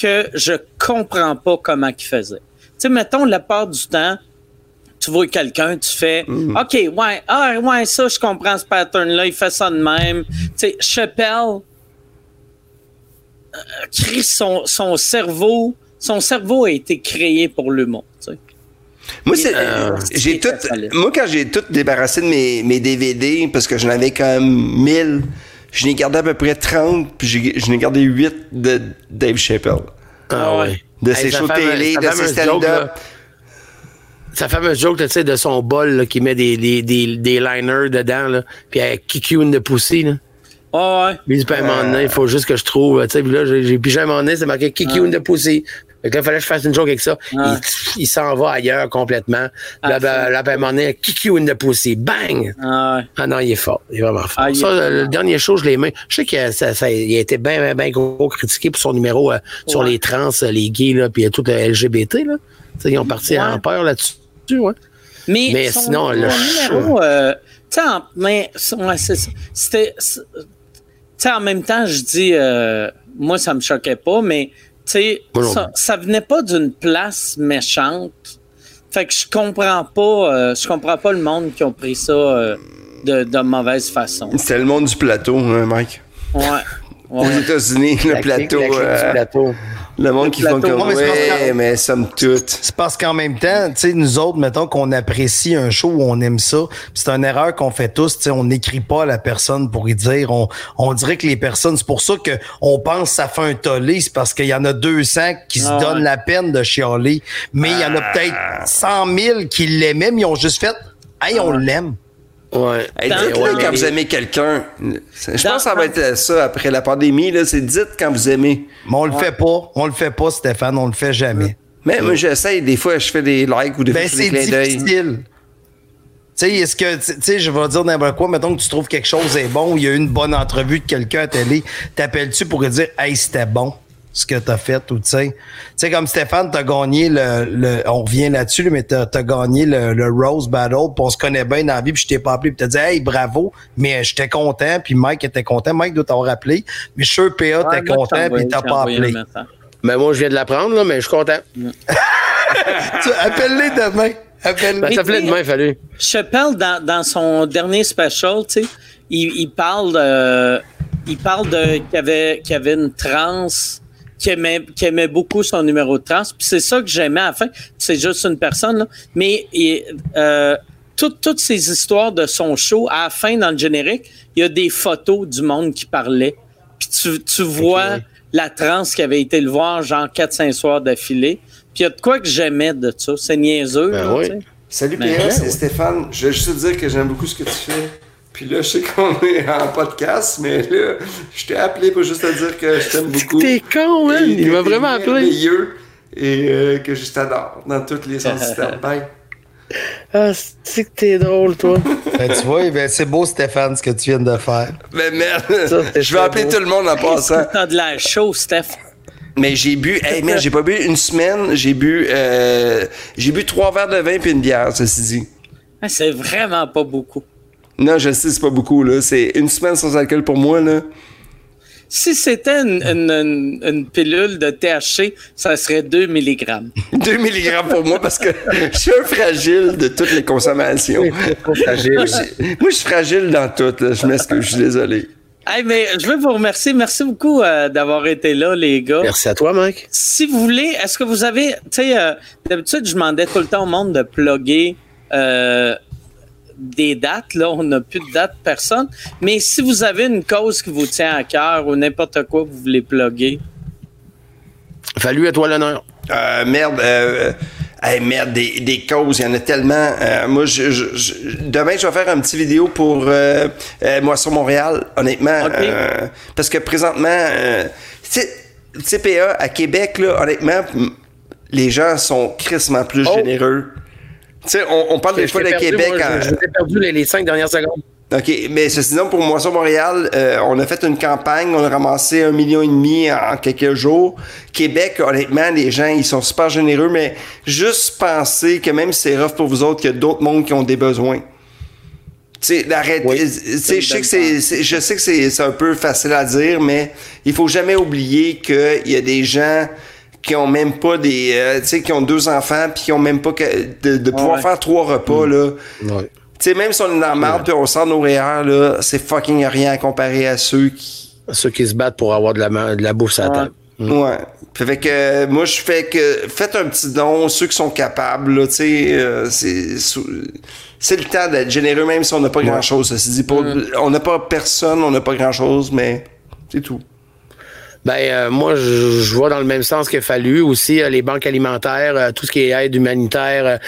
que je comprends pas comment il faisait. Tu sais, mettons, la part du temps, tu vois quelqu'un, tu fais, Mm. OK, ouais, ah, ouais, ça, je comprends ce pattern-là, il fait ça de même. Tu sais, Chappelle, euh, Chris, son, son cerveau, son cerveau a été créé pour l'humour, tu sais. Moi, c'est, Euh, j'ai tout, moi, quand j'ai tout débarrassé de mes, mes DVD, parce que j'en avais quand même 1000, je n'ai gardé à peu près 30, puis j'ai- je n'ai gardé 8 de Dave Chappelle. Ah ouais. De Hey, ses shows fameuse- télé, de ses stand-up. Sa fameuse joke, là, tu sais, de son bol, qui met des, des, des, des liners dedans, là, puis elle kick you in the pussy, là. Ah ouais. Puis il dit, puis à un moment donné, il faut juste que je trouve, tu sais, puis là, j'ai pigé à un moment donné, c'est marqué kick you in the pussy. Fait que là, il fallait que je fasse une joke avec ça. Ah. Il, il s'en va ailleurs complètement. Ah, là, ben, là, puis à un moment donné, kick you in the pussy. Bang! Ah ouais. Ah non, il est fort. Il est vraiment fort. Ah, est ça, fort. le dernier show, je l'ai aimé. Je sais qu'il a, ça, ça- il a été bien, bien, bien gros critiqué pour son numéro euh, sur les trans, euh, les gays, là, puis tout le LGBT. Là. Ils ont parti Ouais. en peur là-dessus. Ouais. Mais, Mais son- sinon, le numéro, euh, mais ouais, c'est ça. C'était, en même temps, je dis, euh, moi, ça me choquait pas, mais ça, ça venait pas d'une place méchante. Fait que je comprends pas, euh, je comprends pas le monde qui ont pris ça euh, de, de mauvaise façon. C'était le monde du plateau, hein, Mike? Ouais. Aux. États-Unis, le plateau. clique euh, plateau. le monde qui font plateau. comme Non, mais Ouais, mais somme toute. C'est parce qu'en même temps, tu sais, nous autres, mettons qu'on apprécie un show où on aime ça, c'est une erreur qu'on fait tous, tu sais, on n'écrit pas à la personne pour y dire, on, on dirait que les personnes, c'est pour ça que on pense que ça fait un tollé, c'est parce qu'il y en a 200 qui se Ah donnent la peine de chialer, mais il y en a peut-être 100 000 qui l'aimaient, mais ils ont juste fait, hey, on l'aime. Ouais. Hey, dites-le ouais, quand mais- vous aimez quelqu'un. Je pense que ça va être ça après la pandémie. Là, c'est dites quand vous aimez. Mais on le fait pas, on le fait pas, Stéphane, on le fait jamais. Mais moi, j'essaye. Des fois, je fais des likes ou des fois, Ben, je fais c'est des clins d'œil. difficile. Tu sais, est-ce que, tu sais, je vais dire n'importe quoi, mettons que tu trouves quelque chose est bon, il y a eu une bonne entrevue de quelqu'un à télé, t'appelles-tu pour lui dire, hey, c'était bon, ce que t'as fait, ou tu sais. Tu sais, comme Stéphane, t'as gagné le, le, on revient là-dessus, là, mais t'as, t'as gagné le, le Rose Battle, puis on se connaît bien dans la vie, puis je t'ai pas appelé, puis t'as dit, hey, bravo, mais j'étais content, puis Mike était content, Mike doit t'avoir appelé, mais je suis sûr, PA, Ouais, t'es content, puis t'as pas appelé. Mais moi, je viens de l'apprendre, là, mais je suis content. Tu- Appelle-les demain. Appelle-les. Ben, ça plaît demain, il fallu. Chappelle, dans, dans son dernier special, tu sais, il, il parle de, il parle de qu'il y avait, qu'il y avait une trans qui aimait, qui aimait beaucoup son numéro de trans. Puis c'est ça que j'aimais à la fin. C'est juste une personne, là. Mais euh, toutes, toutes ces histoires de son show, à la fin, dans le générique, il y a des photos du monde qui parlait. Puis tu, tu vois la trans qui avait été le voir, genre 4-5 soirs d'affilée. Puis il y a de quoi que j'aimais de ça. C'est niaiseux. Ben là, oui. Salut Mais- PA, c'est Stéphane. Je veux juste te dire que j'aime beaucoup ce que tu fais. Puis là, je sais qu'on est en podcast, mais là, je t'ai appelé pour juste te dire que je t'aime beaucoup. T'es con. Et Il m'a vraiment appelé. et euh, que je t'adore dans tous les sens du terme. Bye. Ah, c'est que t'es drôle, toi? Ben, tu vois, ben, c'est beau, Stéphane, ce que tu viens de faire. Mais merde, Ça, c'est je vais appeler beau. tout le monde en passant. T'as de l'air chaud, Steph. Mais j'ai bu, hey merde, j'ai pas bu une semaine, j'ai bu, euh, j'ai bu trois verres de vin puis une bière, ceci dit. Ah, C'est vraiment pas beaucoup. Non, je sais, c'est pas beaucoup, là. C'est une semaine sans alcool pour moi, là. Si c'était une, une- une- une pilule de THC, ça serait 2 mg. 2 mg pour moi parce que je suis un fragile de toutes les consommations. Fragile. Moi, je moi, je suis fragile dans tout, là. Je m'excuse, je suis désolé. Hey, mais je veux vous remercier. Merci beaucoup euh, d'avoir été là, les gars. Merci à toi, Mike. Si vous voulez, est-ce que vous avez. Tu sais, euh, d'habitude, je demandais tout le temps au monde de plugger euh, des dates. Là, on n'a plus de date, personne. Mais si vous avez une cause qui vous tient à cœur ou n'importe quoi que vous voulez plugger. Fallu à toi l'honneur. Euh, merde, euh, hey, merde, des, des causes, il y en a tellement. Euh, moi, je, je- je- demain, je vais faire un petit vidéo pour euh, euh, Moisson Montréal, honnêtement. Euh, parce que présentement, euh, tu sais, CPA à Québec, là, honnêtement, les gens sont crissement plus Oh. généreux. Tu sais, on, on parle des fois de perdu, Québec moi, en- t'ai perdu les, les cinq dernières secondes. OK, mais ceci disant, pour Moisson Montréal, euh, on a fait une campagne, on a ramassé un million et demi en, en quelques jours. Québec, honnêtement, les gens, ils sont super généreux, mais juste penser que même si c'est rough pour vous autres, qu'il y a d'autres mondes qui ont des besoins. Tu sais. Oui, je sais que c'est, je sais que c'est un peu facile à dire, mais il faut jamais oublier qu'il y a des gens qui ont même pas des, euh, tu sais, qui ont deux enfants puis qui ont même pas que, de, de pouvoir Ouais. faire trois repas, là. Ouais. Tu sais, même si on est dans la merde puis on sort nos REER, là, c'est fucking rien à comparer à ceux qui. Ceux qui se battent pour avoir de la, de la bouffe à la Ouais. table. Ouais. Fait que euh, moi, je fais que. Faites un petit don, ceux qui sont capables, là, tu sais. euh, c'est. C'est le temps d'être généreux, même si on n'a pas grand chose. Ceci dit, pas- on n'a pas personne, on n'a pas grand chose, mais c'est tout. Ben euh, moi je, vois dans le même sens a fallu aussi euh, les banques alimentaires, euh, tout ce qui est aide humanitaire.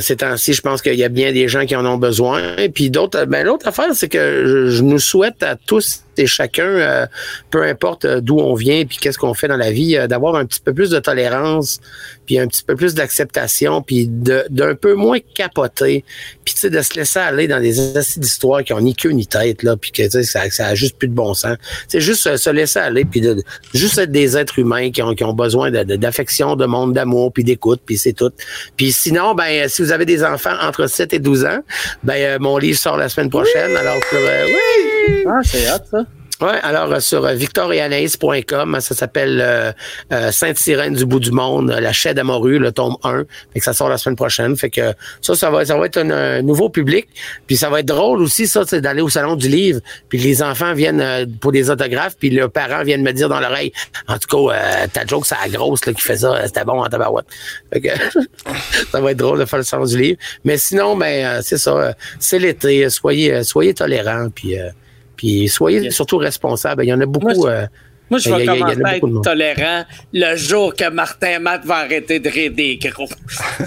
ces temps-ci, je pense qu'il y a bien des gens qui en ont besoin. Et puis d'autres, ben l'autre affaire, c'est que je, je nous souhaite à tous et chacun, euh, peu importe euh, d'où on vient puis qu'est-ce qu'on fait dans la vie, euh, d'avoir un petit peu plus de tolérance, puis un petit peu plus d'acceptation, puis d'un peu moins capoter, puis tu sais de se laisser aller dans des acides d'histoire qui ont ni queue ni tête là, puis que tu sais ça, ça a juste plus de bon sens. C'est juste se laisser aller, puis de, juste être des êtres humains qui ont, qui ont besoin d'affection, de, monde, d'amour, puis d'écoute, puis c'est tout. Puis sinon, ben si vous avez des enfants entre 7 et 12 ans, ben euh, mon livre sort la semaine prochaine. Alors sur, euh, oui! Ah, c'est hot, ça. Ouais, alors euh, sur euh, victorianaïs.com, ça s'appelle euh, euh, Sainte-Sirène du bout du monde, la chaîne d'Amorue, le tome 1. Fait que ça sort la semaine prochaine. Fait que ça, ça va, ça va être un, un nouveau public. Puis ça va être drôle aussi, ça, c'est d'aller au salon du livre. Puis les enfants viennent euh, pour des autographes, puis leurs parents viennent me dire dans l'oreille, en tout cas, euh, ta joke, c'est la grosse là, qui fait ça, c'était bon en tabarouette. Fait que ça va être drôle de faire le salon du livre. Mais sinon, ben euh, c'est ça, euh, c'est l'été, soyez, soyez tolérants, puis euh, puis soyez Yes. surtout responsables. Il y en a beaucoup. Moi, euh, Moi, je Il y a- vais il y a- il y en a commencer à être monde. tolérant le jour que Martin Matt va arrêter de rire des gros.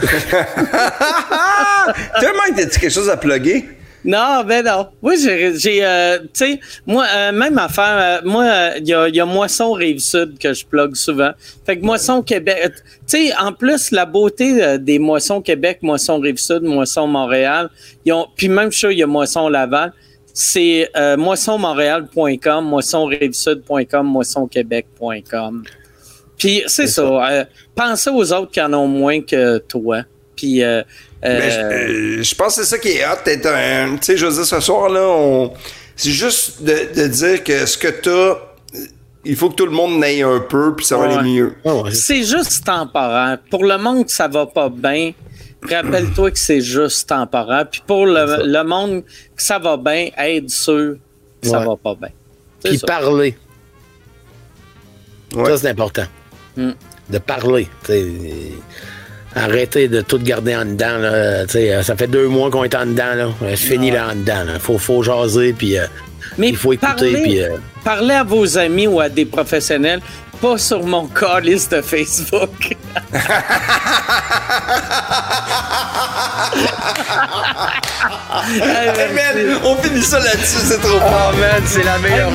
Toi, Mike, t'as-tu quelque chose à plugger? Non, ben non. Oui, j'ai, euh, tu sais, moi, euh, même affaire, euh, moi, il y, a, il y a Moisson Rive-Sud que je plug souvent. Fait que Moisson Québec, tu sais, en plus, la beauté euh, des Moissons Québec, Moisson Rive-Sud, Moisson Montréal, ils ont, puis même chose, il y a Moisson Laval, c'est euh, moissonmontréal.com, moissonrivesud.com, moissonquebec.com. Puis c'est ça, euh, pensez aux autres qui en ont moins que toi. Puis, euh, Ben, je, je pense que c'est ça qui est hot. d'être un- Tu sais, je veux dire, ce soir, là, on... c'est juste de, de dire que ce que t'as, il faut que tout le monde n'aille un peu, puis ça va Ouais. aller mieux. oh, ouais. C'est juste temporaire. Pour le monde ça va pas bien, rappelle-toi que c'est juste temporaire. Puis pour le, le monde que ça va bien, aide ceux que ça va pas bien. C'est Puis ça. parler. Ouais. Ça, c'est important. Mm. De parler. Arrêtez de tout garder en dedans. Là. Sais, Ça fait deux mois qu'on est en dedans. Là. C'est fini là en dedans. Il faut, faut jaser. Puis, euh, Mais il faut écouter. parlez, Puis, euh, parlez à vos amis ou à des professionnels, pas sur mon calice de Facebook. Hey, man, on finit ça là-dessus, c'est trop fort. Oh man, c'est la meilleure.